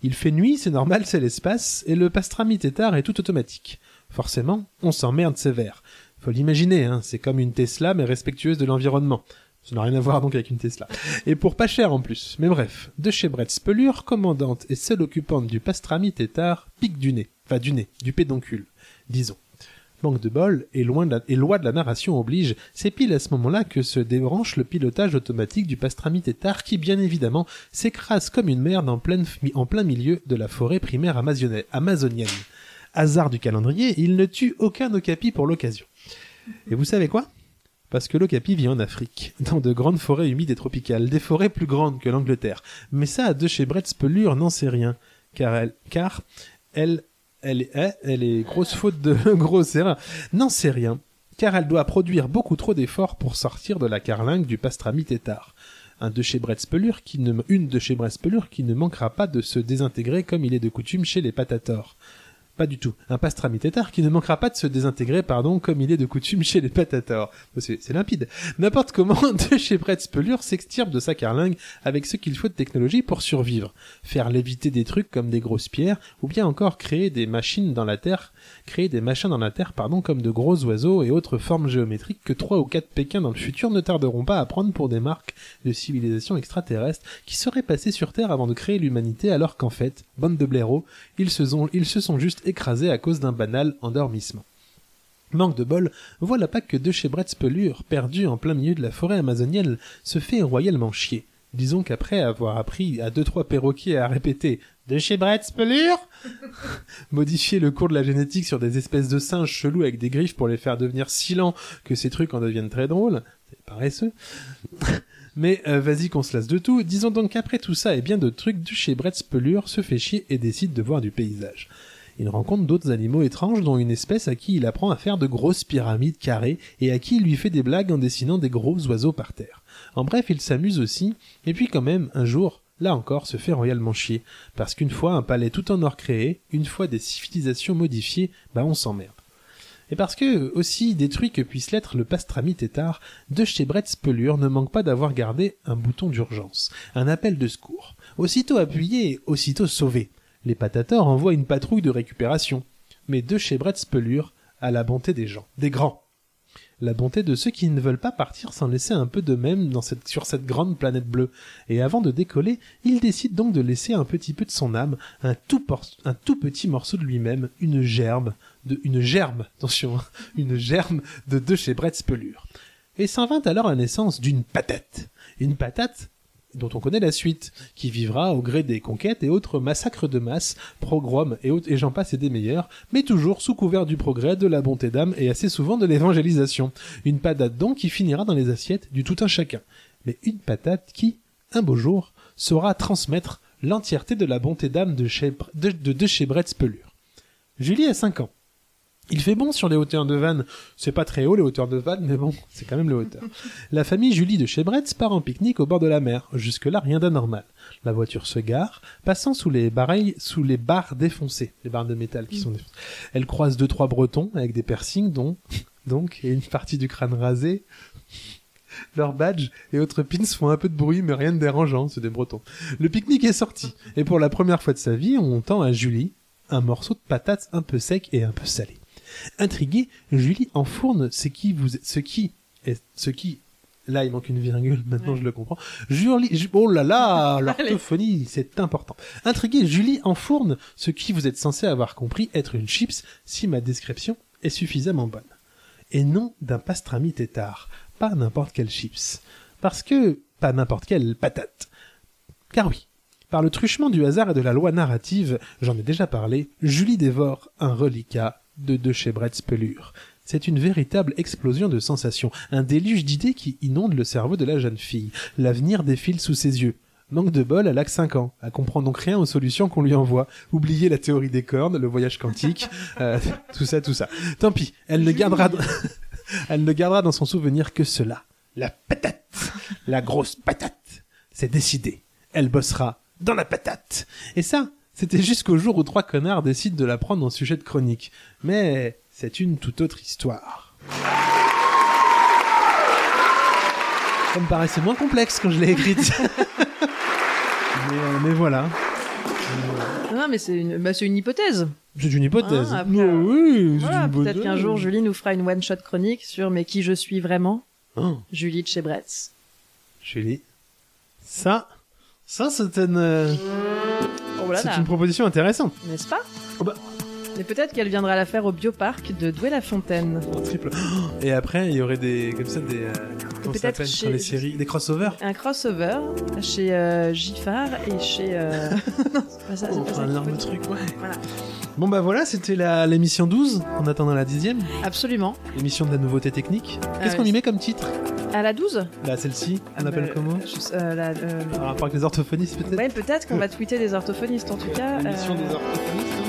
S1: Il fait nuit, c'est normal, c'est l'espace, et le Pastrami Tétard est tout automatique. Forcément, on s'emmerde sévère. Faut l'imaginer, hein, c'est comme une Tesla mais respectueuse de l'environnement. Ça n'a rien à voir donc avec une Tesla. Et pour pas cher en plus. Mais bref, de chez Bretz Pelure, commandante et seule occupante du Pastrami Tétard, pique du nez. Enfin du nez, du pédoncule, disons. Manque de bol, et, loin de la, loi de la narration oblige, c'est pile à ce moment-là que se débranche le pilotage automatique du Pastrami Tétard qui, bien évidemment, s'écrase comme une merde en, en plein milieu de la forêt primaire amazonienne. Hasard du calendrier, il ne tue aucun okapi pour l'occasion. Et vous savez quoi? Parce que l'okapi vit en Afrique, dans de grandes forêts humides et tropicales, des forêts plus grandes que l'Angleterre. Mais ça, de chez Bretz Pelure n'en sait rien, car elle, car elle, elle, est- elle est grosse faute de grosse erreur. N'en sait rien, car elle doit produire beaucoup trop d'efforts pour sortir de la carlingue du pastrami tétard. Un de chez Pelure qui ne, une de chez Bretz Pelure qui ne manquera pas de se désintégrer comme il est de coutume chez les patators. Pas du tout. Un pastrami tétard qui ne manquera pas de se désintégrer, pardon, comme il est de coutume chez les patators. C'est limpide. N'importe comment, de chez Bretz Pelure s'extirpe de sa carlingue avec ce qu'il faut de technologie pour survivre. Faire léviter des trucs comme des grosses pierres, ou bien encore créer des machines dans la terre, créer des machins dans la terre, pardon, comme de gros oiseaux et autres formes géométriques que trois ou quatre Pékins dans le futur ne tarderont pas à prendre pour des marques de civilisation extraterrestre qui seraient passées sur Terre avant de créer l'humanité alors qu'en fait, bande de blaireaux, ils se sont juste écrasés à cause d'un banal endormissement. Manque de bol, voilà pas que de chez Bretz Pelure, perdu en plein milieu de la forêt amazonienne, se fait royalement chier. Disons qu'après avoir appris à deux trois perroquets à répéter de chez Bretz Pelure, modifier le cours de la génétique sur des espèces de singes chelous avec des griffes pour les faire devenir si lents que ces trucs en deviennent très drôles, c'est paresseux. Mais euh, vas-y qu'on se lasse de tout. Disons donc qu'après tout ça et bien d'autres trucs, de chez Bretz Pelure se fait chier et décide de voir du paysage. Il rencontre d'autres animaux étranges, dont une espèce à qui il apprend à faire de grosses pyramides carrées et à qui il lui fait des blagues en dessinant des gros oiseaux par terre. En bref, il s'amuse aussi, et puis quand même, un jour, là encore, se fait royalement chier, parce qu'une fois un palais tout en or créé, une fois des civilisations modifiées, bah on s'emmerde. Et parce que, aussi détruit que puisse l'être le pastrami tétard, de chez Bretz Pelure ne manque pas d'avoir gardé un bouton d'urgence, un appel de secours. Aussitôt appuyé, aussitôt sauvé. Les patators envoient une patrouille de récupération. Mais de chez Pelure a la bonté des gens, des grands. La bonté de ceux qui ne veulent pas partir sans laisser un peu d'eux-mêmes dans cette, sur cette grande planète bleue. Et avant de décoller, il décide donc de laisser un petit peu de son âme, un tout, petit morceau de lui-même, une gerbe, de, une germe, attention, hein, une germe de deux chez Bretz Pelure. Et s'en vint alors la naissance d'une patate. Une patate dont on connaît la suite, qui vivra au gré des conquêtes et autres massacres de masse, pogroms et, autres- et j'en passe des meilleurs, mais toujours sous couvert du progrès, de la bonté d'âme et assez souvent de l'évangélisation. Une patate donc qui finira dans les assiettes du tout un chacun. Mais une patate qui, un beau jour, saura transmettre l'entièreté de la bonté d'âme de, chez, Pelure. Julie a 5 ans. Il fait bon sur les hauteurs de Vannes. C'est pas très haut les hauteurs de Vannes, mais bon, c'est quand même les hauteurs. La famille Julie de chez Bretz part en pique-nique au bord de la mer. Jusque-là, rien d'anormal. La voiture se gare, passant sous les barreilles, sous les barres défoncées, les barres de métal qui sont défoncées. Elle croise deux trois bretons avec des piercings, dont, donc, et une partie du crâne rasé. Leurs badges et autres pins font un peu de bruit, mais rien de dérangeant, c'est des bretons. Le pique-nique est sorti, et pour la première fois de sa vie, on tend à Julie un morceau de patate un peu sec et un peu salé. Intriguée, Julie enfourne ce qui vous, ce qui est, ce qui, là il manque une virgule, maintenant je le comprends. Julie, Ju- oh là là, l'orthophonie, c'est important. Intriguée, Julie enfourne ce qui vous êtes censé avoir compris être une chips si ma description est suffisamment bonne. Et non d'un pastrami tétard, pas n'importe quelle chips. Parce que, pas n'importe quelle patate. Car oui, par le truchement du hasard et de la loi narrative, j'en ai déjà parlé, Julie dévore un reliquat de De chez Bretz Pelure. C'est une véritable explosion de sensations, un déluge d'idées qui inonde le cerveau de la jeune fille. L'avenir défile sous ses yeux. Manque de bol, elle a que 5 ans. Elle comprend donc rien aux solutions qu'on lui envoie. Oubliez la théorie des cornes, le voyage quantique, euh, tout ça, tout ça. Tant pis, elle ne gardera, elle ne gardera dans son souvenir que cela. La patate. La grosse patate. C'est décidé. Elle bossera dans la patate. Et ça, c'était jusqu'au jour où trois connards décident de la prendre en sujet de chronique. Mais c'est une toute autre histoire. Ça me paraissait moins complexe quand je l'ai écrite. mais, euh, mais voilà.
S2: Non, mais c'est une, bah, c'est une hypothèse.
S1: C'est une hypothèse.
S2: Ah, après,
S1: oui,
S2: Voilà,
S1: une
S2: peut-être qu'un jour Julie nous fera une one-shot chronique sur mais qui je suis vraiment.
S1: Oh,
S2: Julie de chez Bretz.
S1: Julie. Ça, ça c'est une, c'est une proposition intéressante.
S2: n'est-ce pas?
S1: Oh bah.
S2: Mais peut-être qu'elle viendra la faire au bioparc de Douai-la-Fontaine.
S1: En triple. Et après, il y aurait des, comme ça, des, euh, comment ça s'appelle
S2: chez-
S1: dans les séries, des crossovers.
S2: Un crossover chez euh, Giffard et chez... euh, non, c'est pas ça, c'est
S1: On
S2: pas
S1: fera un énorme truc, ouais.
S2: Voilà.
S1: Bon bah voilà, c'était la l'émission 12, en attendant la dixième.
S2: Absolument.
S1: L'émission de la nouveauté technique. Qu'est-ce
S2: Ah
S1: qu'on
S2: ouais.
S1: y met comme titre?
S2: À la 12
S1: Là, celle-ci, on
S2: Ah,
S1: appelle
S2: bah,
S1: comment?
S2: je- euh, la- euh,
S1: Par rapport avec les orthophonistes peut-être?
S2: Ouais, peut-être qu'on va tweeter des orthophonistes en tout cas.
S1: L'émission
S2: euh,
S1: des orthophonistes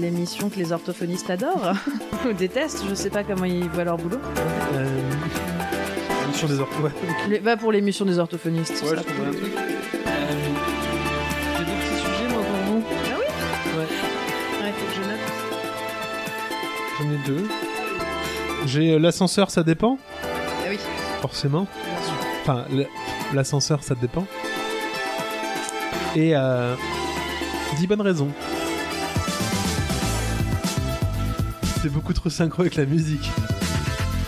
S2: L'émission que les orthophonistes adorent ou détestent, je sais pas comment ils voient leur boulot.
S1: euh... L'émission des orthophonistes. Ouais,
S2: Les- Va pour l'émission des orthophonistes.
S1: ouais je trouverai un truc. Euh, J'ai des petits sujets moi pour vous.
S2: Ah oui
S1: Ouais,
S2: Ouais, faut que je note.
S1: j'en ai deux. J'ai euh, l'ascenseur, ça dépend,
S2: Ah oui,
S1: forcément.
S2: bien sûr.
S1: Enfin, l'ascenseur, ça dépend. Et euh, 10 bonnes raisons. C'est beaucoup trop synchro avec la musique.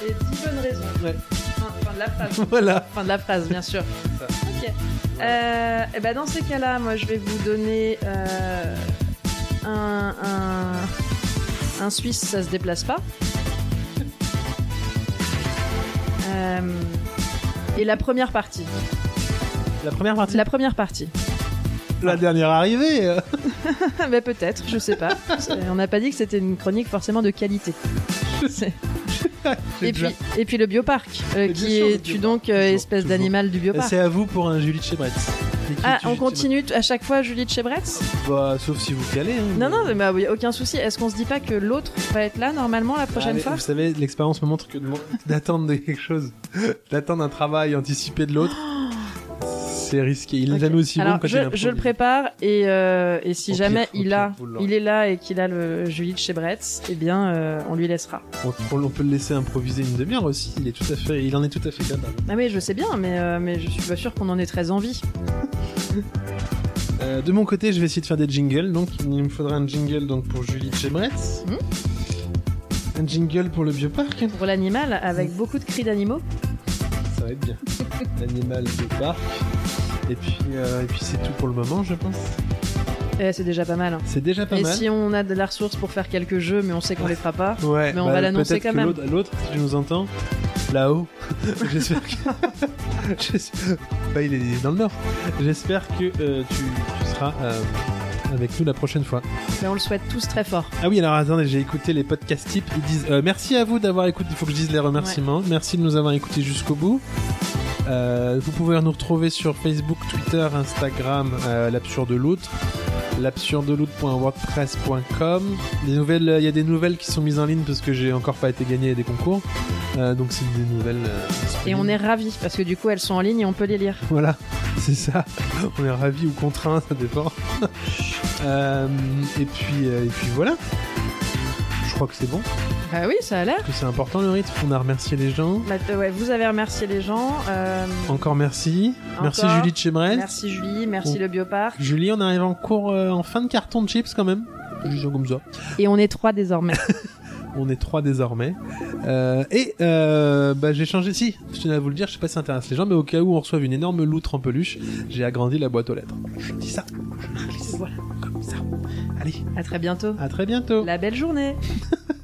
S2: Et 10 bonnes raisons.
S1: Ouais.
S2: Fin, fin de la phrase.
S1: Voilà.
S2: fin de la phrase, bien sûr.
S1: Ça.
S2: Ok. Euh, et ben dans ces cas-là, moi je vais vous donner euh, un, un, un Suisse, ça se déplace pas. Euh, et la première partie.
S1: La première partie?
S2: La première partie.
S1: La dernière arrivée.
S2: Mais peut-être, je sais pas. On n'a pas dit que c'était une chronique forcément de qualité. Et
S1: déjà-
S2: puis, et puis le bioparc, euh, qui est tu donc euh,
S1: Toujours,
S2: espèce d'animal du bioparc.
S1: C'est à vous pour un Julie de. L'équipe
S2: Ah, on continue à chaque fois Julie de Bretz.
S1: Bah, sauf si vous calez. hein.
S2: Non, non, mais bah oui, aucun souci. Est-ce qu'on se dit pas que l'autre va être là normalement la prochaine
S1: Ah,
S2: fois?
S1: Vous savez, l'expérience me montre que d'attendre quelque chose, d'attendre un travail anticipé de l'autre, C'est risqué. Il n'est
S2: Ok.
S1: jamais aussi bon
S2: Alors,
S1: quand
S2: je,
S1: il improvise.
S2: je le prépare et, euh, et si
S1: Au
S2: jamais
S1: pire,
S2: il a, il est là et qu'il a le Julie de chez Bretz, eh bien, euh, on lui laissera.
S1: On, on peut le laisser improviser une demi-heure aussi. Il est tout à fait, il en est tout à fait capable.
S2: Ah oui, je sais bien, mais, euh, mais je suis pas sûr qu'on en ait très envie.
S1: Euh, de mon côté, je vais essayer de faire des jingles. Donc, il me faudra un jingle donc pour Julie Chebretz.
S2: Mhm.
S1: Un jingle pour le bioparc.
S2: Pour l'animal, avec beaucoup de cris d'animaux.
S1: Ça va être bien. L'animal bioparc. Et puis, euh, et puis c'est tout pour le moment, je pense.
S2: Eh, c'est déjà pas mal. hein.
S1: C'est déjà pas
S2: Et
S1: mal.
S2: si on a de la ressource pour faire quelques jeux, mais on sait qu'on les fera pas.
S1: Ouais,
S2: Mais on
S1: bah,
S2: va l'annoncer
S1: peut-être
S2: quand
S1: que
S2: même.
S1: L'autre, l'autre, si tu nous entends, là-haut, j'espère que. j'espère- Bah, il est dans le nord. J'espère que euh, tu, tu seras euh, avec nous la prochaine fois.
S2: Mais on le souhaite tous très fort.
S1: Ah oui, alors attendez, j'ai écouté les podcasts types. Ils disent euh, merci à vous d'avoir écouté. Il faut que je dise les remerciements. Merci de nous avoir écoutés jusqu'au bout. Euh, vous pouvez nous retrouver sur Facebook, Twitter, Instagram, euh, l'absurde loutre, l'absurdeloutre.wordpress.com. Des nouvelles, il y a des nouvelles qui sont mises en ligne parce que j'ai encore pas été gagné à des concours. Euh, donc c'est des nouvelles. euh,
S2: Et on est ravis parce que du coup, elles sont en ligne et on peut les lire.
S1: Voilà, c'est ça. On est ravis ou contraints, ça dépend. Euh, et puis, euh, et puis voilà. Je crois que c'est bon.
S2: Bah oui, ça a l'air.
S1: que c'est important le rythme. On a remercié les gens.
S2: Bah, ouais, vous avez remercié les gens. euh,
S1: Encore merci. Merci. Julie de chez Brest.
S2: Merci Julie, merci le bioparc.
S1: Julie, on arrive en cours euh, en fin de carton de chips quand même. Comme ça.
S2: Et on est trois désormais.
S1: On est trois désormais. Euh, et euh, bah, j'ai changé. Si, je tenais à vous le dire, je sais pas si ça intéresse les gens, mais au cas où on reçoive une énorme loutre en peluche, j'ai agrandi la boîte aux lettres. Je dis ça. Je glisse.
S2: Voilà.
S1: Comme ça. Allez,
S2: à très bientôt.
S1: à très bientôt.
S2: La belle journée.